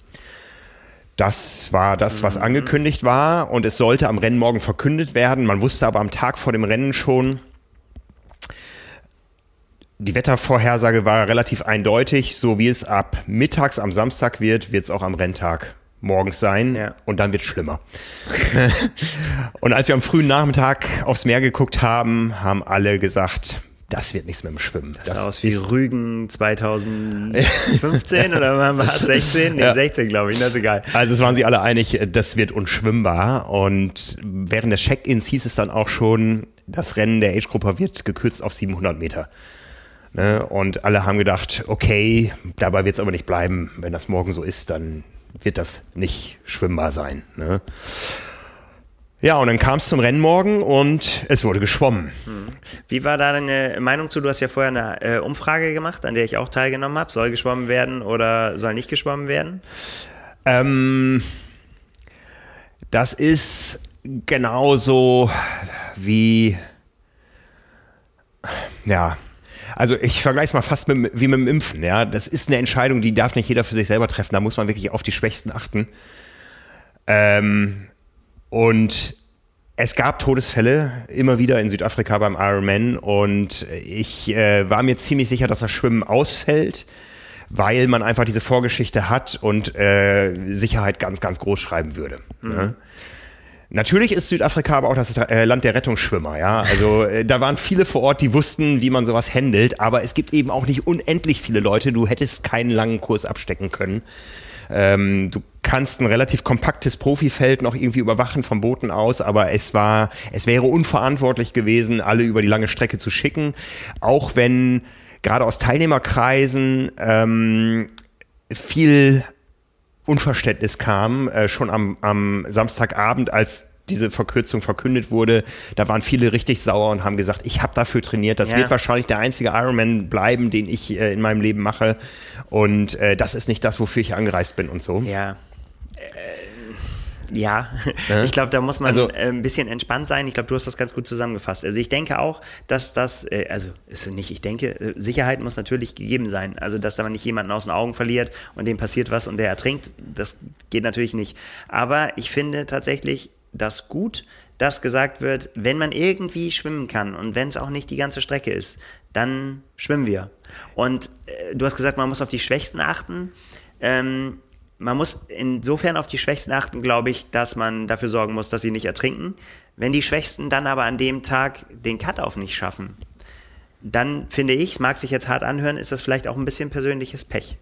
Das war das, was angekündigt war und es sollte am Rennmorgen verkündet werden. Man wusste aber am Tag vor dem Rennen schon, die Wettervorhersage war relativ eindeutig. So wie es ab mittags am Samstag wird, wird es auch am Renntag morgens sein Ja. und dann wird es schlimmer. und als wir am frühen Nachmittag aufs Meer geguckt haben, haben alle gesagt, das wird nichts mit dem Schwimmen. Das sah aus wie Rügen 2015 oder wann war es? 16? Nee, Ja. 16, glaube ich. Das ist egal. Also es waren sie alle einig, das wird unschwimmbar. Und während des Check-ins hieß es dann auch schon, das Rennen der Age-Gruppe wird gekürzt auf 700 Meter. Ne? Und alle haben gedacht, okay, dabei wird es aber nicht bleiben. Wenn das morgen so ist, dann wird das nicht schwimmbar sein. Ne? Ja, und dann kam es zum Rennmorgen und es wurde geschwommen. Wie war da deine Meinung zu? Du hast ja vorher eine äh, Umfrage gemacht, an der ich auch teilgenommen habe. Soll geschwommen werden oder soll nicht geschwommen werden? Ähm, das ist genauso wie, ja, also ich vergleiche es mal fast mit, wie mit dem Impfen. Ja, das ist eine Entscheidung, die darf nicht jeder für sich selber treffen. Da muss man wirklich auf die Schwächsten achten. Ähm, und es gab Todesfälle immer wieder in Südafrika beim Ironman und ich äh, war mir ziemlich sicher, dass das Schwimmen ausfällt, weil man einfach diese Vorgeschichte hat und äh, Sicherheit ganz, ganz groß schreiben würde. Ne? Natürlich ist Südafrika aber auch das äh, Land der Rettungsschwimmer, ja. Also äh, da waren viele vor Ort, die wussten, wie man sowas handelt, aber es gibt eben auch nicht unendlich viele Leute. Du hättest keinen langen Kurs abstecken können. Ähm, du kannst ein relativ kompaktes Profifeld noch irgendwie überwachen vom Booten aus, aber es war, es wäre unverantwortlich gewesen, alle über die lange Strecke zu schicken, auch wenn gerade aus Teilnehmerkreisen ähm, viel Unverständnis kam, äh, schon am, am Samstagabend, als diese Verkürzung verkündet wurde, da waren viele richtig sauer und haben gesagt, ich habe dafür trainiert. Das ja. wird wahrscheinlich der einzige Ironman bleiben, den ich äh, in meinem Leben mache. Und äh, das ist nicht das, wofür ich angereist bin und so. Ja. Ja, ja. ich glaube, da muss man also, äh, ein bisschen entspannt sein. Ich glaube, du hast das ganz gut zusammengefasst. Also ich denke auch, dass das, äh, also ist nicht, ich denke, äh, Sicherheit muss natürlich gegeben sein. Also dass da man nicht jemanden aus den Augen verliert und dem passiert was und der ertrinkt, das geht natürlich nicht. Aber ich finde tatsächlich das gut, dass gesagt wird, wenn man irgendwie schwimmen kann und wenn es auch nicht die ganze Strecke ist, dann schwimmen wir. Und äh, du hast gesagt, man muss auf die Schwächsten achten. Ähm, man muss insofern auf die Schwächsten achten, glaube ich, dass man dafür sorgen muss, dass sie nicht ertrinken. Wenn die Schwächsten dann aber an dem Tag den Cut-Off nicht schaffen, dann finde ich, mag sich jetzt hart anhören, ist das vielleicht auch ein bisschen persönliches Pech.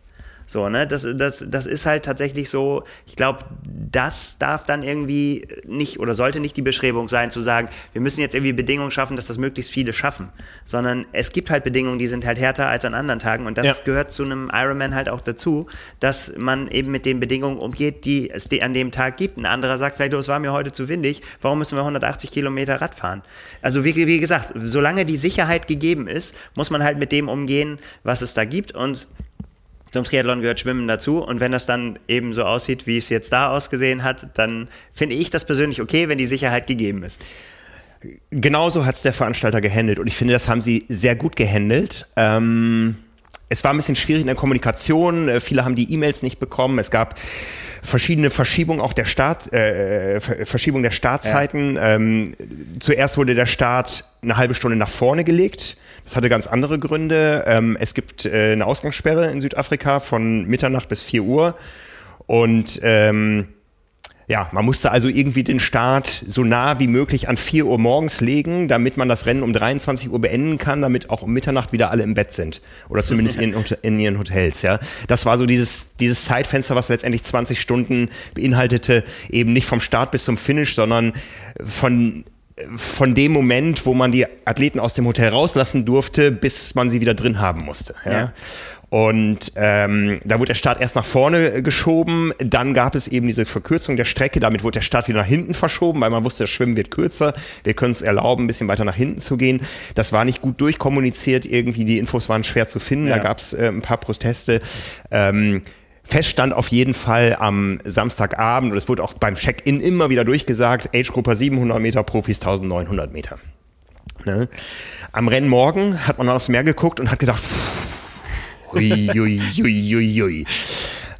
So, ne, das, das, das ist halt tatsächlich so, ich glaube, das darf dann irgendwie nicht oder sollte nicht die Beschreibung sein, zu sagen, wir müssen jetzt irgendwie Bedingungen schaffen, dass das möglichst viele schaffen, sondern es gibt halt Bedingungen, die sind halt härter als an anderen Tagen und das ja. gehört zu einem Ironman halt auch dazu, dass man eben mit den Bedingungen umgeht, die es an dem Tag gibt. Ein anderer sagt vielleicht, oh, es war mir heute zu windig, warum müssen wir 180 Kilometer Rad fahren? Also wie, wie gesagt, solange die Sicherheit gegeben ist, muss man halt mit dem umgehen, was es da gibt und zum Triathlon gehört Schwimmen dazu. Und wenn das dann eben so aussieht, wie es jetzt da ausgesehen hat, dann finde ich das persönlich okay, wenn die Sicherheit gegeben ist. Genauso hat es der Veranstalter gehandelt. Und ich finde, das haben sie sehr gut gehandelt. Ähm, es war ein bisschen schwierig in der Kommunikation. Äh, viele haben die E-Mails nicht bekommen. Es gab verschiedene Verschiebungen auch der Start, äh, Verschiebung der Startzeiten. Ja. Ähm, zuerst wurde der Start eine halbe Stunde nach vorne gelegt. Das hatte ganz andere Gründe. Ähm, es gibt äh, eine Ausgangssperre in Südafrika von Mitternacht bis 4 Uhr. Und ähm, ja, man musste also irgendwie den Start so nah wie möglich an 4 Uhr morgens legen, damit man das Rennen um 23 Uhr beenden kann, damit auch um Mitternacht wieder alle im Bett sind. Oder zumindest in, in ihren Hotels, ja. Das war so dieses, dieses Zeitfenster, was letztendlich 20 Stunden beinhaltete, eben nicht vom Start bis zum Finish, sondern von von dem Moment, wo man die Athleten aus dem Hotel rauslassen durfte, bis man sie wieder drin haben musste. Ja. ja. Und ähm, da wurde der Start erst nach vorne geschoben, dann gab es eben diese Verkürzung der Strecke, damit wurde der Start wieder nach hinten verschoben, weil man wusste, das Schwimmen wird kürzer, wir können es erlauben, ein bisschen weiter nach hinten zu gehen. Das war nicht gut durchkommuniziert, irgendwie die Infos waren schwer zu finden, ja. da gab es äh, ein paar Proteste. Ähm, Fest stand auf jeden Fall am Samstagabend und es wurde auch beim Check-in immer wieder durchgesagt, Age-Gruppe 700 Meter, Profis 1900 Meter. Ne? Am Rennmorgen hat man aufs Meer geguckt und hat gedacht, hui, hui.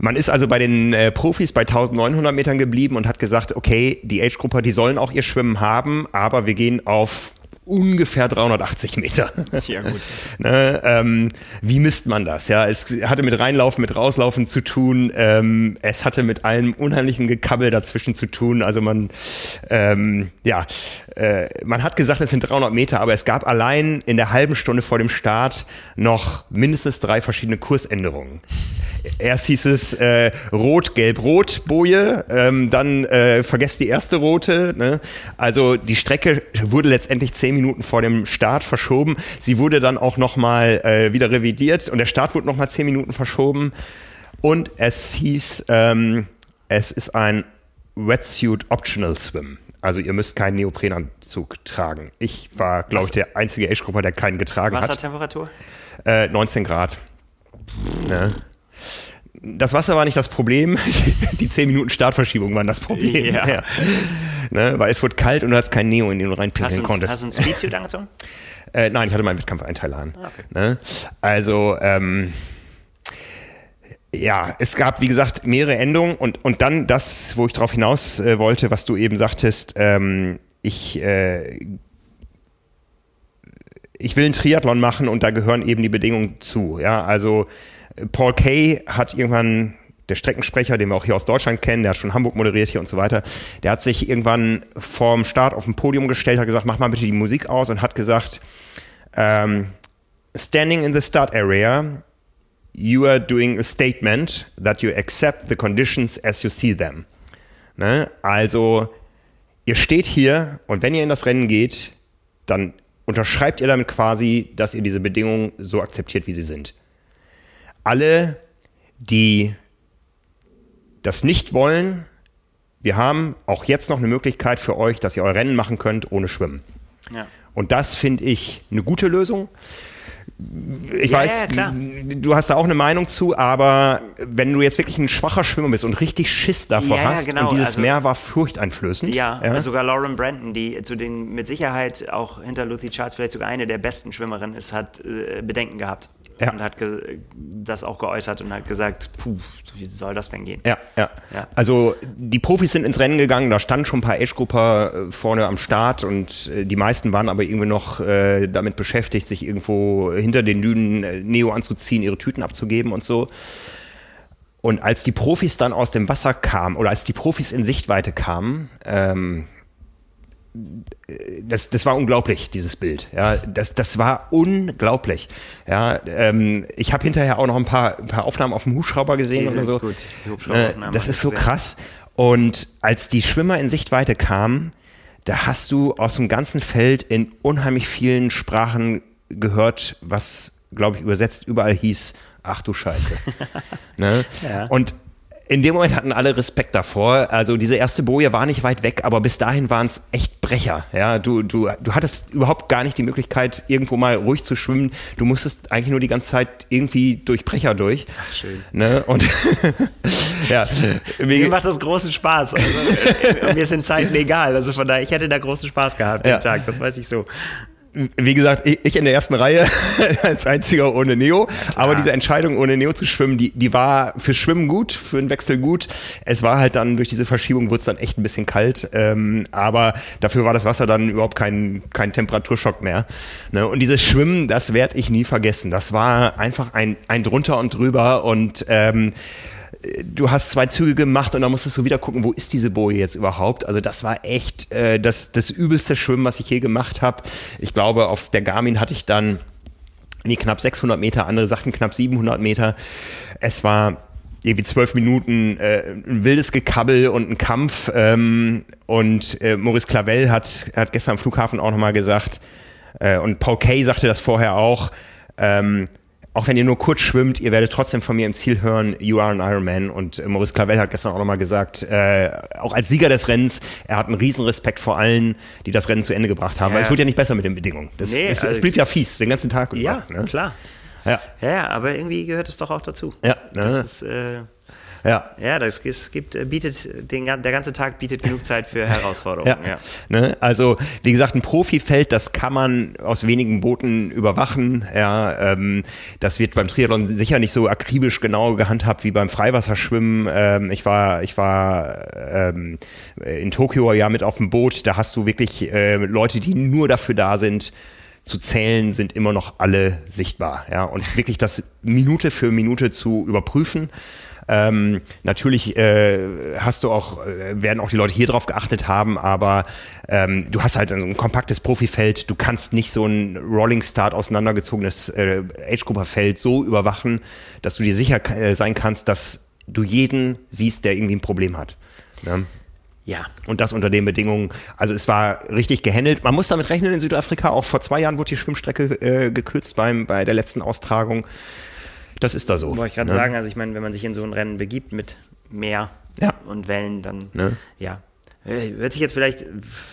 Man ist also bei den äh, Profis bei 1900 Metern geblieben und hat gesagt, okay, die Age-Gruppe, die sollen auch ihr Schwimmen haben, aber wir gehen auf ungefähr 380 Meter. Ja, gut. ne, ähm, wie misst man das? Ja, es hatte mit Reinlaufen, mit Rauslaufen zu tun. Ähm, es hatte mit allem unheimlichen Gekabbel dazwischen zu tun. Also man, ähm, ja, äh, man hat gesagt, es sind 300 Meter, aber es gab allein in der halben Stunde vor dem Start noch mindestens drei verschiedene Kursänderungen. Erst hieß es äh, Rot, Gelb, Rot, Boje, ähm, dann äh, vergesst die erste rote. Ne? Also die Strecke wurde letztendlich zehn Minuten vor dem Start verschoben. Sie wurde dann auch nochmal äh, wieder revidiert und der Start wurde nochmal zehn Minuten verschoben. Und es hieß, ähm, es ist ein Wetsuit Optional Swim. Also ihr müsst keinen Neoprenanzug tragen. Ich war, glaube ich, der einzige Age-Grupper, der keinen getragen Wassertemperatur? hat. Wassertemperatur? Äh, 19 Grad. Ne? Das Wasser war nicht das Problem, die 10 Minuten Startverschiebung waren das Problem. Ja. ja. Ne, weil es wurde kalt und du hast kein Neo, in den du reinpinkeln konntest. Hast du einen Speedsuit angezogen? äh, nein, ich hatte meinen Wettkampfeinteil an. Ah, okay. Ne? Also, ähm, ja, es gab, wie gesagt, mehrere Änderungen und, und dann das, wo ich darauf hinaus äh, wollte, was du eben sagtest, ähm, ich, äh, ich will einen Triathlon machen und da gehören eben die Bedingungen zu. Ja, also Paul Kay hat irgendwann der Streckensprecher, den wir auch hier aus Deutschland kennen, der hat schon Hamburg moderiert hier und so weiter, der hat sich irgendwann vorm Start auf dem Podium gestellt, hat gesagt, mach mal bitte die Musik aus und hat gesagt, ähm, standing in the start area, you are doing a statement that you accept the conditions as you see them. Ne? Also, ihr steht hier und wenn ihr in das Rennen geht, dann unterschreibt ihr damit quasi, dass ihr diese Bedingungen so akzeptiert, wie sie sind. Alle, die das nicht wollen, wir haben auch jetzt noch eine Möglichkeit für euch, dass ihr euer Rennen machen könnt ohne Schwimmen. Ja. Und das finde ich eine gute Lösung. Ich ja, weiß, ja, du hast da auch eine Meinung zu, aber wenn du jetzt wirklich ein schwacher Schwimmer bist und richtig Schiss davor hast, genau. und dieses also, Meer war furchteinflößend. Ja, ja, sogar Lauren Brandon, die zu den mit Sicherheit auch hinter Lucy Charles vielleicht sogar eine der besten Schwimmerinnen ist, hat äh, Bedenken gehabt ja. und hat das auch geäußert und hat gesagt, puh, wie soll das denn gehen? Ja, ja, ja. Also die Profis sind ins Rennen gegangen, da standen schon ein paar Age-Grupper äh, vorne am Start und äh, die meisten waren aber irgendwie noch äh, damit beschäftigt, sich irgendwo hinter den Dünen äh, Neo anzuziehen, ihre Tüten abzugeben und so. Und als die Profis dann aus dem Wasser kamen oder als die Profis in Sichtweite kamen, ähm, das, das war unglaublich, dieses Bild. Ja, das, das war unglaublich. Ja, ähm, ich habe hinterher auch noch ein paar, ein paar Aufnahmen auf dem Hubschrauber gesehen oder so. Gut. Äh, das ist so krass. Und als die Schwimmer in Sichtweite kamen, da hast du aus dem ganzen Feld in unheimlich vielen Sprachen gehört, was, glaube ich, übersetzt überall hieß, ach du Scheiße. ne? ja. Und in dem Moment hatten alle Respekt davor. Also diese erste Boje war nicht weit weg, aber bis dahin waren es echt Brecher. Ja, du, du, du hattest überhaupt gar nicht die Möglichkeit, irgendwo mal ruhig zu schwimmen. Du musstest eigentlich nur die ganze Zeit irgendwie durch Brecher durch. Ach, schön. Ne? Und ja. Mir macht das großen Spaß. Also, äh, mir sind Zeiten egal. Also von daher, ich hätte da großen Spaß gehabt den ja. Tag, das weiß ich so wie gesagt, ich in der ersten Reihe als einziger ohne Neo. Aber diese Entscheidung, ohne Neo zu schwimmen, die, die war für Schwimmen gut, für den Wechsel gut. Es war halt dann durch diese Verschiebung wurde es dann echt ein bisschen kalt. Ähm, aber dafür war das Wasser dann überhaupt kein, kein Temperaturschock mehr. Ne? Und dieses Schwimmen, das werde ich nie vergessen. Das war einfach ein, ein drunter und drüber und ähm, du hast zwei Züge gemacht und dann musstest du wieder gucken, wo ist diese Boje jetzt überhaupt? Also das war echt äh, das, das übelste Schwimmen, was ich je gemacht habe. Ich glaube, auf der Garmin hatte ich dann nee, knapp 600 Meter, andere Sachen knapp 700 Meter. Es war irgendwie zwölf Minuten äh, ein wildes Gekabbel und ein Kampf. Ähm, und äh, Maurice Clavel hat, hat gestern am Flughafen auch nochmal gesagt, äh, und Paul Kay sagte das vorher auch, ähm, auch wenn ihr nur kurz schwimmt, ihr werdet trotzdem von mir im Ziel hören, you are an Ironman. Und Maurice Clavel hat gestern auch nochmal gesagt, äh, auch als Sieger des Rennens, er hat einen riesen Respekt vor allen, die das Rennen zu Ende gebracht haben. Ja. Weil es wurde ja nicht besser mit den Bedingungen. Das, nee, es, also es blieb ja fies, den ganzen Tag. Ja, über, ne? klar. Ja. ja, aber irgendwie gehört es doch auch dazu. Ja, ne? das ist... Äh ja. Ja, das gibt, äh, bietet, den, der ganze Tag bietet genug Zeit für Herausforderungen. Ja. ja. Ne? Also, wie gesagt, ein Profifeld, das kann man aus wenigen Booten überwachen. Ja, ähm, das wird beim Triathlon sicher nicht so akribisch genau gehandhabt wie beim Freiwasserschwimmen. Ähm, ich war, ich war ähm, in Tokio ja mit auf dem Boot. Da hast du wirklich äh, Leute, die nur dafür da sind, zu zählen, sind immer noch alle sichtbar. Ja, und wirklich das Minute für Minute zu überprüfen. Ähm, natürlich äh, hast du auch, äh, werden auch die Leute hier drauf geachtet haben, aber ähm, du hast halt ein, kompaktes Profifeld, du kannst nicht so ein Rolling Start auseinandergezogenes äh, Age-Grupper-Feld so überwachen, dass du dir sicher äh, sein kannst, dass du jeden siehst, der irgendwie ein Problem hat. Ne? Ja, und das unter den Bedingungen. Also es war richtig gehändelt. Man muss damit rechnen in Südafrika. Auch vor zwei Jahren wurde die Schwimmstrecke äh, gekürzt beim, bei der letzten Austragung. Das ist da so. Wollte ich gerade ne? sagen, also ich meine, wenn man sich in so ein Rennen begibt mit Meer ja. und Wellen, dann ne? ja, hört sich jetzt vielleicht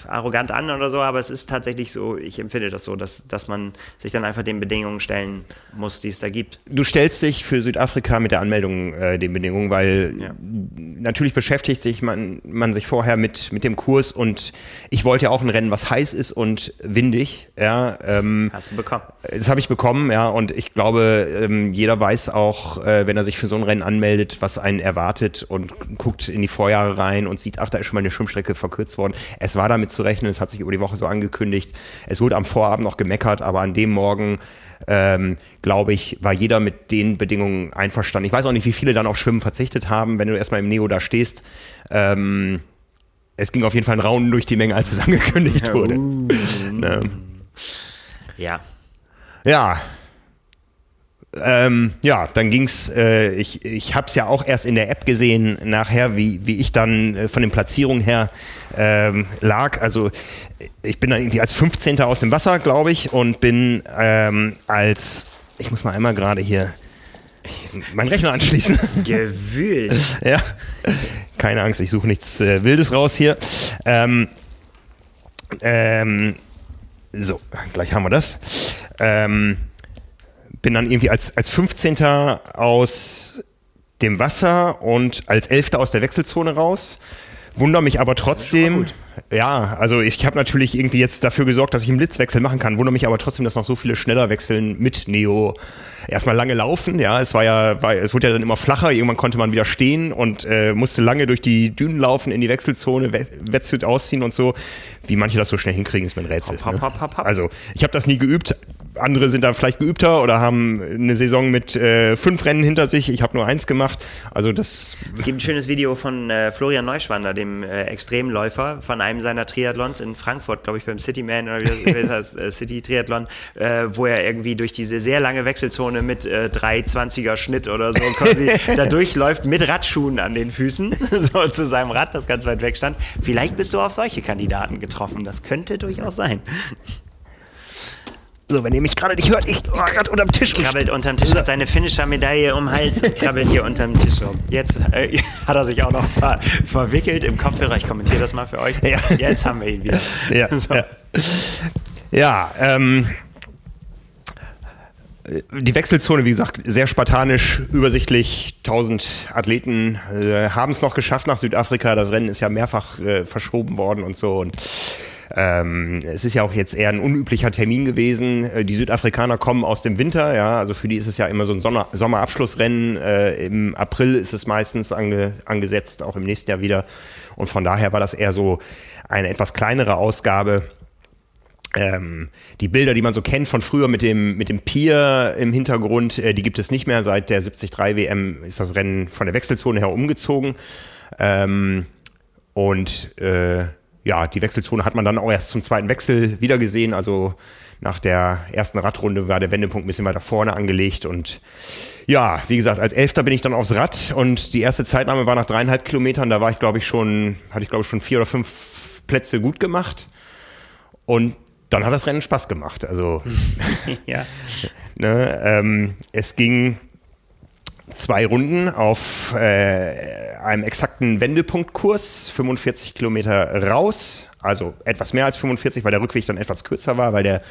arrogant an oder so, aber es ist tatsächlich so, ich empfinde das so, dass, dass man sich dann einfach den Bedingungen stellen muss, die es da gibt. Du stellst dich für Südafrika mit der Anmeldung äh, den Bedingungen, weil ja. natürlich beschäftigt sich man, man sich vorher mit, mit dem Kurs und ich wollte ja auch ein Rennen, was heiß ist und windig. Ja, ähm, Hast du bekommen? Das habe ich bekommen, ja, und ich glaube, ähm, jeder weiß auch, äh, wenn er sich für so ein Rennen anmeldet, was einen erwartet und guckt in die Vorjahre rein und sieht, ach, da ist schon mal eine Schwimmstrecke Strecke verkürzt worden. Es war damit zu rechnen, es hat sich über die Woche so angekündigt. Es wurde am Vorabend noch gemeckert, aber an dem Morgen ähm, glaube ich, war jeder mit den Bedingungen einverstanden. Ich weiß auch nicht, wie viele dann auf Schwimmen verzichtet haben, wenn du erstmal im Neo da stehst. Ähm, es ging auf jeden Fall ein Raunen durch die Menge, als es angekündigt wurde. Uh, ne? Ja. Ja, ähm, ja, dann ging's. Äh, ich ich habe es ja auch erst in der App gesehen nachher, wie, wie ich dann äh, von den Platzierungen her ähm, lag. Also ich bin dann irgendwie als 15. aus dem Wasser, glaube ich, und bin ähm, als, ich muss mal einmal gerade hier meinen Rechner anschließen. Gewühlt. ja, keine Angst, ich suche nichts äh, Wildes raus hier. Ähm, ähm, so, gleich haben wir das. Ähm, bin dann irgendwie als, als 15. aus dem Wasser und als 11. aus der Wechselzone raus. Wunder mich aber trotzdem. Ja, also ich habe natürlich irgendwie jetzt dafür gesorgt, dass ich einen Blitzwechsel machen kann. Wundere mich aber trotzdem, dass noch so viele schneller wechseln mit Neo. Erstmal lange laufen, ja, es war ja, war, es wurde ja dann immer flacher. Irgendwann konnte man wieder stehen und äh, musste lange durch die Dünen laufen in die Wechselzone, Wetsuit ausziehen und so. Wie manche das so schnell hinkriegen, ist mir ein Rätsel. Hopp, hopp, hopp, ne? Also ich habe das nie geübt andere sind da vielleicht geübter oder haben eine Saison mit äh, fünf Rennen hinter sich. Ich habe nur eins gemacht. Also das. Es gibt ein schönes Video von äh, Florian Neuschwander, dem äh, Extremläufer, von einem seiner Triathlons in Frankfurt, glaube ich, beim Cityman oder wie das heißt, äh, City Triathlon, äh, wo er irgendwie durch diese sehr lange Wechselzone mit äh, 320er Schnitt oder so quasi da durchläuft mit Radschuhen an den Füßen, so zu seinem Rad, das ganz weit weg stand. Vielleicht bist du auf solche Kandidaten getroffen. Das könnte durchaus sein. So, wenn ihr mich gerade nicht hört, ich oh, gerade unterm Tisch. Krabbelt unterm Tisch, hat seine Finisher-Medaille um den Hals, krabbelt hier unterm Tisch rum. Jetzt äh, hat er sich auch noch ver verwickelt im Kopfhörer. Ich kommentiere das mal für euch. Ja. Jetzt haben wir ihn wieder. Ja, so. ja. ja ähm, die Wechselzone, wie gesagt, sehr spartanisch, übersichtlich. 1000 Athleten äh, haben es noch geschafft nach Südafrika. Das Rennen ist ja mehrfach äh, verschoben worden und so. Und ähm, es ist ja auch jetzt eher ein unüblicher Termin gewesen. Äh, die Südafrikaner kommen aus dem Winter, ja, also für die ist es ja immer so ein Sommer Sommerabschlussrennen. Äh, Im April ist es meistens ange angesetzt, auch im nächsten Jahr wieder. Und von daher war das eher so eine etwas kleinere Ausgabe. Ähm, die Bilder, die man so kennt von früher mit dem, mit dem Pier im Hintergrund, äh, die gibt es nicht mehr. Seit der 73 WM ist das Rennen von der Wechselzone her umgezogen. Ähm, und äh, ja, die Wechselzone hat man dann auch erst zum zweiten Wechsel wieder gesehen. Also nach der ersten Radrunde war der Wendepunkt ein bisschen weiter vorne angelegt und ja, wie gesagt, als Elfter bin ich dann aufs Rad und die erste Zeitnahme war nach dreieinhalb Kilometern. Da war ich, glaube ich, schon, hatte ich, glaube ich, schon vier oder fünf Plätze gut gemacht. Und dann hat das Rennen Spaß gemacht. Also, ja. ne, ähm, es ging zwei Runden auf äh, einem exakten Wendepunktkurs, 45 Kilometer raus, also etwas mehr als 45, weil der Rückweg dann etwas kürzer war, weil der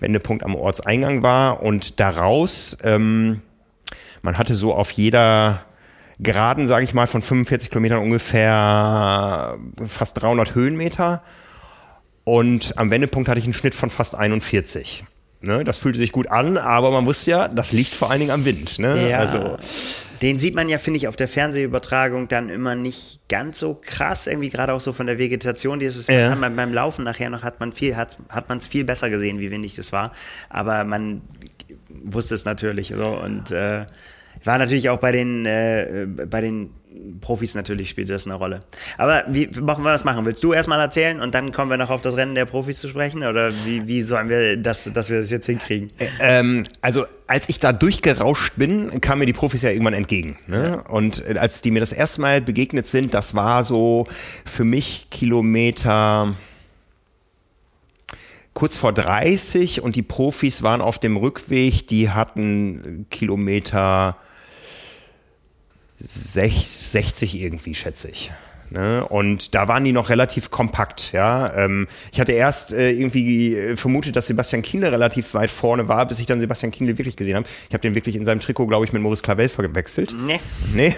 Wendepunkt am Ortseingang war. Und daraus, ähm, man hatte so auf jeder Geraden, sage ich mal, von 45 Kilometern ungefähr fast 300 Höhenmeter. Und am Wendepunkt hatte ich einen Schnitt von fast 41. Ne, das fühlte sich gut an, aber man wusste ja, das liegt vor allen Dingen am Wind. Ne? Ja. Also, den sieht man ja, finde ich, auf der Fernsehübertragung dann immer nicht ganz so krass, irgendwie gerade auch so von der Vegetation. Dieses ja. man, beim Laufen nachher noch hat man viel, hat, hat man es viel besser gesehen, wie windig das war. Aber man wusste es natürlich so und äh, war natürlich auch bei den, äh, bei den Profis natürlich spielt das eine Rolle. Aber wie machen wir das machen? Willst du erstmal erzählen und dann kommen wir noch auf das Rennen der Profis zu sprechen? Oder wie, wie sollen wir das, dass wir das jetzt hinkriegen? Ähm, also als ich da durchgerauscht bin, kamen mir die Profis ja irgendwann entgegen. Ne? Und äh, als die mir das erste Mal begegnet sind, das war so für mich Kilometer kurz vor 30 und die Profis waren auf dem Rückweg, die hatten Kilometer 60 irgendwie, schätze ich. Ne? Und da waren die noch relativ kompakt. Ja? Ähm, ich hatte erst äh, irgendwie äh, vermutet, dass Sebastian Kienle relativ weit vorne war, bis ich dann Sebastian Kienle wirklich gesehen habe. Ich habe den wirklich in seinem Trikot, glaube ich, mit Maurice Clavel verwechselt. Nee. Nee?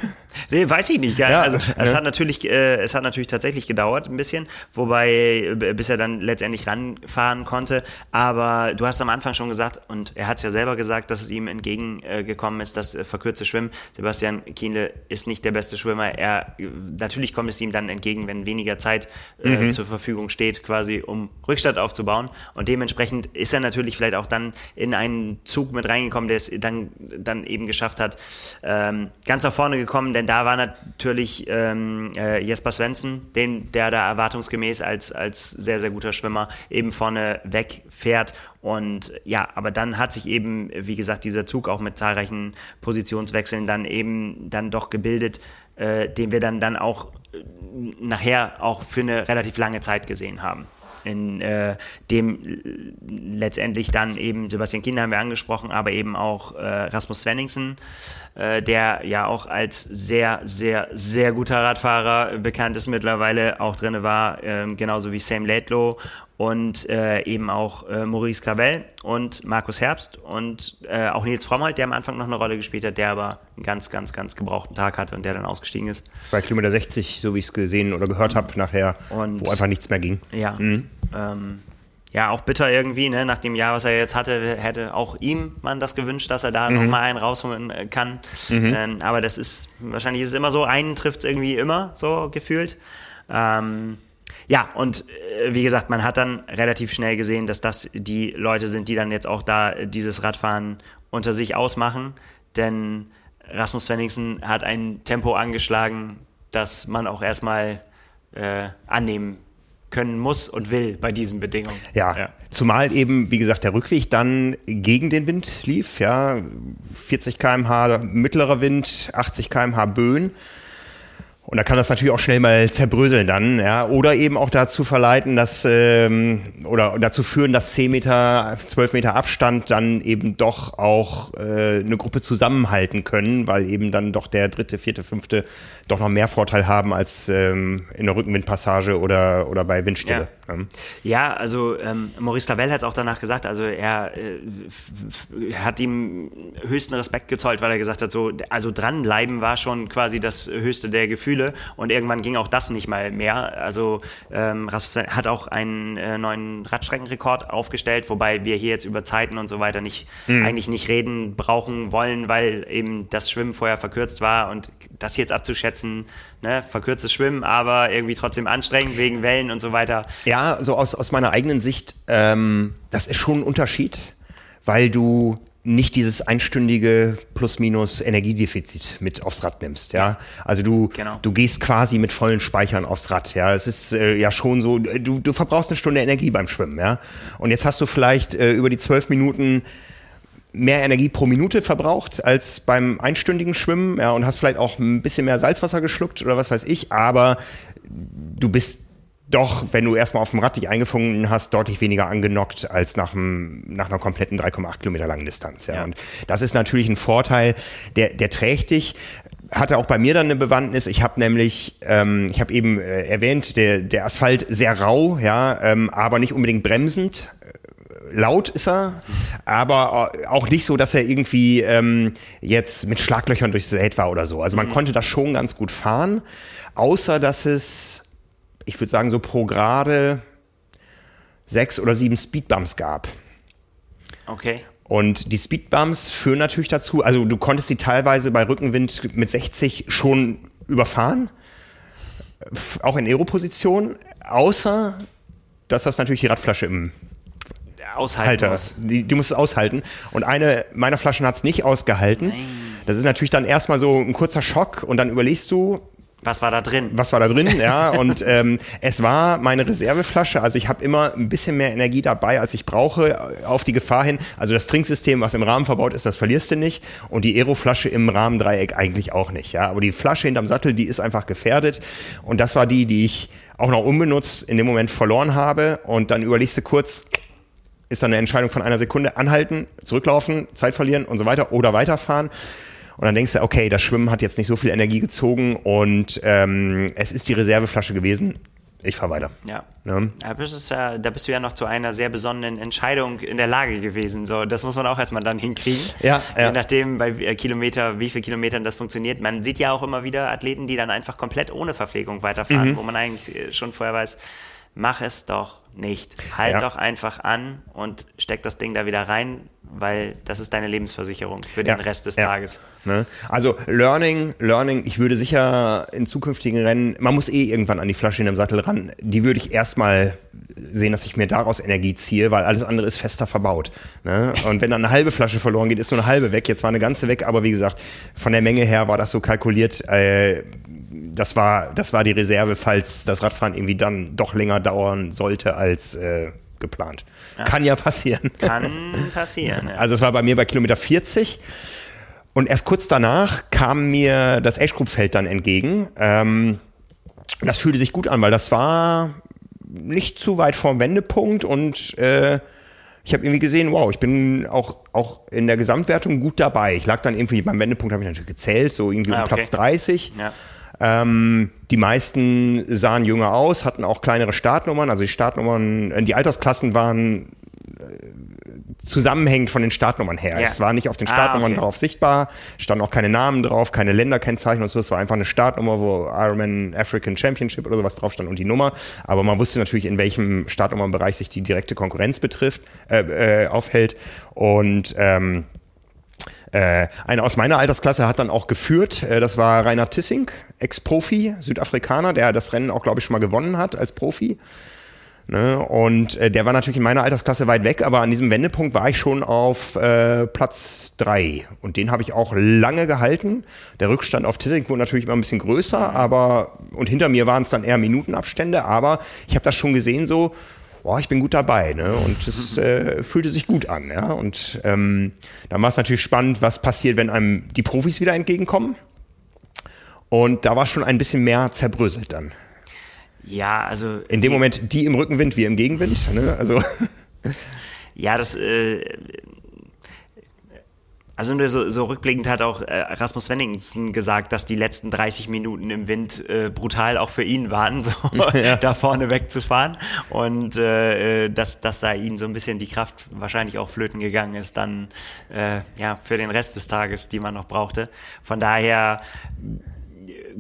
Nee, weiß ich nicht. Ja, ja also es, hat natürlich, äh, es hat natürlich tatsächlich gedauert ein bisschen, wobei, äh, bis er dann letztendlich ranfahren konnte. Aber du hast am Anfang schon gesagt, und er hat es ja selber gesagt, dass es ihm entgegengekommen ist, das äh, verkürzte Schwimmen. Sebastian Kienle ist nicht der beste Schwimmer. Er, natürlich kommt es es ihm dann entgegen, wenn weniger Zeit äh, mhm. zur Verfügung steht, quasi um Rückstand aufzubauen. Und dementsprechend ist er natürlich vielleicht auch dann in einen Zug mit reingekommen, der es dann, dann eben geschafft hat, ähm, ganz nach vorne gekommen, denn da war natürlich ähm, äh, Jesper Svensson, den, der da erwartungsgemäß als, als sehr, sehr guter Schwimmer eben vorne wegfährt und ja, aber dann hat sich eben, wie gesagt, dieser Zug auch mit zahlreichen Positionswechseln dann eben dann doch gebildet, äh, den wir dann, dann auch äh, nachher auch für eine relativ lange Zeit gesehen haben. In äh, dem letztendlich dann eben Sebastian Kinder haben wir angesprochen, aber eben auch äh, Rasmus Svenningsen, äh, der ja auch als sehr, sehr, sehr guter Radfahrer bekannt ist mittlerweile, auch drin war, ähm, genauso wie Sam Laidlow und äh, eben auch äh, Maurice Clavel und Markus Herbst und äh, auch Nils Frommholt, der am Anfang noch eine Rolle gespielt hat, der aber einen ganz, ganz, ganz gebrauchten Tag hatte und der dann ausgestiegen ist. Bei Kilometer 60, so wie ich es gesehen oder gehört habe nachher, und, wo einfach nichts mehr ging. Ja, mhm. ähm, ja, auch bitter irgendwie, ne? nach dem Jahr, was er jetzt hatte, hätte auch ihm man das gewünscht, dass er da mhm. nochmal einen rausholen äh, kann. Mhm. Ähm, aber das ist, wahrscheinlich ist es immer so, einen trifft es irgendwie immer, so gefühlt. Ähm, ja, und äh, wie gesagt, man hat dann relativ schnell gesehen, dass das die Leute sind, die dann jetzt auch da dieses Radfahren unter sich ausmachen. Denn Rasmus Svenningsen hat ein Tempo angeschlagen, das man auch erstmal äh, annehmen können muss und will bei diesen Bedingungen. Ja, ja, zumal eben, wie gesagt, der Rückweg dann gegen den Wind lief, ja, 40 km/h mittlerer Wind, 80 km/h Böen. Und da kann das natürlich auch schnell mal zerbröseln dann, ja. Oder eben auch dazu verleiten, dass ähm, oder dazu führen, dass 10 Meter, 12 Meter Abstand dann eben doch auch äh, eine Gruppe zusammenhalten können, weil eben dann doch der dritte, vierte, fünfte doch noch mehr Vorteil haben als ähm, in der Rückenwindpassage oder, oder bei Windstille. Ja, ja also ähm, Maurice Lavelle hat es auch danach gesagt, also er äh, hat ihm höchsten Respekt gezollt, weil er gesagt hat, so, also dranbleiben war schon quasi das höchste der Gefühle und irgendwann ging auch das nicht mal mehr. Also ähm, hat auch einen äh, neuen Radstreckenrekord aufgestellt, wobei wir hier jetzt über Zeiten und so weiter nicht mhm. eigentlich nicht reden brauchen wollen, weil eben das Schwimmen vorher verkürzt war und das jetzt abzuschätzen, umsetzen, ne, verkürztes Schwimmen, aber irgendwie trotzdem anstrengend wegen Wellen und so weiter. Ja, so aus, aus meiner eigenen Sicht, ähm, das ist schon ein Unterschied, weil du nicht dieses einstündige plus-minus Energiedefizit mit aufs Rad nimmst, ja. Also du, genau. du gehst quasi mit vollen Speichern aufs Rad, ja. Es ist äh, ja schon so, du, du verbrauchst eine Stunde Energie beim Schwimmen, ja. Und jetzt hast du vielleicht äh, über die zwölf Minuten mehr Energie pro Minute verbraucht als beim einstündigen Schwimmen ja, und hast vielleicht auch ein bisschen mehr Salzwasser geschluckt oder was weiß ich, aber du bist doch, wenn du erstmal auf dem Rad dich eingefunden hast, deutlich weniger angenockt als nach, einem, nach einer kompletten 3,8 Kilometer langen Distanz. Ja. ja. Und das ist natürlich ein Vorteil, der, der trägt dich hatte auch bei mir dann eine Bewandtnis. Ich habe nämlich, ähm, ich habe eben äh, erwähnt, der, der Asphalt sehr rau, ja, ähm, aber nicht unbedingt bremsend laut ist er, aber auch nicht so, dass er irgendwie ähm, jetzt mit Schlaglöchern durchsät war oder so. Also man mhm. konnte das schon ganz gut fahren, außer dass es, ich würde sagen, so pro Grade sechs oder sieben Speedbumps gab. Okay. Und die Speedbumps führen natürlich dazu, also du konntest die teilweise bei Rückenwind mit 60 schon überfahren, auch in Aeroposition, außer dass das natürlich die Radflasche im aushalten Halter. muss. Die, die muss es aushalten. Und eine meiner Flaschen hat es nicht ausgehalten. Nein. Das ist natürlich dann erstmal so ein kurzer Schock und dann überlegst du, was war da drin? Was war da drin, ja. Und ähm, es war meine Reserveflasche. Also ich habe immer ein bisschen mehr Energie dabei, als ich brauche, auf die Gefahr hin. Also das Trinksystem, was im Rahmen verbaut ist, das verlierst du nicht. Und die Aeroflasche im Rahmendreieck eigentlich auch nicht, ja. Aber die Flasche hinterm Sattel, die ist einfach gefährdet. Und das war die, die ich auch noch unbenutzt in dem Moment verloren habe. Und dann überlegst du kurz, ist dann eine Entscheidung von einer Sekunde anhalten, zurücklaufen, Zeit verlieren und so weiter oder weiterfahren. Und dann denkst du, okay, das Schwimmen hat jetzt nicht so viel Energie gezogen und ähm, es ist die Reserveflasche gewesen. Ich fahre weiter. Ja. ja. Da, bist ja, da bist du ja noch zu einer sehr besonderen Entscheidung in der Lage gewesen. So, das muss man auch erstmal dann hinkriegen. Ja, ja. Je nachdem, bei äh, Kilometer, wie viele Kilometern das funktioniert. Man sieht ja auch immer wieder Athleten, die dann einfach komplett ohne Verpflegung weiterfahren, mhm. wo man eigentlich äh, schon vorher weiß, mach es doch nicht. Halt Ja. doch einfach an und steck das Ding da wieder rein, weil das ist deine Lebensversicherung für den Ja, Rest des ja. Tages. Ne? Also Learning, Learning, ich würde sicher in zukünftigen Rennen, man muss eh irgendwann an die Flasche in dem Sattel ran, die würde ich erstmal sehen, dass ich mir daraus Energie ziehe, weil alles andere ist fester verbaut. Ne? Und wenn dann eine halbe Flasche verloren geht, ist nur eine halbe weg. Jetzt war eine ganze weg, aber wie gesagt, von der Menge her war das so kalkuliert, äh, das war, das war die Reserve, falls das Radfahren irgendwie dann doch länger dauern sollte als äh, geplant. Kann ja passieren. Kann passieren. Ja. Also es war bei mir bei Kilometer 40. Und erst kurz danach kam mir das Age Group Feld dann entgegen. Ähm, das fühlte sich gut an, weil das war nicht zu weit vom Wendepunkt und äh, ich habe irgendwie gesehen, wow, ich bin auch, auch in der Gesamtwertung gut dabei. Ich lag dann irgendwie beim Wendepunkt, habe ich natürlich gezählt, so irgendwie Ah, um okay. Platz 30. Ja. Ähm, die meisten sahen jünger aus, hatten auch kleinere Startnummern. Also die Startnummern, äh, die Altersklassen waren äh, zusammenhängend von den Startnummern her. Ja. Es war nicht auf den Ah, Startnummern okay. drauf sichtbar, standen auch keine Namen drauf, keine Länderkennzeichen und so. Es war einfach eine Startnummer, wo Ironman African Championship oder sowas drauf stand und die Nummer. Aber man wusste natürlich, in welchem Startnummernbereich sich die direkte Konkurrenz betrifft, äh, äh, aufhält. Und ähm, äh, einer aus meiner Altersklasse hat dann auch geführt. Äh, das war Rainer Tissing, Ex-Profi, Südafrikaner, der das Rennen auch, glaube ich, schon mal gewonnen hat als Profi. Ne? Und äh, der war natürlich in meiner Altersklasse weit weg, aber an diesem Wendepunkt war ich schon auf äh, Platz drei Und den habe ich auch lange gehalten. Der Rückstand auf Tissing wurde natürlich immer ein bisschen größer, aber und hinter mir waren es dann eher Minutenabstände, aber ich habe das schon gesehen so, boah, ich bin gut dabei, ne? Und es äh, fühlte sich gut an, ja. Und ähm, dann war es natürlich spannend, was passiert, wenn einem die Profis wieder entgegenkommen. Und da war schon ein bisschen mehr zerbröselt dann. ja, also In dem Moment die im Rückenwind, wir im Gegenwind. Ne? Also Ja, das, äh, also nur so, so rückblickend hat auch äh, Rasmus Wenningsen gesagt, dass die letzten 30 Minuten im Wind äh, brutal auch für ihn waren, so da vorne wegzufahren und äh, äh, dass, dass da ihm so ein bisschen die Kraft wahrscheinlich auch flöten gegangen ist, dann äh, ja für den Rest des Tages, die man noch brauchte. Von daher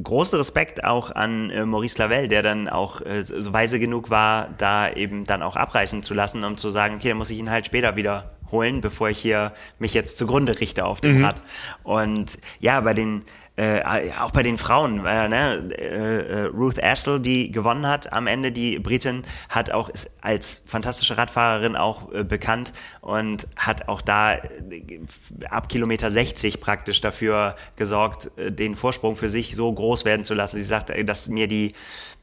großen Respekt auch an äh, Maurice Lavelle, der dann auch äh, so weise genug war, da eben dann auch abreißen zu lassen, um zu sagen, okay, dann muss ich ihn halt später wieder holen, bevor ich hier mich jetzt zugrunde richte auf dem Rad. Und ja, bei den äh, auch bei den Frauen, äh, ne, äh, äh, Ruth Astle, die gewonnen hat am Ende, die Britin, hat auch ist als fantastische Radfahrerin auch äh, bekannt und hat auch da äh, ab Kilometer 60 praktisch dafür gesorgt, den Vorsprung für sich so groß werden zu lassen. Sie sagt, dass mir die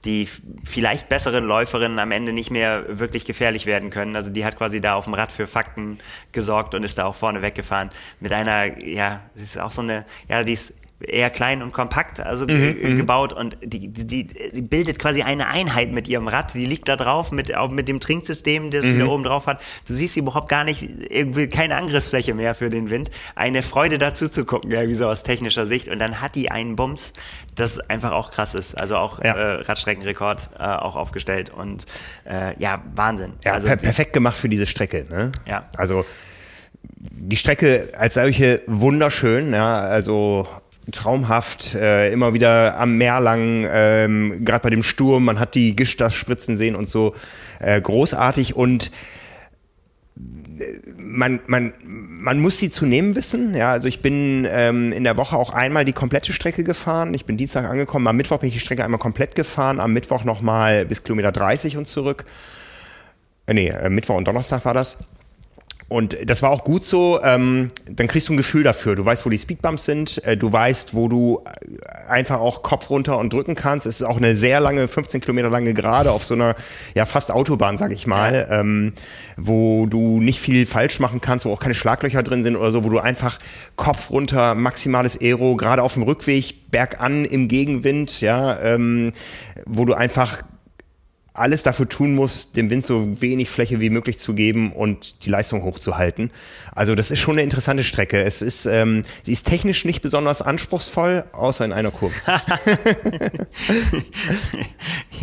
die vielleicht besseren Läuferinnen am Ende nicht mehr wirklich gefährlich werden können. Also die hat quasi da auf dem Rad für Fakten gesorgt und ist da auch vorne weggefahren mit einer, ja, das ist auch so eine, ja, die ist eher klein und kompakt also ge- gebaut und die, die, die bildet quasi eine Einheit mit ihrem Rad. Die liegt da drauf mit, auch mit dem Trinksystem, das sie da oben drauf hat. Du siehst sie überhaupt gar nicht, irgendwie keine Angriffsfläche mehr für den Wind. Eine Freude dazu zu gucken, irgendwie so aus technischer Sicht. Und dann hat die einen Bums, das einfach auch krass ist. Also auch Ja. äh, Radstreckenrekord äh, auch aufgestellt und äh, ja, Wahnsinn. ja, also per perfekt gemacht für diese Strecke. Ne? Ja. Also die Strecke als solche wunderschön, ja, also traumhaft, äh, immer wieder am Meer lang, ähm, gerade bei dem Sturm, man hat die Gischt da spritzen sehen und so, äh, großartig und man, man, man muss sie zu nehmen wissen. Ja, also ich bin ähm, in der Woche auch einmal die komplette Strecke gefahren. Ich bin Dienstag angekommen. Am Mittwoch bin ich die Strecke einmal komplett gefahren. Am Mittwoch nochmal bis Kilometer 30 und zurück. Äh, nee, äh, Mittwoch und Donnerstag war das. Und das war auch gut so. Ähm, dann kriegst du ein Gefühl dafür. Du weißt, wo die Speedbumps sind. Äh, du weißt, wo du äh, einfach auch Kopf runter und drücken kannst. Es ist auch eine sehr lange, 15 Kilometer lange Gerade auf so einer, ja, fast Autobahn, sag ich mal, ähm, wo du nicht viel falsch machen kannst, wo auch keine Schlaglöcher drin sind oder so, wo du einfach Kopf runter, maximales Aero, gerade auf dem Rückweg, bergan im Gegenwind, ja, ähm, wo du einfach alles dafür tun muss, dem Wind so wenig Fläche wie möglich zu geben und die Leistung hochzuhalten. Also das ist schon eine interessante Strecke. Es ist, ähm, sie ist technisch nicht besonders anspruchsvoll, außer in einer Kurve.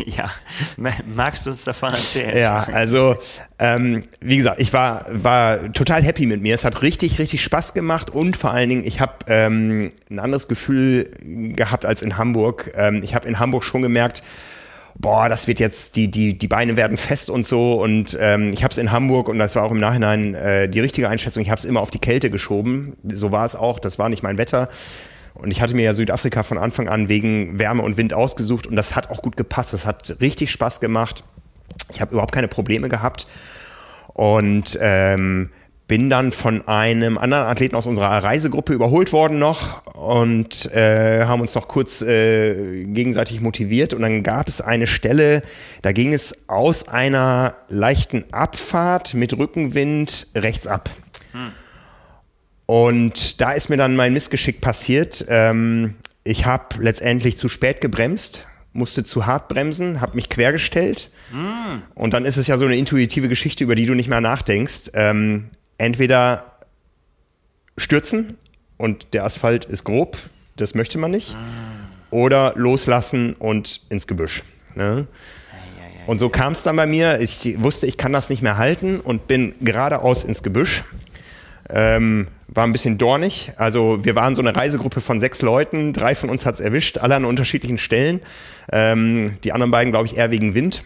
ja, Ma- magst du uns davon erzählen? Ja, also ähm, wie gesagt, ich war, war total happy mit mir. Es hat richtig, richtig Spaß gemacht und vor allen Dingen, ich habe ähm, ein anderes Gefühl gehabt als in Hamburg. Ähm, ich habe in Hamburg schon gemerkt, boah, das wird jetzt, die, die, die Beine werden fest und so. Und ähm, ich habe es in Hamburg und das war auch im Nachhinein äh, die richtige Einschätzung. Ich habe es immer auf die Kälte geschoben. So war es auch. Das war nicht mein Wetter. Und ich hatte mir ja Südafrika von Anfang an wegen Wärme und Wind ausgesucht und das hat auch gut gepasst. Das hat richtig Spaß gemacht. Ich habe überhaupt keine Probleme gehabt. Und ähm, bin dann von einem anderen Athleten aus unserer Reisegruppe überholt worden noch und äh, haben uns noch kurz äh, gegenseitig motiviert. Und dann gab es eine Stelle, da ging es aus einer leichten Abfahrt mit Rückenwind rechts ab. Hm. Und da ist mir dann mein Missgeschick passiert. Ähm, ich habe letztendlich zu spät gebremst, musste zu hart bremsen, habe mich quergestellt. Mm. Und dann ist es ja so eine intuitive Geschichte, über die du nicht mehr nachdenkst. Ähm, entweder stürzen und der Asphalt ist grob, das möchte man nicht, oder loslassen und ins Gebüsch. Ne? Und so kam es dann bei mir. Ich wusste, ich kann das nicht mehr halten und bin geradeaus ins Gebüsch. Ähm, war ein bisschen dornig. Also wir waren so eine Reisegruppe von sechs Leuten. Drei von uns hat es erwischt, alle an unterschiedlichen Stellen. Ähm, die anderen beiden, glaube ich, eher wegen Wind.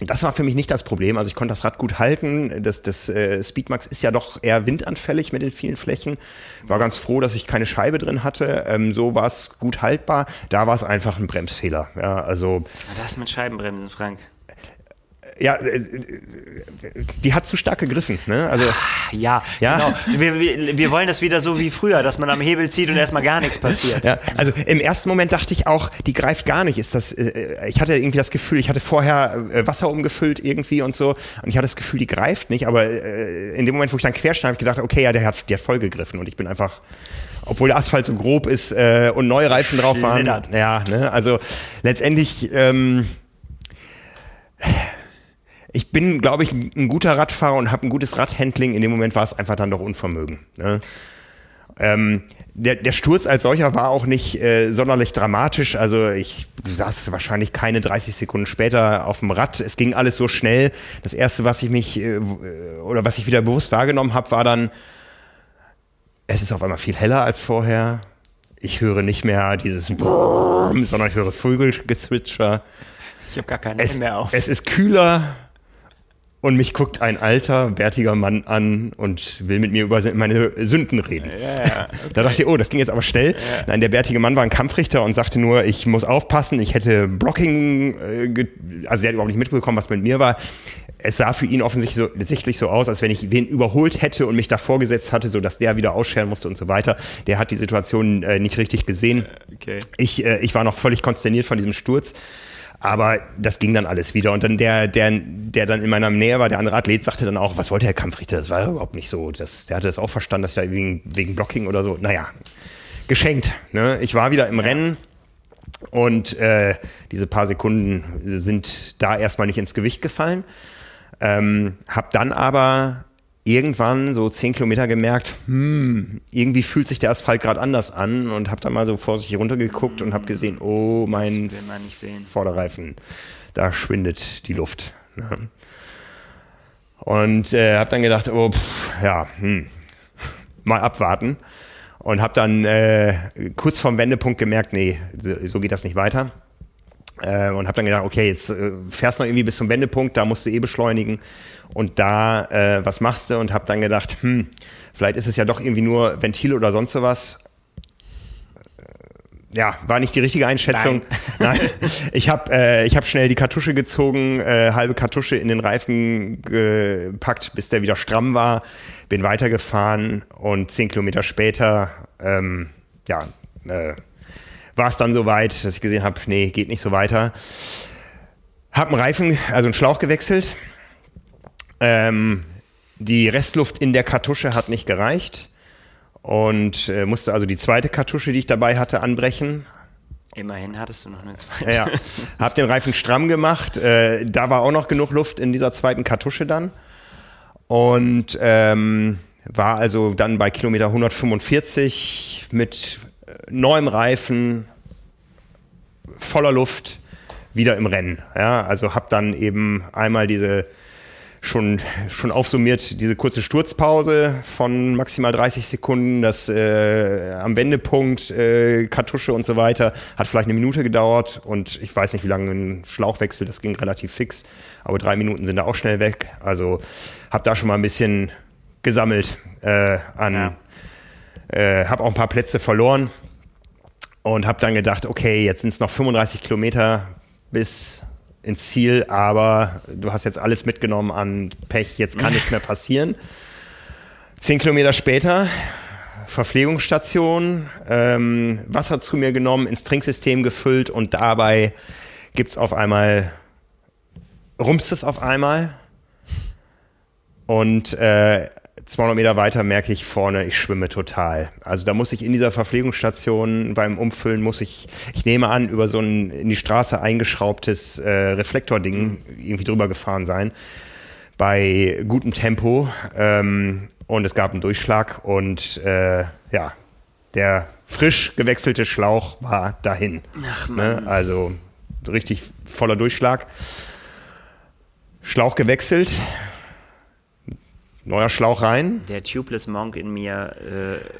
Das war für mich nicht das Problem. Also ich konnte das Rad gut halten. Das, das äh, Speedmax ist ja doch eher windanfällig mit den vielen Flächen. War ganz froh, dass ich keine Scheibe drin hatte. Ähm, so war es gut haltbar. Da war es einfach ein Bremsfehler. Ja, also. Das mit Scheibenbremsen, Frank ja, äh, die hat zu stark gegriffen. Ne? Also, Ach, ja, ja, genau. Wir, wir, wir, wollen das wieder so wie früher, dass man am Hebel zieht und erstmal gar nichts passiert. Ja, also im ersten Moment dachte ich auch, die greift gar nicht. Ist das, äh, ich hatte irgendwie das Gefühl, ich hatte vorher äh, Wasser umgefüllt irgendwie und so und ich hatte das Gefühl, die greift nicht, aber in dem Moment, wo ich dann quer stand, habe ich gedacht, okay, ja, der hat, der hat voll gegriffen und ich bin einfach obwohl der Asphalt so grob ist äh, und neue Reifen drauf waren. Ja, ne? also letztendlich ähm, ich bin, glaube ich, ein guter Radfahrer und habe ein gutes Radhandling. In dem Moment war es einfach dann doch Unvermögen. Ne? Ähm, der, der Sturz als solcher war auch nicht äh, sonderlich dramatisch. Also ich saß wahrscheinlich keine 30 Sekunden später auf dem Rad. Es ging alles so schnell. Das erste, was ich mich äh, oder was ich wieder bewusst wahrgenommen habe, war dann, es ist auf einmal viel heller als vorher. Ich höre nicht mehr dieses Brrrm, sondern ich höre Vögelgezwitscher. Ich habe gar keinen es, mehr auf. Es ist kühler, und mich guckt ein alter, bärtiger Mann an und will mit mir über meine Sünden reden. Ja, okay. Da dachte ich, oh, das ging jetzt aber schnell. Ja. Nein, der bärtige Mann war ein Kampfrichter und sagte nur, ich muss aufpassen, ich hätte Blocking, äh, also er hat überhaupt nicht mitbekommen, was mit mir war. Es sah für ihn offensichtlich so, so aus, als wenn ich wen überholt hätte und mich davor gesetzt hatte, sodass der wieder ausscheren musste und so weiter. Der hat die Situation äh, nicht richtig gesehen. Okay. Ich, äh, ich war noch völlig konsterniert von diesem Sturz. Aber das ging dann alles wieder. Und dann der, der, der dann in meiner Nähe war, der andere Athlet, sagte dann auch, was wollte Herr Kampfrichter? Das war überhaupt nicht so. Das, der hatte das auch verstanden, dass ja wegen, wegen Blocking oder so. Naja, geschenkt. Ne? Ich war wieder im. Rennen und äh, diese paar Sekunden sind da erstmal nicht ins Gewicht gefallen. Ähm, hab dann aber irgendwann so zehn Kilometer gemerkt, hm, irgendwie fühlt sich der Asphalt gerade anders an und habe dann mal so vorsichtig runtergeguckt und habe gesehen, oh, mein Vorderreifen, da schwindet die Luft. Ne? Und äh, habe dann gedacht, oh, pff, ja, hm, mal abwarten. Und habe dann äh, kurz vorm Wendepunkt gemerkt, nee, so geht das nicht weiter. Äh, und habe dann gedacht, okay, jetzt äh, fährst noch irgendwie bis zum Wendepunkt, da musst du eh beschleunigen und da äh, was machst du und habe dann gedacht, hm, vielleicht ist es ja doch irgendwie nur Ventil oder sonst sowas. Äh, ja, war nicht die richtige Einschätzung. Nein. Nein. Ich habe äh, hab schnell die Kartusche gezogen, äh, halbe Kartusche in den Reifen gepackt, bis der wieder stramm war, bin weitergefahren und zehn Kilometer später, ähm, ja, äh, war es dann so weit, dass ich gesehen habe, nee, geht nicht so weiter. Hab einen Reifen, also einen Schlauch gewechselt, ähm, die Restluft in der Kartusche hat nicht gereicht und äh, musste also die zweite Kartusche, die ich dabei hatte, anbrechen. Immerhin hattest du noch eine zweite. Ja, hab den Reifen stramm gemacht. Äh, da war auch noch genug Luft in dieser zweiten Kartusche dann. Und ähm, war also dann bei Kilometer 145 mit neuem Reifen, voller Luft, wieder im Rennen. Ja, also hab dann eben einmal diese schon, schon aufsummiert diese kurze Sturzpause von maximal 30 Sekunden, das äh, am Wendepunkt, äh, Kartusche und so weiter, hat vielleicht eine Minute gedauert und ich weiß nicht, wie lange ein Schlauchwechsel, das ging relativ fix, aber drei Minuten sind da auch schnell weg. Also habe da schon mal ein bisschen gesammelt äh, an, ja. Äh, habe auch ein paar Plätze verloren und habe dann gedacht, okay, jetzt sind es noch 35 Kilometer bis ins Ziel, aber du hast jetzt alles mitgenommen an Pech, jetzt kann nichts mehr passieren. Zehn Kilometer später, Verpflegungsstation, ähm, Wasser zu mir genommen, ins Trinksystem gefüllt und dabei gibt es auf einmal, rumst es auf einmal und äh, 200 Meter weiter merke ich vorne, ich schwimme total. Also da muss ich in dieser Verpflegungsstation beim Umfüllen, muss ich, ich nehme an, über so ein in die Straße eingeschraubtes äh, Reflektording irgendwie drüber gefahren sein. Bei gutem Tempo. Ähm, und es gab einen Durchschlag und äh, ja, der frisch gewechselte Schlauch war dahin. Ach ne? Mann. Ne? Also richtig voller Durchschlag. Schlauch gewechselt, neuer Schlauch rein. Der Tubeless Monk in mir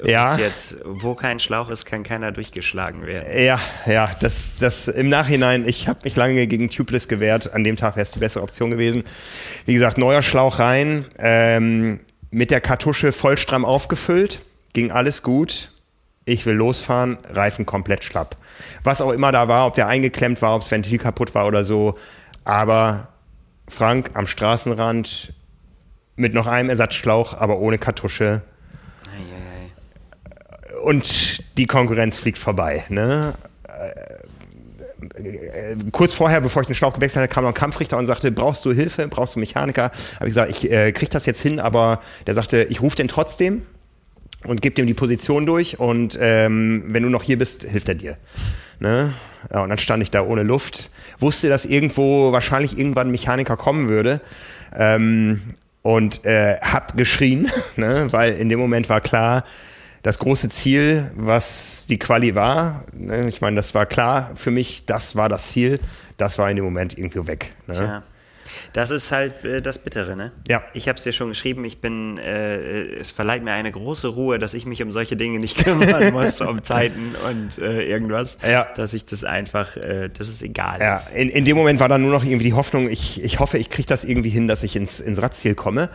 äh, ja. jetzt, wo kein Schlauch ist, kann keiner durchgeschlagen werden. Ja, ja, das, das im Nachhinein, ich habe mich lange gegen Tubeless gewehrt. An dem Tag wäre es die bessere Option gewesen. Wie gesagt, neuer Schlauch rein, ähm, mit der Kartusche vollstramm aufgefüllt, ging alles gut. Ich will losfahren, Reifen komplett schlapp. Was auch immer da war, ob der eingeklemmt war, ob das Ventil kaputt war oder so. Aber Frank am Straßenrand, mit noch einem Ersatzschlauch, aber ohne Kartusche. Und die Konkurrenz fliegt vorbei. Ne? Äh, kurz vorher, bevor ich den Schlauch gewechselt hatte, kam noch ein Kampfrichter und sagte, brauchst du Hilfe, brauchst du Mechaniker? Habe ich gesagt, ich äh, kriege das jetzt hin, aber der sagte, ich rufe den trotzdem und gebe dem die Position durch und ähm, wenn du noch hier bist, hilft er dir. Ne? Ja, und dann stand ich da ohne Luft, wusste, dass irgendwo wahrscheinlich irgendwann ein Mechaniker kommen würde. Ähm, und äh, hab geschrien, ne, weil in dem Moment war klar, das große Ziel, was die Quali war, ne, ich meine, das war klar für mich, das war das Ziel, das war in dem Moment irgendwie weg. Ne? Tja. Das ist halt äh, das Bittere, ne? Ja. Ich habe es dir schon geschrieben, ich bin, äh, es verleiht mir eine große Ruhe, dass ich mich um solche Dinge nicht kümmern muss, um Zeiten und äh, irgendwas. Ja. Dass ich das einfach, äh, dass es egal ja. ist. In, in dem Moment war dann nur noch irgendwie die Hoffnung, ich, ich hoffe, ich kriege das irgendwie hin, dass ich ins, ins Radziel komme.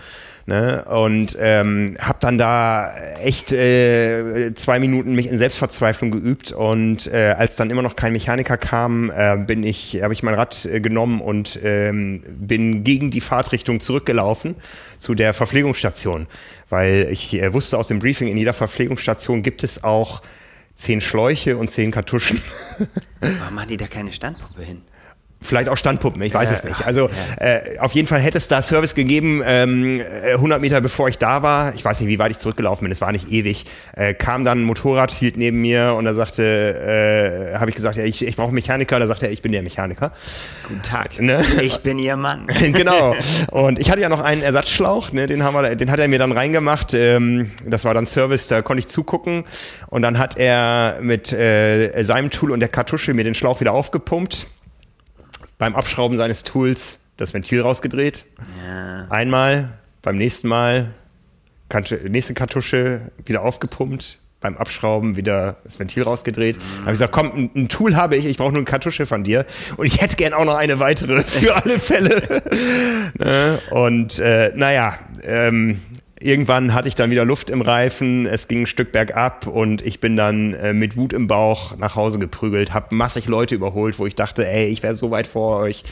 Ne? Und ähm, habe dann da echt äh, zwei Minuten mich in Selbstverzweiflung geübt. Und äh, als dann immer noch kein Mechaniker kam, äh, bin ich, habe ich mein Rad äh, genommen und ähm, bin gegen die Fahrtrichtung zurückgelaufen zu der Verpflegungsstation, weil ich äh, wusste aus dem Briefing, in jeder Verpflegungsstation gibt es auch zehn Schläuche und zehn Kartuschen. Warum machen die da keine Standpumpe hin? Vielleicht auch Standpuppen, ich weiß äh, es nicht. Also äh, auf jeden Fall hätte es da Service gegeben, ähm, 100 äh, Meter bevor ich da war. Ich weiß nicht, wie weit ich zurückgelaufen bin, es war nicht ewig. Äh, kam dann ein Motorrad, hielt neben mir und da sagte, äh, habe ich gesagt, ja, ich, ich brauche Mechaniker. Da sagte er, ich bin der Mechaniker. Guten Tag. Ne? Ich bin Ihr Mann. genau. Und ich hatte ja noch einen Ersatzschlauch, ne, den, haben wir, den hat er mir dann reingemacht. Ähm, das war dann Service, da konnte ich zugucken. Und dann hat er mit äh, seinem Tool und der Kartusche mir den Schlauch wieder aufgepumpt beim Abschrauben seines Tools das Ventil rausgedreht. Ja. Einmal, beim nächsten Mal nächste Kartusche wieder aufgepumpt, beim Abschrauben wieder das Ventil rausgedreht. Mhm. habe ich gesagt, komm, ein, ein, Tool habe ich, ich brauche nur eine Kartusche von dir und ich hätte gern auch noch eine weitere für alle Fälle. ne? Und äh, naja, ähm, irgendwann hatte ich dann wieder Luft im Reifen, es ging ein Stück bergab und ich bin dann äh, mit Wut im Bauch nach Hause geprügelt, habe massig Leute überholt, wo ich dachte, ey, ich wäre so weit vor euch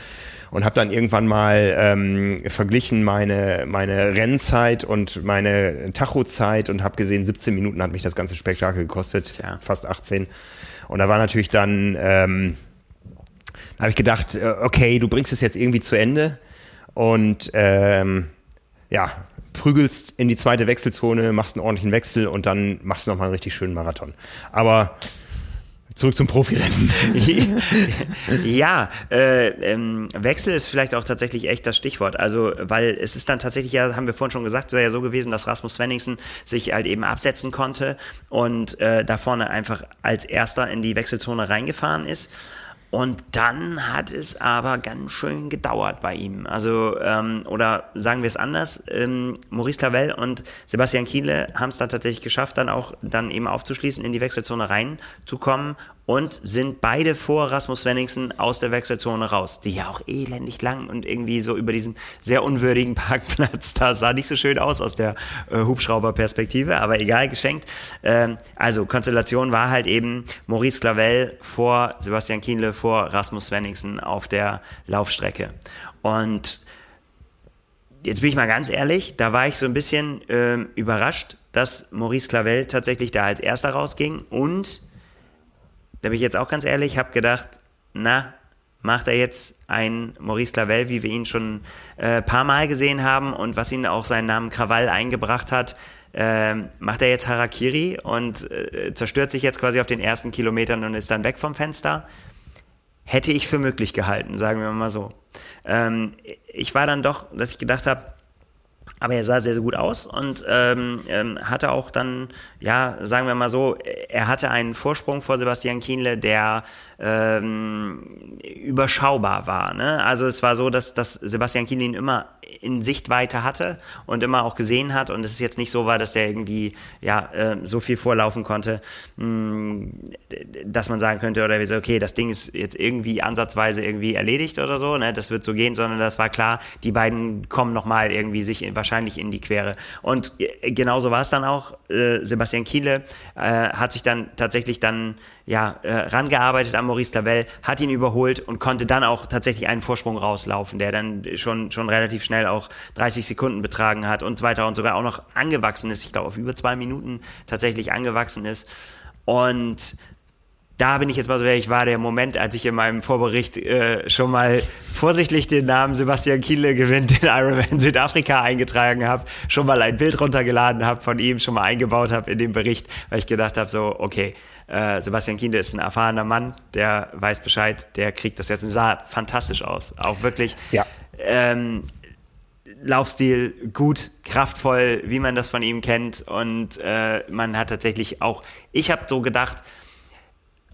und habe dann irgendwann mal ähm, verglichen meine meine Rennzeit und meine Tachozeit und habe gesehen, 17 Minuten hat mich das ganze Spektakel gekostet, Tja. fast 18. Und da war natürlich dann ähm, habe ich gedacht, äh, okay, du bringst es jetzt irgendwie zu Ende und ähm, ja, prügelst in die zweite Wechselzone, machst einen ordentlichen Wechsel und dann machst du nochmal einen richtig schönen Marathon. Aber zurück zum Profirennen. ja, äh, ähm, Wechsel ist vielleicht auch tatsächlich echt das Stichwort. Also, weil es ist dann tatsächlich, ja, haben wir vorhin schon gesagt, es ja so gewesen, dass Rasmus Svenningsen sich halt eben absetzen konnte und äh, da vorne einfach als erster in die Wechselzone reingefahren ist. Und dann hat es aber ganz schön gedauert bei ihm. Also, ähm, oder sagen wir es anders, ähm, Maurice Clavel und Sebastian Kiele haben es dann tatsächlich geschafft, dann auch dann eben aufzuschließen, in die Wechselzone reinzukommen und sind beide vor Rasmus Svenningsen aus der Wechselzone raus, die ja auch elendig lang und irgendwie so über diesen sehr unwürdigen Parkplatz, da sah nicht so schön aus aus der äh, Hubschrauberperspektive, aber egal, geschenkt. Ähm, also Konstellation war halt eben Maurice Clavel vor Sebastian Kienle vor Rasmus Svenningsen auf der Laufstrecke. Und jetzt bin ich mal ganz ehrlich, da war ich so ein bisschen äh, überrascht, dass Maurice Clavel tatsächlich da als erster rausging und da bin ich jetzt auch ganz ehrlich, habe gedacht, na, macht er jetzt ein Maurice Clavel, wie wir ihn schon ein äh, paar Mal gesehen haben und was ihn auch seinen Namen Krawall eingebracht hat, äh, macht er jetzt Harakiri und äh, zerstört sich jetzt quasi auf den ersten Kilometern und ist dann weg vom Fenster hätte ich für möglich gehalten, sagen wir mal so. Ähm, ich war dann doch, dass ich gedacht habe, aber er sah sehr, sehr gut aus und ähm, ähm, hatte auch dann, ja, sagen wir mal so, er hatte einen Vorsprung vor Sebastian Kienle, der ähm, überschaubar war. Ne? Also es war so, dass, dass Sebastian Kienle ihn immer in Sichtweite hatte und immer auch gesehen hat und es jetzt nicht so war, dass er irgendwie ja äh, so viel vorlaufen konnte, mh, hm, dass man sagen könnte oder wie so, okay, das Ding ist jetzt irgendwie ansatzweise irgendwie erledigt oder so, ne? das wird so gehen, sondern das war klar, die beiden kommen nochmal irgendwie sich in, wahrscheinlich in die Quere und äh, genauso war es dann auch. Äh, Sebastian Kiele äh, hat sich dann tatsächlich dann ja, äh, rangearbeitet an Maurice Clavel, hat ihn überholt und konnte dann auch tatsächlich einen Vorsprung rauslaufen, der dann schon, schon relativ schnell auch 30 Sekunden betragen hat und weiter und sogar auch noch angewachsen ist. Ich glaube, auf über zwei Minuten tatsächlich angewachsen ist. Und da bin ich jetzt mal so ehrlich, war der Moment, als ich in meinem Vorbericht äh, schon mal vorsichtig den Namen Sebastian Kiele gewinnt in Ironman Südafrika eingetragen habe, schon mal ein Bild runtergeladen habe von ihm, schon mal eingebaut habe in den Bericht, weil ich gedacht habe, so, okay, äh, Sebastian Kienle ist ein erfahrener Mann, der weiß Bescheid, der kriegt das jetzt und sah fantastisch aus. Auch wirklich ja. ähm, Laufstil gut, kraftvoll, wie man das von ihm kennt. Und äh, man hat tatsächlich auch, ich habe so gedacht,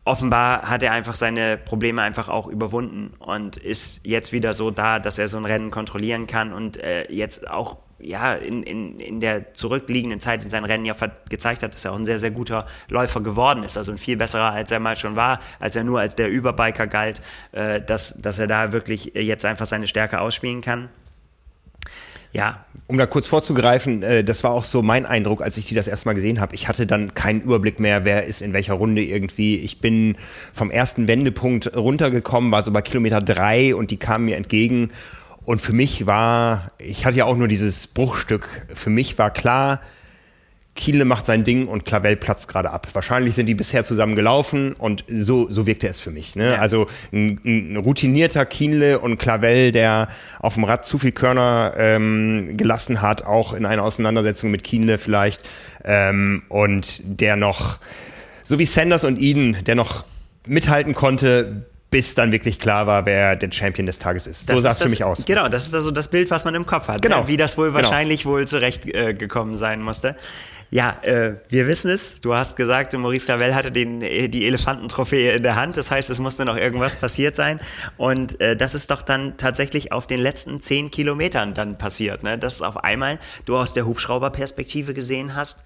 offenbar hat er einfach seine Probleme einfach auch überwunden und ist jetzt wieder so da, dass er so ein Rennen kontrollieren kann und äh, jetzt auch ja, in, in, in der zurückliegenden Zeit in seinen Rennen ja gezeigt hat, dass er auch ein sehr, sehr guter Läufer geworden ist. Also ein viel besserer, als er mal schon war, als er nur als der Überbiker galt, äh, dass, dass er da wirklich jetzt einfach seine Stärke ausspielen kann. Ja. Um da kurz vorzugreifen, äh, das war auch so mein Eindruck, als ich die das erstmal gesehen habe. Ich hatte dann keinen Überblick mehr, wer ist in welcher Runde irgendwie. Ich bin vom ersten Wendepunkt runtergekommen, war so bei Kilometer drei und die kamen mir entgegen und für mich war, ich hatte ja auch nur dieses Bruchstück, für mich war klar, Kiele macht sein Ding und Clavel platzt gerade ab. Wahrscheinlich sind die bisher zusammen gelaufen und so, so wirkte es für mich. Ne? Ja. Also ein, ein, routinierter Kiele und Clavel, der auf dem Rad zu viel Körner ähm, gelassen hat, auch in einer Auseinandersetzung mit Kiele vielleicht, ähm, und der noch, so wie Sanders und Eden, der noch mithalten konnte, bis dann wirklich klar war, wer der Champion des Tages ist. Das so sah es für mich aus. Genau, das ist also das Bild, was man im Kopf hat. Genau. Ne? Wie das wohl genau. wahrscheinlich wohl zurechtgekommen äh, sein musste. Ja, äh, wir wissen es. Du hast gesagt, Maurice Lavelle hatte den, äh, die Elefantentrophäe in der Hand. Das heißt, es musste noch irgendwas passiert sein. Und äh, das ist doch dann tatsächlich auf den letzten zehn Kilometern dann passiert. Ne? Dass auf einmal du aus der Hubschrauberperspektive gesehen hast,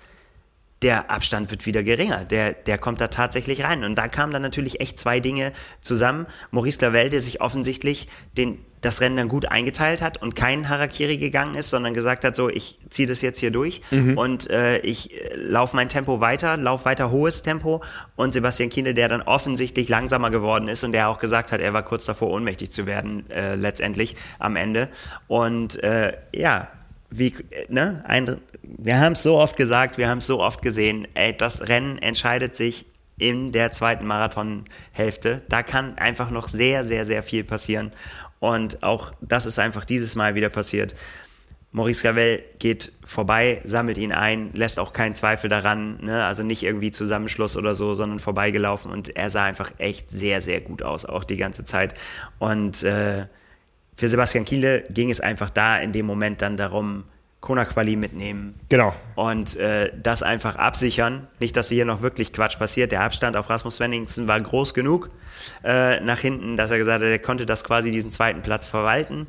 der Abstand wird wieder geringer. Der, der kommt da tatsächlich rein. Und da kamen dann natürlich echt zwei Dinge zusammen. Maurice Lavelle, der sich offensichtlich den, das Rennen dann gut eingeteilt hat und kein Harakiri gegangen ist, sondern gesagt hat, so, ich ziehe das jetzt hier durch mhm. und äh, ich äh, laufe mein Tempo weiter, laufe weiter hohes Tempo. Und Sebastian Kiene, der dann offensichtlich langsamer geworden ist und der auch gesagt hat, er war kurz davor, ohnmächtig zu werden, äh, letztendlich am Ende. Und äh, ja, wie, ne, ein, wir haben es so oft gesagt, wir haben es so oft gesehen, ey, das Rennen entscheidet sich in der zweiten Marathonhälfte. Da kann einfach noch sehr, sehr, sehr viel passieren. Und auch das ist einfach dieses Mal wieder passiert. Maurice Gavel geht vorbei, sammelt ihn ein, lässt auch keinen Zweifel daran, ne? also nicht irgendwie Zusammenschluss oder so, sondern vorbeigelaufen und er sah einfach echt sehr, sehr gut aus, auch die ganze Zeit. Und äh, für Sebastian Kiele ging es einfach da in dem Moment dann darum, Kona-Quali mitnehmen. Genau. Und äh, das einfach absichern. Nicht, dass hier noch wirklich Quatsch passiert. Der Abstand auf Rasmus Svenningsen war groß genug äh, nach hinten, dass er gesagt hat, er konnte das quasi diesen zweiten Platz verwalten.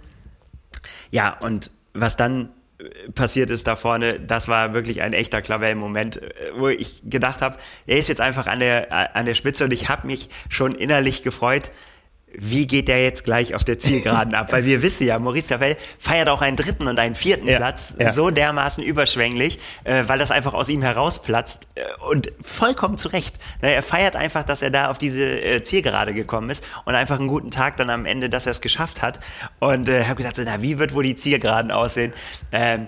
Ja, und was dann äh, passiert ist da vorne, das war wirklich ein echter Klavell-Moment, äh, wo ich gedacht habe, er ist jetzt einfach an der, äh, an der Spitze und ich habe mich schon innerlich gefreut, wie geht der jetzt gleich auf der Zielgeraden ab? Weil wir wissen ja, Maurice Clavel feiert auch einen dritten und einen vierten Ja, Platz ja. so dermaßen überschwänglich, äh, weil das einfach aus ihm herausplatzt äh, und vollkommen zu Recht. Ne, er feiert einfach, dass er da auf diese äh, Zielgerade gekommen ist und einfach einen guten Tag dann am Ende, dass er es geschafft hat. Und äh, habe gedacht, so, na, wie wird wohl die Zielgeraden aussehen? Ähm,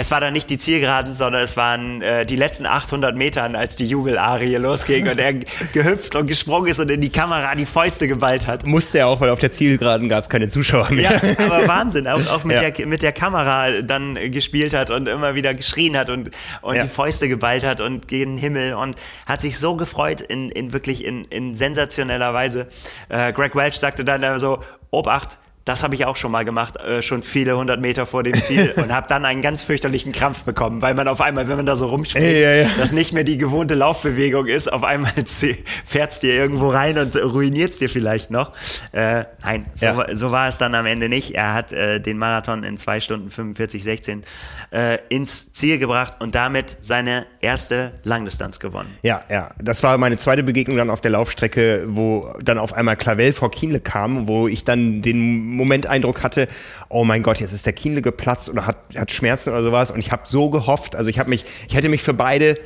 es war dann nicht die Zielgeraden, sondern es waren äh, die letzten 800 Metern, als die Jubelarie losging und er gehüpft und gesprungen ist und in die Kamera die Fäuste geballt hat. Musste er auch, weil auf der Zielgeraden gab es keine Zuschauer mehr. Ja, aber Wahnsinn, auch, auch mit, Ja. der, mit der Kamera dann gespielt hat und immer wieder geschrien hat und, und Ja. die Fäuste geballt hat und gegen den Himmel und hat sich so gefreut in, in wirklich in, in sensationeller Weise. Äh, Greg Welch sagte dann so, Obacht, das habe ich auch schon mal gemacht, äh, schon viele hundert Meter vor dem Ziel und habe dann einen ganz fürchterlichen Krampf bekommen, weil man auf einmal, wenn man da so rumspringt, Ja, ja. das nicht mehr die gewohnte Laufbewegung ist, auf einmal fährt's dir irgendwo rein und ruiniert's dir vielleicht noch. Äh, nein, so, Ja. war- so war es dann am Ende nicht. Er hat äh, den Marathon in 2 Stunden 45, 16 äh, ins Ziel gebracht und damit seine erste Langdistanz gewonnen. Ja, ja. Das war meine zweite Begegnung dann auf der Laufstrecke, wo dann auf einmal Clavel vor Kienle kam, wo ich dann den Momenteindruck hatte, oh mein Gott, jetzt ist der Kienle geplatzt oder hat, hat Schmerzen oder sowas. Und ich habe so gehofft, also ich habe mich, ich hätte mich für beide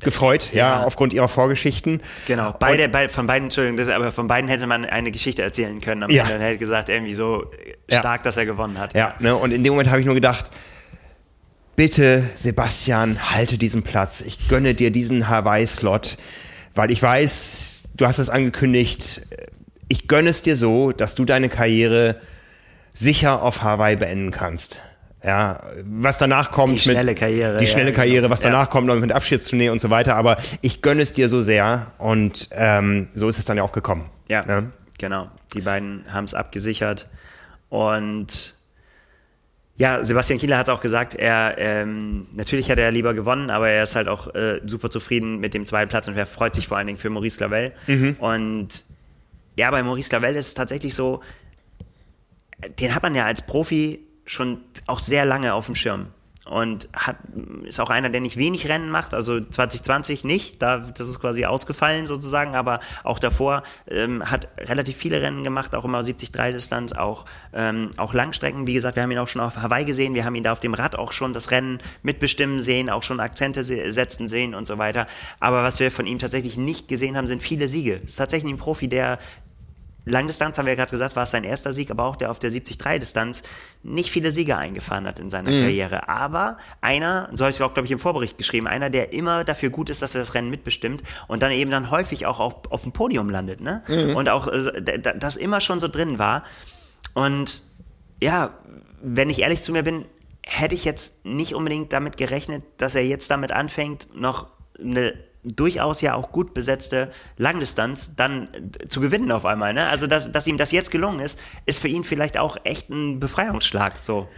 gefreut, ja, Ja. aufgrund ihrer Vorgeschichten. Genau, beide, bei, von beiden, Entschuldigung, das, aber von beiden hätte man eine Geschichte erzählen können. Am Ja. Ende und hätte gesagt, irgendwie so Ja. stark, dass er gewonnen hat. Ja, ne, und in dem Moment habe ich nur gedacht, bitte, Sebastian, halte diesen Platz. Ich gönne dir diesen Hawaii-Slot, weil ich weiß, du hast es angekündigt, ich gönne es dir so, dass du deine Karriere sicher auf Hawaii beenden kannst. Ja, was danach kommt. Die schnelle Karriere, Die ja, schnelle genau. Karriere, was Ja. danach kommt, noch mit Abschiedstournee und so weiter. Aber ich gönne es dir so sehr und ähm, so ist es dann ja auch gekommen. Ja, Ne? genau. Die beiden haben es abgesichert. Und ja, Sebastian Kieler hat es auch gesagt, er ähm, natürlich hätte er lieber gewonnen, aber er ist halt auch äh, super zufrieden mit dem zweiten Platz und er freut sich vor allen Dingen für Maurice Clavel. Und ja, bei Maurice Clavel ist es tatsächlich so, den hat man ja als Profi schon auch sehr lange auf dem Schirm. Und hat, ist auch einer, der nicht wenig Rennen macht, also 2020 nicht, da, das ist quasi ausgefallen sozusagen, aber auch davor ähm, hat relativ viele Rennen gemacht, auch immer 70-3-Distanz, auch, ähm, auch Langstrecken. Wie gesagt, wir haben ihn auch schon auf Hawaii gesehen, wir haben ihn da auf dem Rad auch schon das Rennen mitbestimmen sehen, auch schon Akzente se setzen sehen und so weiter. Aber was wir von ihm tatsächlich nicht gesehen haben, sind viele Siege. Es ist tatsächlich ein Profi, der Langdistanz, haben wir ja gerade gesagt, war es sein erster Sieg, aber auch der auf der 70-3-Distanz nicht viele Siege eingefahren hat in seiner Karriere. Aber einer, so habe ich es auch, glaube ich, im Vorbericht geschrieben, einer, der immer dafür gut ist, dass er das Rennen mitbestimmt und dann eben dann häufig auch auf, auf dem Podium landet. Ne? Und auch äh, das immer schon so drin war. Und ja, wenn ich ehrlich zu mir bin, hätte ich jetzt nicht unbedingt damit gerechnet, dass er jetzt damit anfängt, noch eine durchaus ja auch gut besetzte Langdistanz dann zu gewinnen auf einmal. Ne? Also, dass, dass ihm das jetzt gelungen ist, ist für ihn vielleicht auch echt ein Befreiungsschlag. So.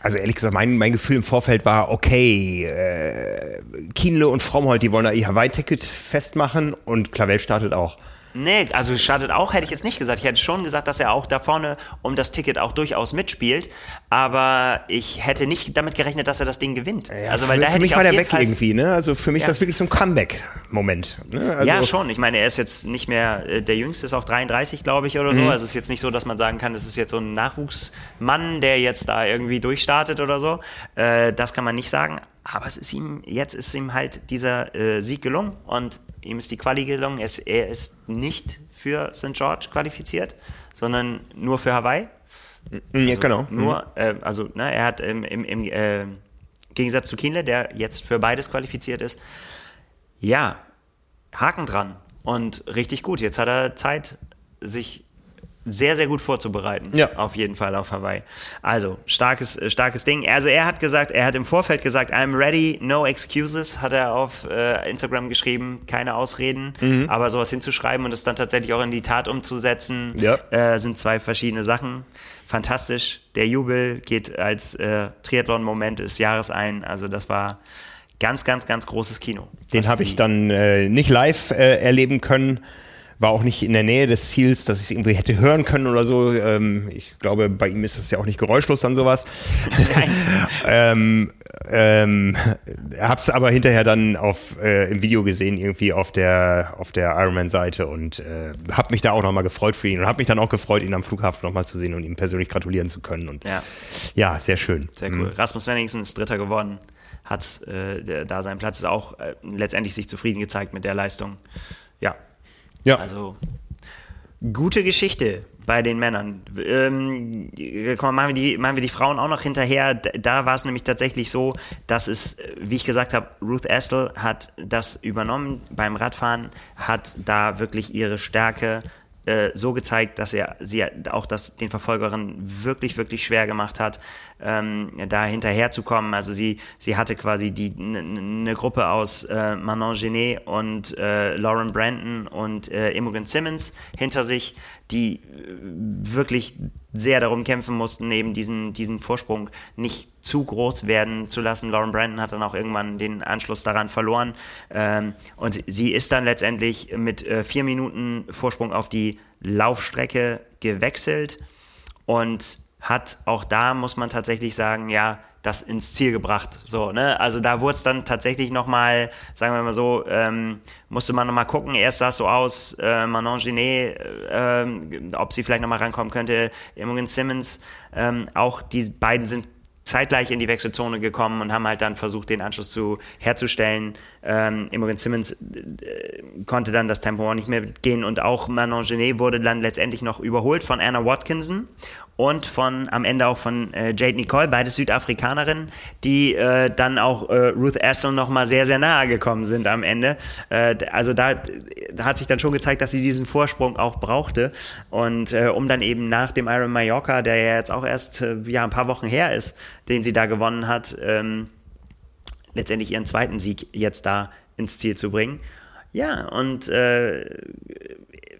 Also ehrlich gesagt, mein, mein Gefühl im Vorfeld war, okay, äh, Kienle und Frommholt, die wollen da ihr Hawaii-Ticket festmachen und Clavel startet auch. Nee, also startet auch, hätte ich jetzt nicht gesagt. Ich hätte schon gesagt, dass er auch da vorne um das Ticket auch durchaus mitspielt. Aber ich hätte nicht damit gerechnet, dass er das Ding gewinnt. also, weil für, da für hätte mich ich war der weg Fall irgendwie, ne? Also für mich Ja. ist das wirklich so ein Comeback-Moment. Ne? Also, ja, schon. Ich meine, er ist jetzt nicht mehr, äh, der Jüngste ist auch 33, glaube ich, oder so. Mhm. Also es ist jetzt nicht so, dass man sagen kann, das ist jetzt so ein Nachwuchsmann, der jetzt da irgendwie durchstartet oder so. Äh, das kann man nicht sagen. Aber es ist ihm, jetzt ist ihm halt dieser äh, Sieg gelungen und ihm ist die Quali gelungen. Er ist, er ist nicht für St. George qualifiziert, sondern nur für Hawaii. ja, genau. Nur, äh, also ne, er hat im, im, im äh, Gegensatz zu Kienle, der jetzt für beides qualifiziert ist, ja, Haken dran und richtig gut. Jetzt hat er Zeit, sich sehr, sehr gut vorzubereiten. Ja. Auf jeden Fall auf Hawaii. Also, starkes, äh, starkes Ding. Also, er hat gesagt, er hat im Vorfeld gesagt, I'm ready, no excuses, hat er auf äh, Instagram geschrieben, keine Ausreden. Mhm. Aber sowas hinzuschreiben und es dann tatsächlich auch in die Tat umzusetzen, Ja. äh, sind zwei verschiedene Sachen. fantastisch. Der Jubel geht als äh, Triathlon-Moment des Jahres ein. Also das war ganz, ganz, ganz großes Kino. Den habe ich dann äh, nicht live äh, erleben können. War auch nicht in der Nähe des Ziels, dass ich es irgendwie hätte hören können oder so. Ähm, ich glaube, bei ihm ist das ja auch nicht geräuschlos dann sowas. ähm, ähm, hab's aber hinterher dann auf, äh, im Video gesehen, irgendwie auf der, auf der Ironman-Seite und äh, hab mich da auch nochmal gefreut für ihn und hab mich dann auch gefreut, ihn am Flughafen nochmal zu sehen und ihm persönlich gratulieren zu können. Und Ja. ja, sehr schön. Sehr cool. Rasmus Wenningsen ist Dritter geworden, hat äh, da seinen Platz auch äh, letztendlich sich zufrieden gezeigt mit der Leistung. Ja, Ja, also gute Geschichte bei den Männern. Ähm, komm, machen, wir die, machen wir die Frauen auch noch hinterher. D- Da war es nämlich tatsächlich so, dass es, äh, wie ich gesagt habe, Ruth Astle hat das übernommen beim Radfahren, hat da wirklich ihre Stärke äh, so gezeigt, dass er sie auch das den Verfolgerinnen wirklich, wirklich schwer gemacht hat, ähm, da hinterherzukommen. Also sie, sie hatte quasi die eine Gruppe aus äh, Manon Genet und äh, Lauren Brandon und äh, Imogen Simmons hinter sich, die äh, wirklich sehr darum kämpfen mussten, eben diesen, diesen Vorsprung nicht zu groß werden zu lassen. Lauren Brandon hat dann auch irgendwann den Anschluss daran verloren. Ähm, und sie, ist dann letztendlich mit äh, vier Minuten Vorsprung auf die Laufstrecke gewechselt und hat auch da, muss man tatsächlich sagen, ja, das ins Ziel gebracht. So, ne? Also da wurde es dann tatsächlich nochmal, sagen wir mal so, ähm, musste man nochmal gucken. Erst sah es so aus, äh, Manon Genet, äh, ähm, ob sie vielleicht nochmal rankommen könnte. Imogen Simmons, ähm, auch die beiden sind zeitgleich in die Wechselzone gekommen und haben halt dann versucht, den Anschluss zu herzustellen. Ähm, Imogen Simmons äh, konnte dann das Tempo auch nicht mehr gehen und auch Manon Genet wurde dann letztendlich noch überholt von Anna Watkinson und von am Ende auch von äh, Jade Nicole, beide Südafrikanerinnen, die äh, dann auch äh, Ruth Astle noch mal sehr, sehr nahe gekommen sind am Ende. Äh, also da, da hat sich dann schon gezeigt, dass sie diesen Vorsprung auch brauchte und äh, um dann eben nach dem Iron Mallorca, der ja jetzt auch erst äh, ja, ein paar Wochen her ist, den sie da gewonnen hat, ähm, letztendlich ihren zweiten Sieg jetzt da ins Ziel zu bringen. Ja, und äh,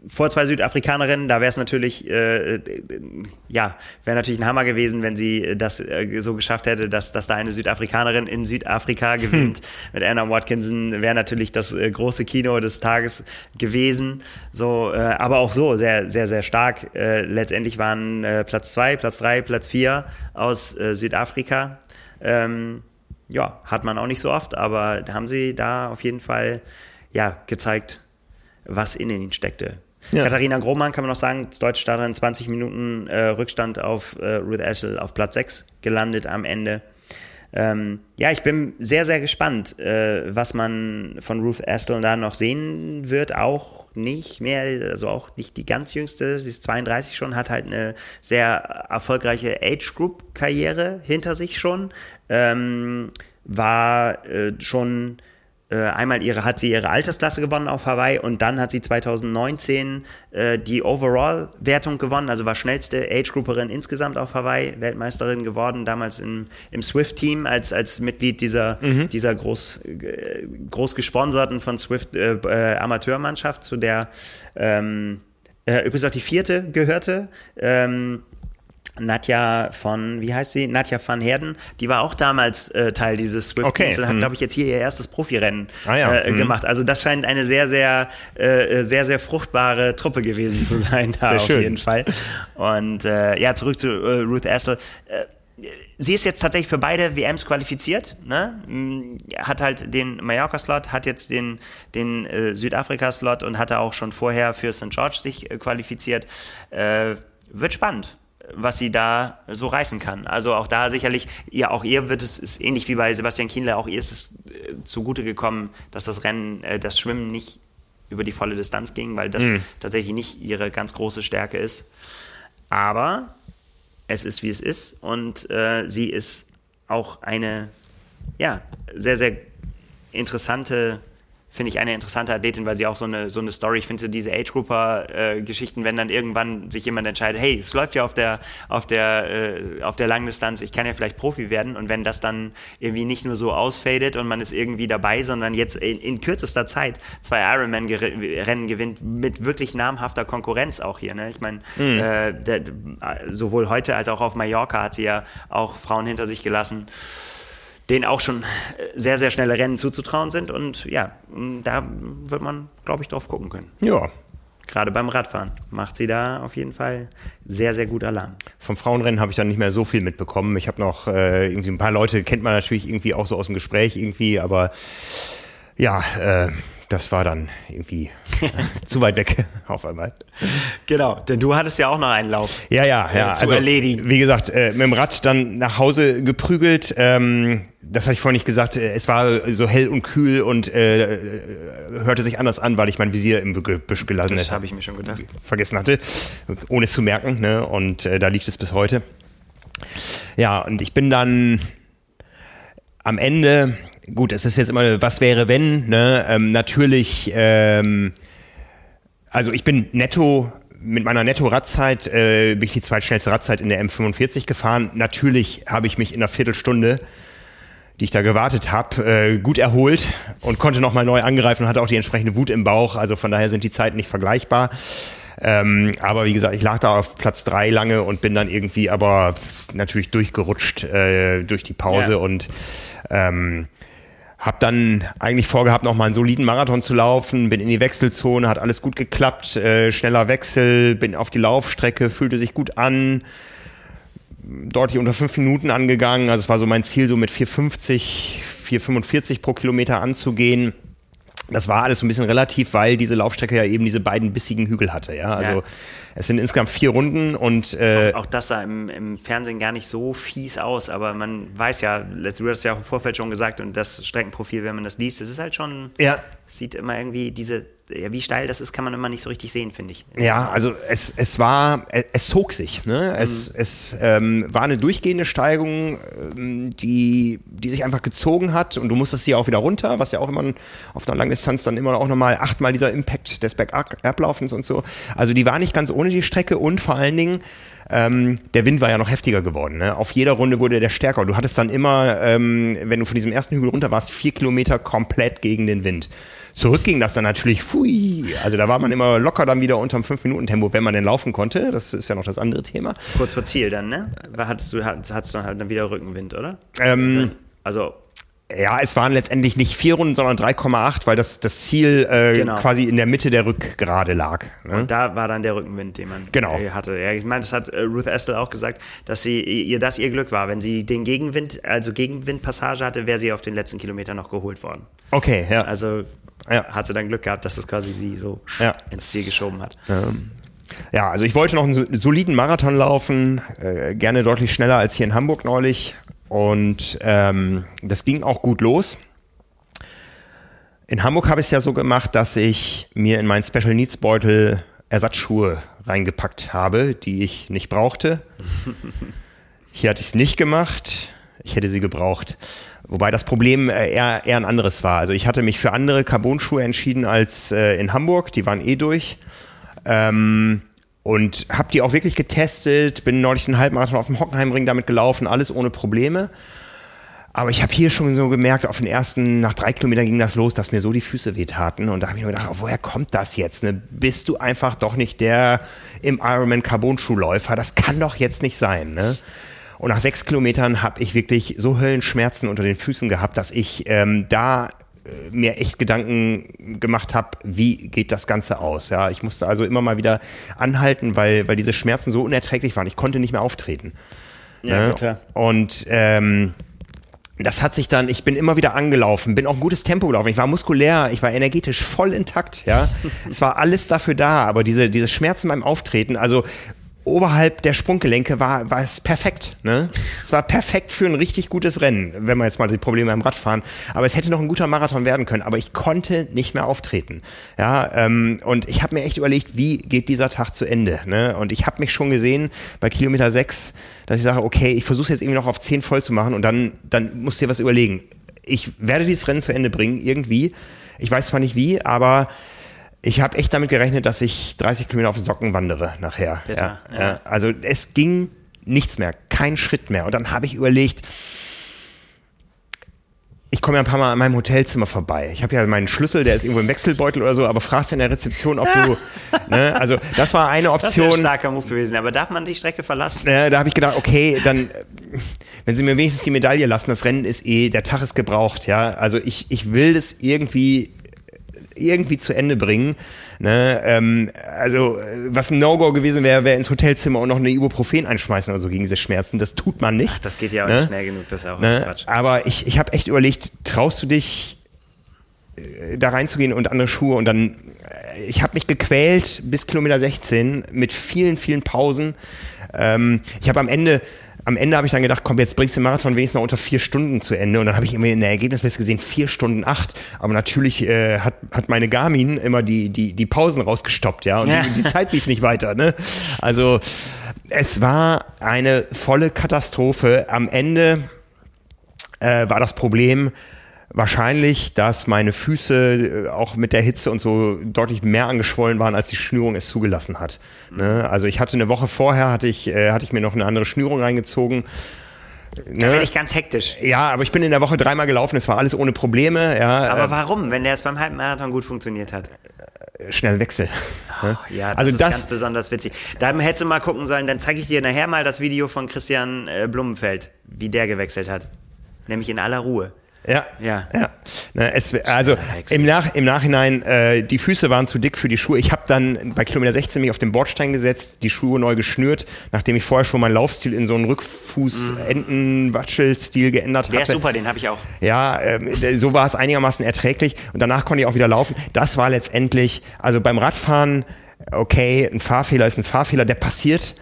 vor zwei Südafrikanerinnen, da wäre es natürlich, äh, ja, wäre natürlich ein Hammer gewesen, wenn sie das äh, so geschafft hätte, dass, dass da eine Südafrikanerin in Südafrika gewinnt. Mit Anna Watkinson wäre natürlich das äh, große Kino des Tages gewesen. So, äh, aber auch so sehr, sehr, sehr stark. Äh, letztendlich waren äh, Platz zwei, Platz drei, Platz vier aus äh, Südafrika. Ähm, ja, hat man auch nicht so oft, aber haben sie da auf jeden Fall ja, gezeigt, was in ihnen steckte. Ja. Katharina Grohmann kann man noch sagen, als deutsche Starterin 20 Minuten äh, Rückstand auf äh, Ruth Ashel auf Platz 6 gelandet am Ende. Ähm, ja, ich bin sehr, sehr gespannt, äh, was man von Ruth Astle da noch sehen wird. Auch nicht mehr, also auch nicht die ganz jüngste. Sie ist 32 schon, hat halt eine sehr erfolgreiche Age Group Karriere hinter sich schon. Ähm, war äh, schon einmal ihre, hat sie ihre Altersklasse gewonnen auf Hawaii und dann hat sie 2019 äh, die Overall-Wertung gewonnen, also war schnellste Age-Grouperin insgesamt auf Hawaii, Weltmeisterin geworden, damals im, im Swift-Team als, als Mitglied dieser, dieser groß, äh, groß gesponserten von Swift äh, äh, Amateurmannschaft, zu der ähm, äh, übrigens auch die vierte gehörte. Ähm, Nadja von, wie heißt sie? Nadja van Herden, die war auch damals äh, Teil dieses Swift Okay, Teams und hat, mhm. glaube ich, jetzt hier ihr erstes Profirennen Ah ja, äh, mhm. gemacht. Also das scheint eine sehr, sehr, äh, sehr, sehr fruchtbare Truppe gewesen zu sein da Sehr auf schön. jeden Fall. Und äh, ja, zurück zu äh, Ruth Astle. Äh, Sie ist jetzt tatsächlich für beide WMs qualifiziert, ne? Mm, hat halt den Mallorca-Slot, hat jetzt den, den äh, Südafrika-Slot und hatte auch schon vorher für St. George sich äh, qualifiziert. Äh, wird spannend was sie da so reißen kann. Also auch da sicherlich, ja, auch ihr wird es, ist ähnlich wie bei Sebastian Kienle, auch ihr ist es äh, zugute gekommen, dass das Rennen, äh, das Schwimmen nicht über die volle Distanz ging, weil das tatsächlich nicht ihre ganz große Stärke ist. Aber es ist, wie es ist und äh, sie ist auch eine, ja, sehr, sehr interessante finde ich eine interessante Athletin, weil sie auch so eine, so eine Story, ich finde so diese Age-Grouper-Geschichten, wenn dann irgendwann sich jemand entscheidet, hey, es läuft ja auf der, auf der, äh, auf der Langdistanz, ich kann ja vielleicht Profi werden und wenn das dann irgendwie nicht nur so ausfadet und man ist irgendwie dabei, sondern jetzt in, in kürzester Zeit zwei Ironman-Rennen gewinnt mit wirklich namhafter Konkurrenz auch hier. Ne? Ich meine, mhm. äh, sowohl heute als auch auf Mallorca hat sie ja auch Frauen hinter sich gelassen denen auch schon sehr, sehr schnelle Rennen zuzutrauen sind. Und ja, da wird man, glaube ich, drauf gucken können. Ja. Gerade beim Radfahren macht sie da auf jeden Fall sehr, sehr gut Alarm. Vom Frauenrennen habe ich dann nicht mehr so viel mitbekommen. Ich habe noch äh, irgendwie ein paar Leute, kennt man natürlich irgendwie auch so aus dem Gespräch irgendwie, aber ja, äh, das war dann irgendwie zu weit weg auf einmal. Genau, denn du hattest ja auch noch einen Lauf. Ja, ja, ja. Äh, zu also, erledigen. Wie gesagt, äh, mit dem Rad dann nach Hause geprügelt. Ähm, das hatte ich vorhin nicht gesagt. Äh, es war so hell und kühl und äh, hörte sich anders an, weil ich mein Visier im Gebüsch gelassen hatte. Das habe ich mir schon gedacht. Vergessen hatte, ohne es zu merken. Ne? Und äh, da liegt es bis heute. Ja, und ich bin dann am Ende gut, es ist jetzt immer, was wäre wenn, ne? Ähm, natürlich, ähm, also ich bin netto mit meiner Netto-Radzeit äh, bin ich die zweitschnellste Radzeit in der M45 gefahren. Natürlich habe ich mich in einer Viertelstunde, die ich da gewartet habe, äh, gut erholt und konnte nochmal neu angreifen und hatte auch die entsprechende Wut im Bauch. Also von daher sind die Zeiten nicht vergleichbar. Ähm, aber wie gesagt, ich lag da auf Platz drei lange und bin dann irgendwie aber natürlich durchgerutscht äh, durch die Pause ja. und ähm, hab dann eigentlich vorgehabt, noch mal einen soliden Marathon zu laufen, bin in die Wechselzone, hat alles gut geklappt, äh, schneller Wechsel, bin auf die Laufstrecke, fühlte sich gut an, deutlich unter fünf Minuten angegangen, also es war so mein Ziel, so mit 4,50, 4,45 pro Kilometer anzugehen. Das war alles so ein bisschen relativ, weil diese Laufstrecke ja eben diese beiden bissigen Hügel hatte, ja, also ja es sind insgesamt vier Runden und äh, auch, auch, das sah im, im, Fernsehen gar nicht so fies aus, aber man weiß ja, du hast es ja auch im Vorfeld schon gesagt und das Streckenprofil, wenn man das liest, das ist halt schon, ja. sieht immer irgendwie diese wie steil das ist, kann man immer nicht so richtig sehen, finde ich. Ja, also es, es war, es zog sich. Ne? Es, mhm. es ähm, war eine durchgehende Steigung, ähm, die, die sich einfach gezogen hat und du musstest sie auch wieder runter, was ja auch immer auf einer Langdistanz dann immer auch nochmal achtmal dieser Impact des Bergablaufens und so. Also die war nicht ganz ohne die Strecke und vor allen Dingen ähm, der Wind war ja noch heftiger geworden. Ne? Auf jeder Runde wurde der stärker. Du hattest dann immer, ähm, wenn du von diesem ersten Hügel runter warst, vier Kilometer komplett gegen den Wind. Zurück ging das dann natürlich, fui. Also da war man immer locker dann wieder unterm 5-Minuten-Tempo, wenn man denn laufen konnte. Das ist ja noch das andere Thema. Kurz vor Ziel dann, ne? Hattest du, hattest, du halt dann wieder Rückenwind, oder? Ähm, also ja, es waren letztendlich nicht vier Runden, sondern 3,8, weil das, das Ziel äh, genau. quasi in der Mitte der Rückgerade lag. Ne? Und da war dann der Rückenwind, den man genau. Äh, hatte. Ja, ich meine, das hat äh, Ruth Estelle auch gesagt, dass sie ihr das ihr Glück war. Wenn sie den Gegenwind, also Gegenwindpassage hatte, wäre sie auf den letzten Kilometer noch geholt worden. Okay, ja. Also ja. hat sie dann Glück gehabt, dass es quasi sie so ja. ins Ziel geschoben hat. Ähm. Ja, also ich wollte noch einen soliden Marathon laufen, äh, gerne deutlich schneller als hier in Hamburg neulich. Und ähm, das ging auch gut los. In Hamburg habe ich es ja so gemacht, dass ich mir in meinen Special Needs Beutel Ersatzschuhe reingepackt habe, die ich nicht brauchte. Hier hatte ich es nicht gemacht. Ich hätte sie gebraucht. Wobei das Problem äh, eher, eher ein anderes war. Also ich hatte mich für andere Carbon-Schuhe entschieden als äh, in Hamburg. Die waren eh durch. Ähm, und habe die auch wirklich getestet, bin neulich einen Halbmarathon auf dem Hockenheimring damit gelaufen, alles ohne Probleme. Aber ich habe hier schon so gemerkt, auf den ersten, nach drei Kilometern ging das los, dass mir so die Füße wehtaten. Und da habe ich mir gedacht, oh, woher kommt das jetzt? Ne? Bist du einfach doch nicht der im Ironman Carbon-Schuhläufer? Das kann doch jetzt nicht sein. Ne? Und nach sechs Kilometern habe ich wirklich so Höllenschmerzen unter den Füßen gehabt, dass ich ähm, da äh, mir echt Gedanken gemacht habe, wie geht das Ganze aus. Ja, ich musste also immer mal wieder anhalten, weil, weil diese Schmerzen so unerträglich waren. Ich konnte nicht mehr auftreten. Ja, ne? bitte. Und ähm, das hat sich dann, ich bin immer wieder angelaufen, bin auch ein gutes Tempo gelaufen. Ich war muskulär, ich war energetisch voll intakt, ja. es war alles dafür da, aber diese, diese Schmerzen beim Auftreten, also oberhalb der Sprunggelenke war, war es perfekt. Ne? Es war perfekt für ein richtig gutes Rennen, wenn man jetzt mal die Probleme beim Radfahren. Aber es hätte noch ein guter Marathon werden können. Aber ich konnte nicht mehr auftreten. Ja, ähm, und ich habe mir echt überlegt, wie geht dieser Tag zu Ende? Ne? Und ich habe mich schon gesehen bei Kilometer 6, dass ich sage, okay, ich versuche jetzt irgendwie noch auf 10 voll zu machen und dann, dann musst du dir was überlegen. Ich werde dieses Rennen zu Ende bringen, irgendwie Ich weiß zwar nicht wie, aber ich habe echt damit gerechnet, dass ich 30 Kilometer auf den Socken wandere nachher. Bitter, ja, ja. Also es ging nichts mehr, kein Schritt mehr. Und dann habe ich überlegt, ich komme ja ein paar Mal an meinem Hotelzimmer vorbei. Ich habe ja meinen Schlüssel, der ist irgendwo im Wechselbeutel oder so, aber fragst in der Rezeption, ob du, ne, also das war eine Das wäre ein Option. starker Move gewesen. Aber darf man die Strecke verlassen? Äh, da habe ich gedacht, okay, dann, wenn sie mir wenigstens die Medaille lassen, das Rennen ist eh, der Tag ist gebraucht, ja. Also ich, ich will das irgendwie irgendwie zu Ende bringen. Ne? Ähm, also äh, was ein No-Go gewesen wäre, wäre ins Hotelzimmer und noch eine Ibuprofen einschmeißen oder so gegen diese Schmerzen. Das tut man nicht. Das geht ja auch Ne? nicht schnell genug. Das ist auch Ne? Quatsch. Aber ich, ich habe echt überlegt, traust du dich äh, da reinzugehen und andere Schuhe und dann, äh, ich habe mich gequält bis Kilometer 16 mit vielen, vielen Pausen. Ähm, ich habe am Ende, am Ende habe ich dann gedacht, komm, jetzt bringst du den Marathon wenigstens noch unter vier Stunden zu Ende und dann habe ich irgendwie in der Ergebnisliste gesehen, vier Stunden acht. Aber natürlich äh, hat, hat meine Garmin immer die, die, die Pausen rausgestoppt, ja, und Ja. Die, die Zeit lief nicht weiter, ne? Also es war eine volle Katastrophe. Am Ende äh, war das Problem wahrscheinlich, dass meine Füße äh, auch mit der Hitze und so deutlich mehr angeschwollen waren, als die Schnürung es zugelassen hat. Ne? Also ich hatte eine Woche vorher, hatte ich, äh, hatte ich mir noch eine andere Schnürung reingezogen. Da bin ich ganz hektisch. Ja, aber ich bin in der Woche dreimal gelaufen, es war alles ohne Probleme. Ja, Aber äh, warum, wenn der es beim Halbmarathon gut funktioniert hat? schnell Wechsel. ne? Ja, das also ist das, ganz besonders witzig. Da hättest du mal gucken sollen, dann zeige ich dir nachher mal das Video von Christian äh, Blumenfeld, wie der gewechselt hat. Nämlich in aller Ruhe. Ja, Ja. ja. Ne, es, also im, Nach, im Nachhinein, äh, die Füße waren zu dick für die Schuhe. Ich habe dann bei Kilometer 16 mich auf den Bordstein gesetzt, die Schuhe neu geschnürt, nachdem ich vorher schon meinen Laufstil in so einen Rückfuß-Enten-Watschel-Stil geändert Mhm. Der ist super, den habe ich auch. Ja, ähm, so war es einigermaßen erträglich und danach konnte ich auch wieder laufen. Das war letztendlich, also beim Radfahren, okay, ein Fahrfehler ist ein Fahrfehler, der passiert.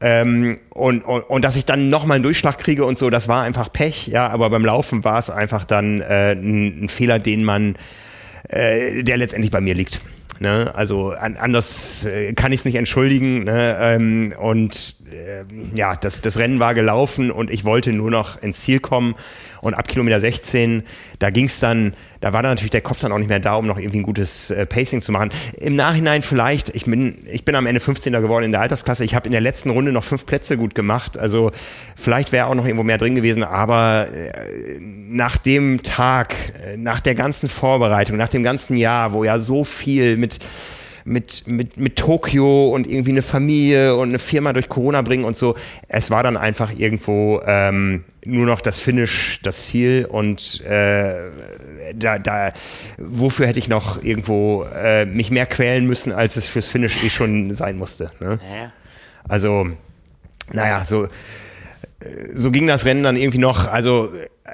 Ähm, und, und, und dass ich dann nochmal einen Durchschlag kriege und so, das war einfach Pech, ja, aber beim Laufen war es einfach dann äh, ein, ein Fehler, den man, äh, der letztendlich bei mir liegt. Ne? Also an, anders äh, kann ich es nicht entschuldigen. Ne? Ähm, und äh, ja, das, das Rennen war gelaufen und ich wollte nur noch ins Ziel kommen. Und ab Kilometer 16, da ging es dann, da war dann natürlich der Kopf dann auch nicht mehr da, um noch irgendwie ein gutes äh, Pacing zu machen. Im Nachhinein vielleicht, ich bin, ich bin am Ende 15. geworden in der Altersklasse. Ich habe in der letzten Runde noch fünf Plätze gut gemacht. Also vielleicht wäre auch noch irgendwo mehr drin gewesen, aber äh, nach dem Tag, äh, nach der ganzen Vorbereitung, nach dem ganzen Jahr, wo ja so viel mit mit, mit, mit Tokio und irgendwie eine Familie und eine Firma durch Corona bringen und so. Es war dann einfach irgendwo ähm, nur noch das Finish, das Ziel und äh, da, da, wofür hätte ich noch irgendwo äh, mich mehr quälen müssen, als es fürs Finish eh schon sein musste. Ne? Also, naja, so, so ging das Rennen dann irgendwie noch. Also,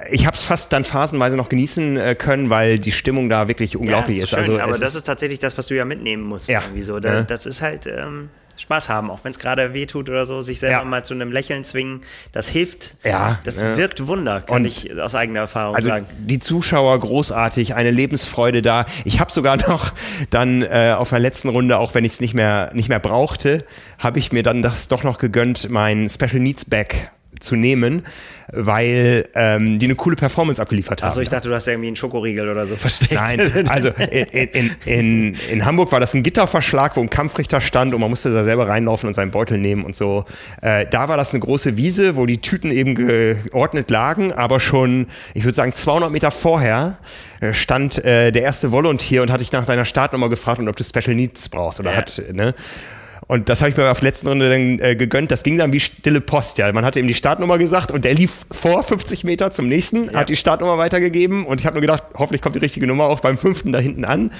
ich habe es fast dann phasenweise noch genießen äh, können, weil die Stimmung da wirklich unglaublich ja, ist. schön, Also, aber das ist tatsächlich das, was du ja mitnehmen musst. Ja. Irgendwie so. Da, Ja. Das ist halt ähm, Spaß haben, auch wenn es gerade weh tut oder so, sich selber Ja. mal zu einem Lächeln zwingen. Das hilft. Ja, Das ja. wirkt Wunder, kann Und- ich aus eigener Erfahrung Also sagen. die Zuschauer großartig, eine Lebensfreude da. Ich habe sogar noch dann äh, auf der letzten Runde, auch wenn ich es nicht mehr nicht mehr brauchte, habe ich mir dann das doch noch gegönnt, mein Special Needs Bag zu nehmen, weil ähm, die eine coole Performance abgeliefert haben. Achso, ich dachte, du hast irgendwie einen Schokoriegel oder so versteckt. Nein, also in, in, in, in Hamburg war das ein Gitterverschlag, wo ein Kampfrichter stand und man musste da selber reinlaufen und seinen Beutel nehmen und so. Äh, da war das eine große Wiese, wo die Tüten eben geordnet lagen, aber schon, ich würde sagen, 200 Meter vorher äh, stand äh, der erste Volunteer und hat dich nach deiner Startnummer gefragt und ob du Special Needs brauchst oder Ja. hat, ne? Und das habe ich mir auf der letzten Runde dann äh, gegönnt. Das ging dann wie stille Post. Ja, man hatte ihm die Startnummer gesagt und der lief vor 50 Meter zum nächsten, hat die Startnummer weitergegeben und ich habe nur gedacht, hoffentlich kommt die richtige Nummer auch beim fünften da hinten an.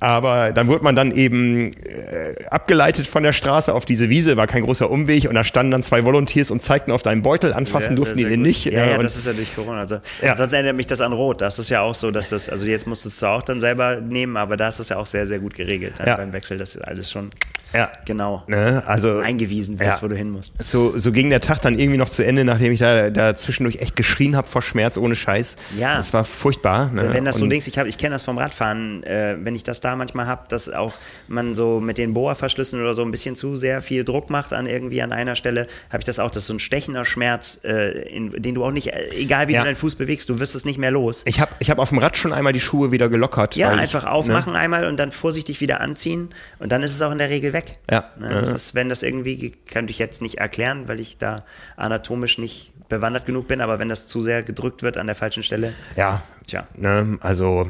Aber dann wurde man dann eben äh, abgeleitet von der Straße auf diese Wiese, war kein großer Umweg und da standen dann zwei Volunteers und zeigten auf deinen Beutel, anfassen Ja, durften den gut. nicht. Ja, äh, ja und das ist ja durch Corona. Also, Ja. Ansonsten erinnert mich das an Rot. Das ist ja auch so, dass das, also jetzt musstest du auch dann selber nehmen, aber da ist das ja auch sehr, sehr gut geregelt dann Ja. beim Wechsel. Das ist alles schon ja. genau genau. Ne? Also eingewiesen wirst, ja. wo du hin musst. So, so ging der Tag dann irgendwie noch zu Ende, nachdem ich da, da zwischendurch echt geschrien habe vor Schmerz ohne Scheiß. Ja. Das war furchtbar. Ne? Wenn das so denkst, ich, ich kenne das vom Radfahren, äh, wenn ich das da manchmal habe, dass auch man so mit den Bohrverschlüssen oder so ein bisschen zu sehr viel Druck macht an irgendwie an einer Stelle, habe ich das auch, dass so ein stechender Schmerz, äh, in, den du auch nicht, äh, egal wie ja. du deinen Fuß bewegst, du wirst es nicht mehr los. Ich habe ich hab auf dem Rad schon einmal die Schuhe wieder gelockert. Ja, einfach ich, aufmachen ne? einmal und dann vorsichtig wieder anziehen und dann ist es auch in der Regel weg. Ja. Ne? Das ja. ist, wenn das irgendwie, kann ich jetzt nicht erklären, weil ich da anatomisch nicht bewandert genug bin, aber wenn das zu sehr gedrückt wird an der falschen Stelle. Ja, tja. Ne, also,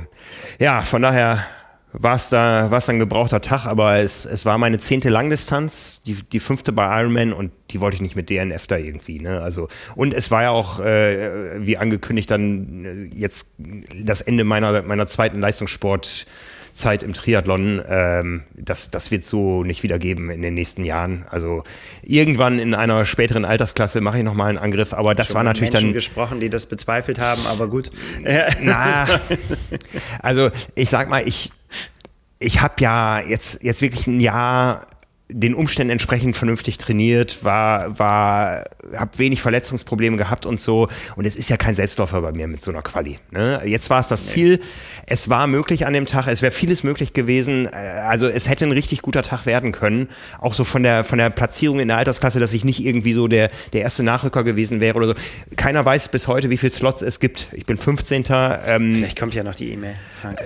ja, von daher war es da, war es ein gebrauchter Tag, aber es, es war meine zehnte Langdistanz, die, die fünfte bei Ironman und die wollte ich nicht mit DNF da irgendwie, ne? Also, und es war ja auch, äh, wie angekündigt, dann äh, jetzt das Ende meiner, meiner zweiten Leistungssport- Zeit im Triathlon. Ähm, das, das wird so nicht wieder geben in den nächsten Jahren. Also irgendwann in einer späteren Altersklasse mache ich nochmal einen Angriff, aber das Schon war natürlich Menschen dann. gesprochen, die das bezweifelt haben, aber gut. Na, also ich sag mal, ich, ich habe ja jetzt, jetzt wirklich ein Jahr den Umständen entsprechend vernünftig trainiert, war, war, habe wenig Verletzungsprobleme gehabt und so. Und es ist ja kein Selbstläufer bei mir mit so einer Quali. Ne? Jetzt war es das Ziel. Es war möglich an dem Tag. Es wäre vieles möglich gewesen. Äh, also es hätte ein richtig guter Tag werden können. Auch so von der, von der Platzierung in der Altersklasse, dass ich nicht irgendwie so der, der erste Nachrücker gewesen wäre oder so. Keiner weiß bis heute, wie viele Slots es gibt. Ich bin 15. Ähm, Vielleicht kommt ja noch die E-Mail.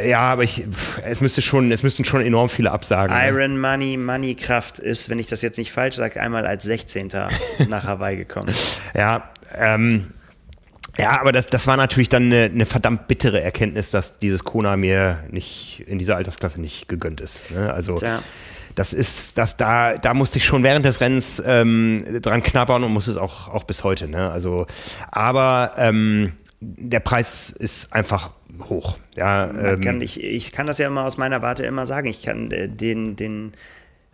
Ja, aber ich, es müsste schon, es müssten schon enorm viele Absagen. Iron ne? Money, Money Kraft geschafft ist, wenn ich das jetzt nicht falsch sage, einmal als 16. nach Hawaii gekommen. Ja, ähm, ja, aber das, das war natürlich dann eine, eine, verdammt bittere Erkenntnis, dass dieses Kona mir nicht in dieser Altersklasse nicht gegönnt ist. Ne? Also Tja. das ist, das da, da musste ich schon während des Rennens ähm, dran knabbern und muss es auch, auch bis heute. Ne? Also, aber ähm, der Preis ist einfach hoch. Ja, ähm, kann, ich, ich kann das ja immer aus meiner Warte immer sagen. Ich kann äh, den, den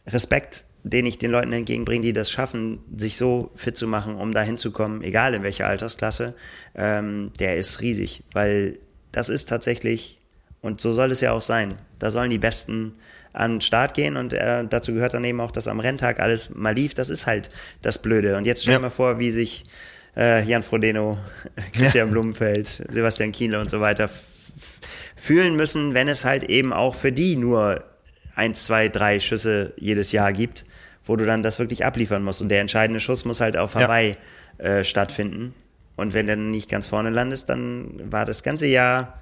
Respekt, den ich den Leuten entgegenbringe, die das schaffen, sich so fit zu machen, um da hinzukommen, egal in welcher Altersklasse, ähm, der ist riesig, weil das ist tatsächlich, und so soll es ja auch sein, da sollen die Besten an den Start gehen und äh, dazu gehört dann eben auch, dass am Renntag alles mal lief, das ist halt das Blöde. Und jetzt stell dir ja. mal vor, wie sich äh, Jan Frodeno, Christian ja. Blumenfeld, Sebastian Kienle und so weiter fühlen müssen, wenn es halt eben auch für die nur eins, zwei, drei Schüsse jedes Jahr gibt, wo du dann das wirklich abliefern musst. Und der entscheidende Schuss muss halt auf Hawaii ja. äh, stattfinden. Und wenn du nicht ganz vorne landest, dann war das ganze Jahr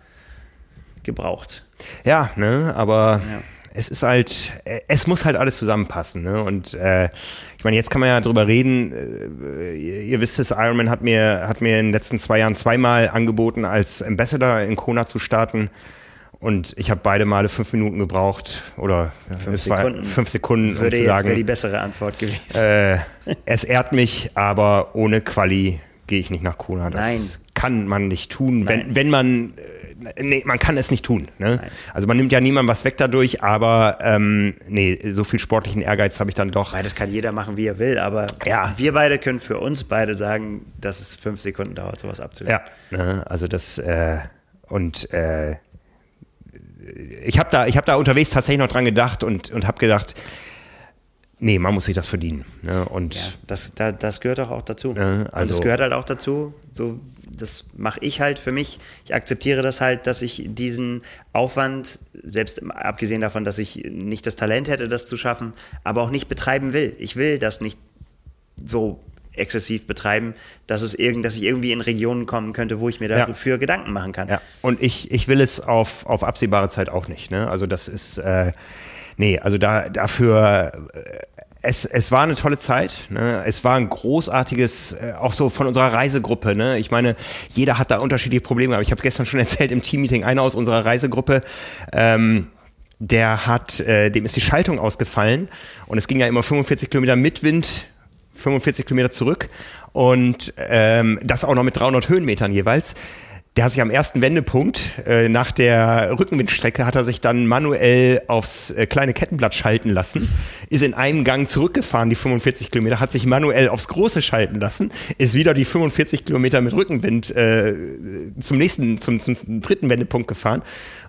gebraucht. Ja, ne, aber ja. es ist halt, es muss halt alles zusammenpassen, ne? Und äh, ich meine, jetzt kann man ja drüber reden. Äh, ihr wisst es, Ironman hat mir, hat mir in den letzten zwei Jahren zweimal angeboten, als Ambassador in Kona zu starten. Und ich habe beide Male fünf Minuten gebraucht oder fünf es Sekunden. war fünf Sekunden, Würde um zu sagen. wäre die bessere Antwort gewesen. Äh, es ehrt mich, aber ohne Quali gehe ich nicht nach Kona. Das Nein. kann man nicht tun, wenn, wenn man äh, nee, man kann es nicht tun. Ne? Also man nimmt ja niemandem was weg dadurch, aber ähm, nee, so viel sportlichen Ehrgeiz habe ich dann doch. Weil das kann jeder machen, wie er will, aber ja. wir beide können für uns beide sagen, dass es fünf Sekunden dauert, sowas abzulegen. Ja, ne? also das äh, und äh, ich habe da, hab da unterwegs tatsächlich noch dran gedacht und, und habe gedacht, nee, man muss sich das verdienen. Ne? Und ja, das, da, das gehört auch, auch dazu. Ne? Also, das gehört halt auch dazu. So, das mache ich halt für mich. Ich akzeptiere das halt, dass ich diesen Aufwand, selbst abgesehen davon, dass ich nicht das Talent hätte, das zu schaffen, aber auch nicht betreiben will. Ich will das nicht so exzessiv betreiben, dass es irgend, dass ich irgendwie in Regionen kommen könnte, wo ich mir dafür ja. Gedanken machen kann. Ja. Und ich, ich will es auf, auf absehbare Zeit auch nicht. Ne? Also das ist, äh, nee, also da, dafür, äh, es, es war eine tolle Zeit. Ne? Es war ein großartiges, äh, auch so von unserer Reisegruppe. Ne? Ich meine, jeder hat da unterschiedliche Probleme. Aber ich habe gestern schon erzählt im Teammeeting, einer aus unserer Reisegruppe, ähm, der hat, äh, dem ist die Schaltung ausgefallen und es ging ja immer 45 Kilometer mit Wind 45 Kilometer zurück. Und ähm, das auch noch mit 300 Höhenmetern jeweils. Der hat sich am ersten Wendepunkt äh, nach der Rückenwindstrecke hat er sich dann manuell aufs äh, kleine Kettenblatt schalten lassen, ist in einem Gang zurückgefahren, die 45 Kilometer, hat sich manuell aufs große schalten lassen, ist wieder die 45 Kilometer mit Rückenwind äh, zum nächsten, zum, zum dritten Wendepunkt gefahren.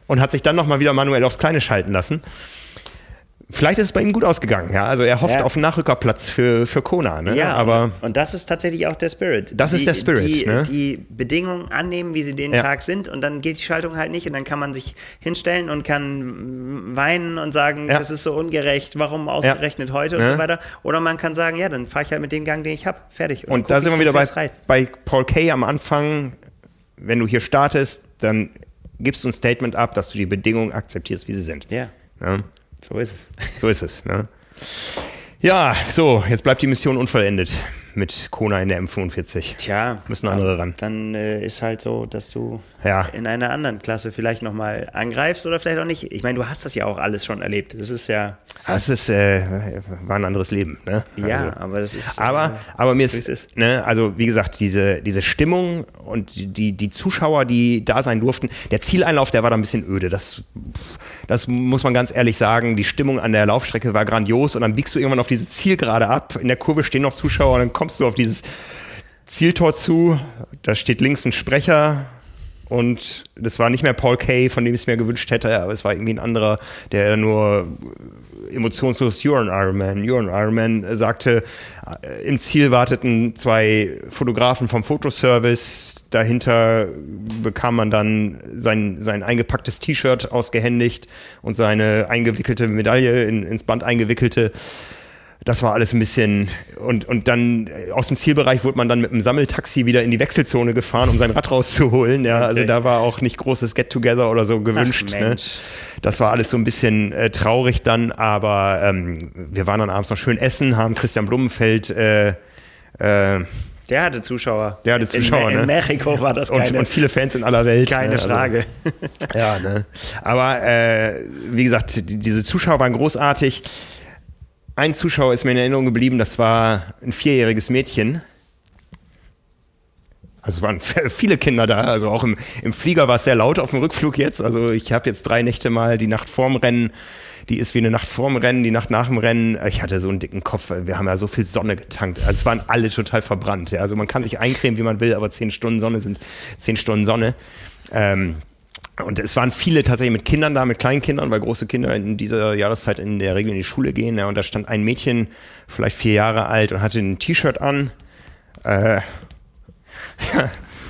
Und hat sich dann nochmal wieder manuell aufs kleine schalten lassen Vielleicht ist es bei ihm gut ausgegangen, ja. Also er hofft Ja. auf einen Nachrückerplatz für, für Kona, ne? Ja, aber und, und das ist tatsächlich auch der Spirit. Das ist der Spirit, Die, ne? die Bedingungen annehmen, wie sie den Ja. Tag sind und dann geht die Schaltung halt nicht und dann kann man sich hinstellen und kann weinen und sagen, Ja. das ist so ungerecht, warum ausgerechnet heute und so weiter. Oder man kann sagen, ja, dann fahre ich halt mit dem Gang, den ich habe, fertig. Und guck, da sind wir wieder bei, bei Paul Kay am Anfang. Wenn du hier startest, dann gibst du ein Statement ab, dass du die Bedingungen akzeptierst, wie sie sind. Ja, so ist es. so ist es. Ne? Ja, so, jetzt bleibt die Mission unvollendet mit Kona in der M45. Tja, Müssen andere ran. dann äh, ist halt so, dass du Ja. in einer anderen Klasse vielleicht nochmal angreifst oder vielleicht auch nicht. Ich meine, du hast das ja auch alles schon erlebt. Das ist ja, Das ist, äh, war ein anderes Leben. Ne? ja, Also. aber das ist. Aber, äh, aber mir ist, ist. Ne, also wie gesagt, diese, diese Stimmung und die- die, die Zuschauer, die da sein durften, der Zieleinlauf, der war da ein bisschen öde. Das, das muss man ganz ehrlich sagen. Die Stimmung an der Laufstrecke war grandios und dann biegst du irgendwann auf diese Zielgerade ab. In der Kurve stehen noch Zuschauer und dann kommst du auf dieses Zieltor zu. Da steht links ein Sprecher. Und das war nicht mehr Paul Kay, von dem ich es mir gewünscht hätte, aber es war irgendwie ein anderer, der nur emotionslos You're an Iron Man, You're an Iron Man sagte. Im Ziel warteten zwei Fotografen vom Fotoservice. Dahinter bekam man dann sein, sein eingepacktes T-Shirt ausgehändigt und seine eingewickelte Medaille in, ins Band eingewickelte. Das war alles ein bisschen und, und dann äh, aus dem Zielbereich wurde man dann mit einem Sammeltaxi wieder in die Wechselzone gefahren, um sein Rad rauszuholen. Ja, also da war auch nicht großes Get-Together oder so gewünscht. ne? Mensch. Das war alles so ein bisschen äh, traurig dann, aber ähm, wir waren dann abends noch schön essen, haben Christian Blumenfeld äh, äh, Der hatte Zuschauer. Der hatte Zuschauer, in, ne? In Mexiko war das und, keine, und viele Fans in aller Welt. keine ne? Also- Frage. Ja, ne? Aber äh, wie gesagt, die, diese Zuschauer waren großartig. Ein Zuschauer ist mir in Erinnerung geblieben, das war ein vierjähriges Mädchen. Also waren viele Kinder da, also auch im, im Flieger war es sehr laut auf dem Rückflug jetzt. Also ich habe jetzt drei Nächte mal die Nacht vorm Rennen, die ist wie eine Nacht vorm Rennen, die Nacht nach dem Rennen. Ich hatte so einen dicken Kopf, wir haben ja so viel Sonne getankt. Also es waren alle total verbrannt. Ja. Also man kann sich eincremen, wie man will, aber zehn Stunden Sonne sind zehn Stunden Sonne. Ähm, und es waren viele tatsächlich mit Kindern da, mit kleinen Kindern, weil große Kinder in dieser Jahreszeit in der Regel in die Schule gehen. Ja, und da stand ein Mädchen, vielleicht vier Jahre alt, und hatte ein T-Shirt an. Äh,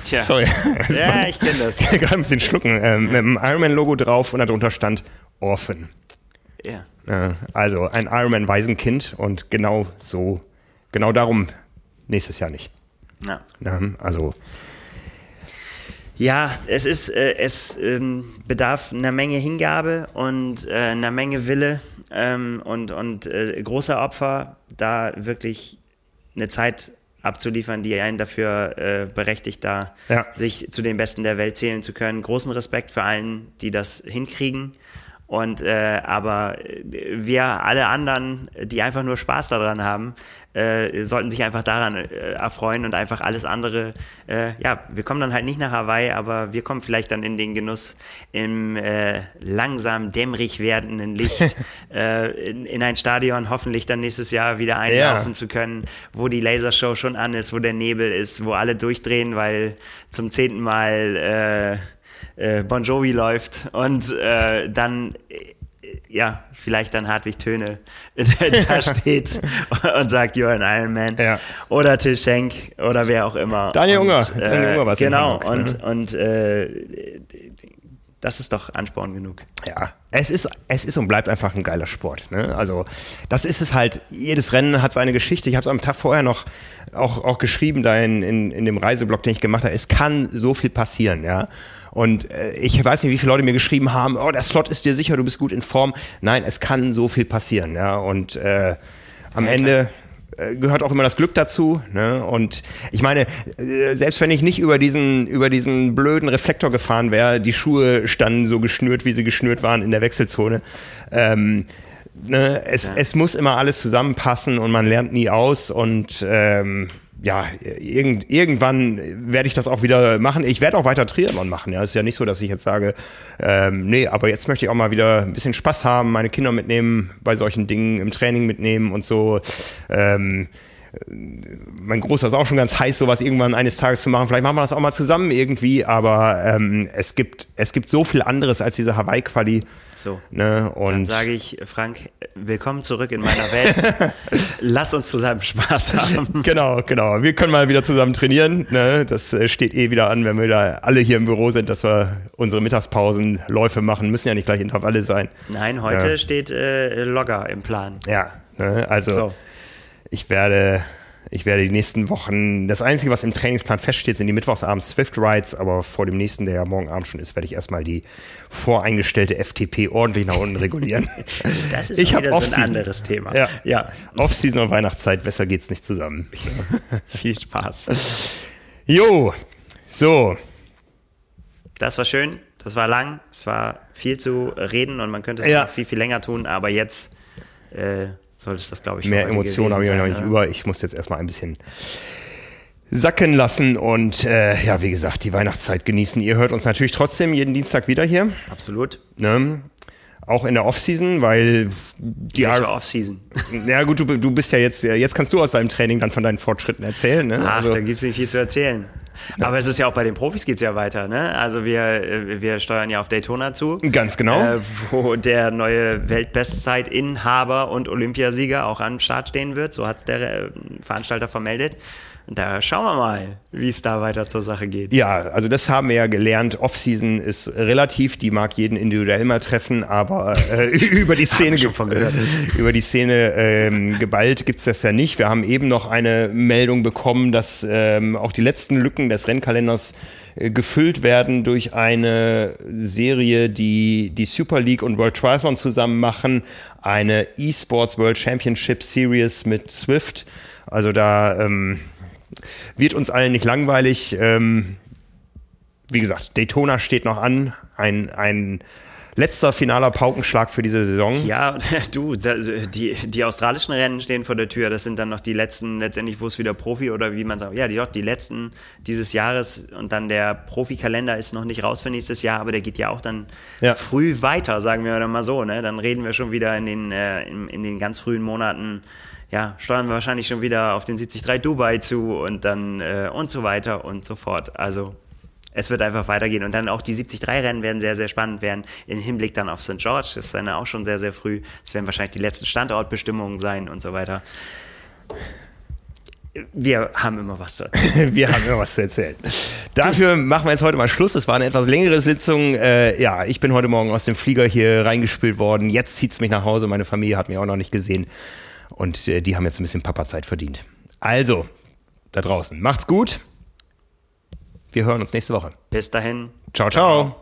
Tja. sorry. Ja, ich kenne das. Gerade ein bisschen schlucken. Ähm, mit einem Ironman-Logo drauf und darunter stand Orphan. Ja. Äh, also ein Ironman-Waisenkind und genau so, genau darum nächstes Jahr nicht. Ja. Ja, also Ja, es ist, äh, es ähm, bedarf einer Menge Hingabe und äh, einer Menge Wille ähm, und, und äh, großer Opfer, da wirklich eine Zeit abzuliefern, die einen dafür äh, berechtigt, da Ja. sich zu den Besten der Welt zählen zu können. Großen Respekt für allen, die das hinkriegen. Und äh, aber äh, wir alle anderen, die einfach nur Spaß daran haben, äh, sollten sich einfach daran äh, erfreuen und einfach alles andere. Äh, ja, wir kommen dann halt nicht nach Hawaii, aber wir kommen vielleicht dann in den Genuss im äh, langsam dämmerig werdenden Licht äh, in, in ein Stadion hoffentlich dann nächstes Jahr wieder einlaufen zu können, wo die Lasershow schon an ist, wo der Nebel ist, wo alle durchdrehen, weil zum zehnten Mal äh, Bon Jovi läuft und dann ja, vielleicht dann Hartwig Töne da steht und sagt, you're an Iron Man. Ja. Oder Till Schenk oder wer auch immer. Daniel und, Unger. Daniel Unger war's in Genau, Hamburg, und, ne? und äh, das ist doch Ansporn genug. Ja, es ist, es ist und bleibt einfach ein geiler Sport. Ne? Also, das ist es halt. Jedes Rennen hat seine Geschichte. Ich habe es am Tag vorher noch auch, auch geschrieben, da in, in, in dem Reiseblog, den ich gemacht habe. Es kann so viel passieren, ja. Und äh, ich weiß nicht, wie viele Leute mir geschrieben haben, oh, der Slot ist dir sicher, du bist gut in Form. Nein, es kann so viel passieren, ja. Und äh, am Ja, Ende äh, gehört auch immer das Glück dazu. Ne? Und ich meine, äh, selbst wenn ich nicht über diesen, über diesen blöden Reflektor gefahren wäre, die Schuhe standen so geschnürt, wie sie geschnürt waren in der Wechselzone. Ähm, ne? es, Ja. es muss immer alles zusammenpassen und man lernt nie aus und ähm, ja, irgend, irgendwann werde ich das auch wieder machen. Ich werde auch weiter Triathlon machen. Ja, es ist ja nicht so, dass ich jetzt sage, ähm, nee, aber jetzt möchte ich auch mal wieder ein bisschen Spaß haben, meine Kinder mitnehmen, bei solchen Dingen im Training mitnehmen und so. Ähm, mein Großer ist auch schon ganz heiß, sowas irgendwann eines Tages zu machen. Vielleicht machen wir das auch mal zusammen irgendwie, aber ähm, es, gibt, es gibt so viel anderes als diese Hawaii-Quali. So. Ne? Und Dann sage ich, Frank, willkommen zurück in meiner Welt. Lass uns zusammen Spaß haben. Genau, genau. Wir können mal wieder zusammen trainieren. Ne? Das äh, steht eh wieder an, wenn wir da alle hier im Büro sind, dass wir unsere Mittagspausen, Läufe machen. Müssen ja nicht gleich Intervalle sein. Nein, heute Ja. steht äh, Logger im Plan. Ja, ne? also So. Ich werde, ich werde die nächsten Wochen, das Einzige, was im Trainingsplan feststeht, sind die Mittwochsabends Swift Rides, aber vor dem nächsten, der ja morgen Abend schon ist, werde ich erstmal die voreingestellte FTP ordentlich nach unten regulieren. Das ist Ich wieder so ein anderes Thema. Ja. ja. Off-Season und Weihnachtszeit, besser geht's nicht zusammen. Viel Spaß. Jo, so, Das war schön, das war lang, es war viel zu reden und man könnte es Ja. noch viel, viel länger tun, aber jetzt äh, sollte es das, glaube ich, mehr Emotionen habe ich noch nicht ne? über. Ich muss jetzt erstmal ein bisschen sacken lassen und äh, ja, wie gesagt, die Weihnachtszeit genießen. Ihr hört uns natürlich trotzdem jeden Dienstag wieder hier. Absolut. Ne? Auch in der Offseason, weil die Welche Off-Season. Ja gut, du, du bist ja jetzt, jetzt kannst du aus deinem Training dann von deinen Fortschritten erzählen. Ne? Ach, Also- da gibt es nicht viel zu erzählen. Aber es ist ja auch bei den Profis geht es ja weiter. Ne? Also wir, wir steuern ja auf Daytona zu. Ganz genau. Äh, wo der neue Weltbestzeitinhaber und Olympiasieger auch am Start stehen wird. So hat es der äh, Veranstalter vermeldet. Da schauen wir mal, wie es da weiter zur Sache geht. Ja, also das haben wir ja gelernt. Off-Season ist relativ, die mag jeden individuell mal treffen, aber äh, über die Szene über die Szene ähm, geballt gibt's das ja nicht. Wir haben eben noch eine Meldung bekommen, dass ähm, auch die letzten Lücken des Rennkalenders äh, gefüllt werden durch eine Serie, die die Super League und World Triathlon zusammen machen, eine eSports World Championship Series mit Swift. Also da ähm, wird uns allen nicht langweilig. Ähm, wie gesagt, Daytona steht noch an. Ein, ein letzter finaler Paukenschlag für diese Saison. Ja, du, die, die australischen Rennen stehen vor der Tür. Das sind dann noch die letzten, letztendlich, wo es wieder Profi oder wie man sagt, ja, die, doch, die letzten dieses Jahres. Und dann der Profikalender ist noch nicht raus für nächstes Jahr, aber der geht ja auch dann Ja. früh weiter, sagen wir dann mal so. Ne? Dann reden wir schon wieder in den, äh, in, in den ganz frühen Monaten. Ja, steuern wir wahrscheinlich schon wieder auf den 73 Dubai zu und dann äh, und so weiter und so fort. Also es wird einfach weitergehen. Und dann auch die 73-Rennen werden sehr, sehr spannend werden. Im Hinblick dann auf St. George, das ist dann auch schon sehr, sehr früh. Es werden wahrscheinlich die letzten Standortbestimmungen sein und so weiter. Wir haben immer was zu erzählen. Wir haben immer was zu erzählen. Dafür machen wir jetzt heute mal Schluss. Es war eine etwas längere Sitzung. Äh, ja, ich bin heute Morgen aus dem Flieger hier reingespült worden. Jetzt zieht's mich nach Hause. Meine Familie hat mich auch noch nicht gesehen. Und äh, die haben jetzt ein bisschen Papazeit verdient. Also, da draußen, macht's gut. Wir hören uns nächste Woche. Bis dahin. ciao. ciao.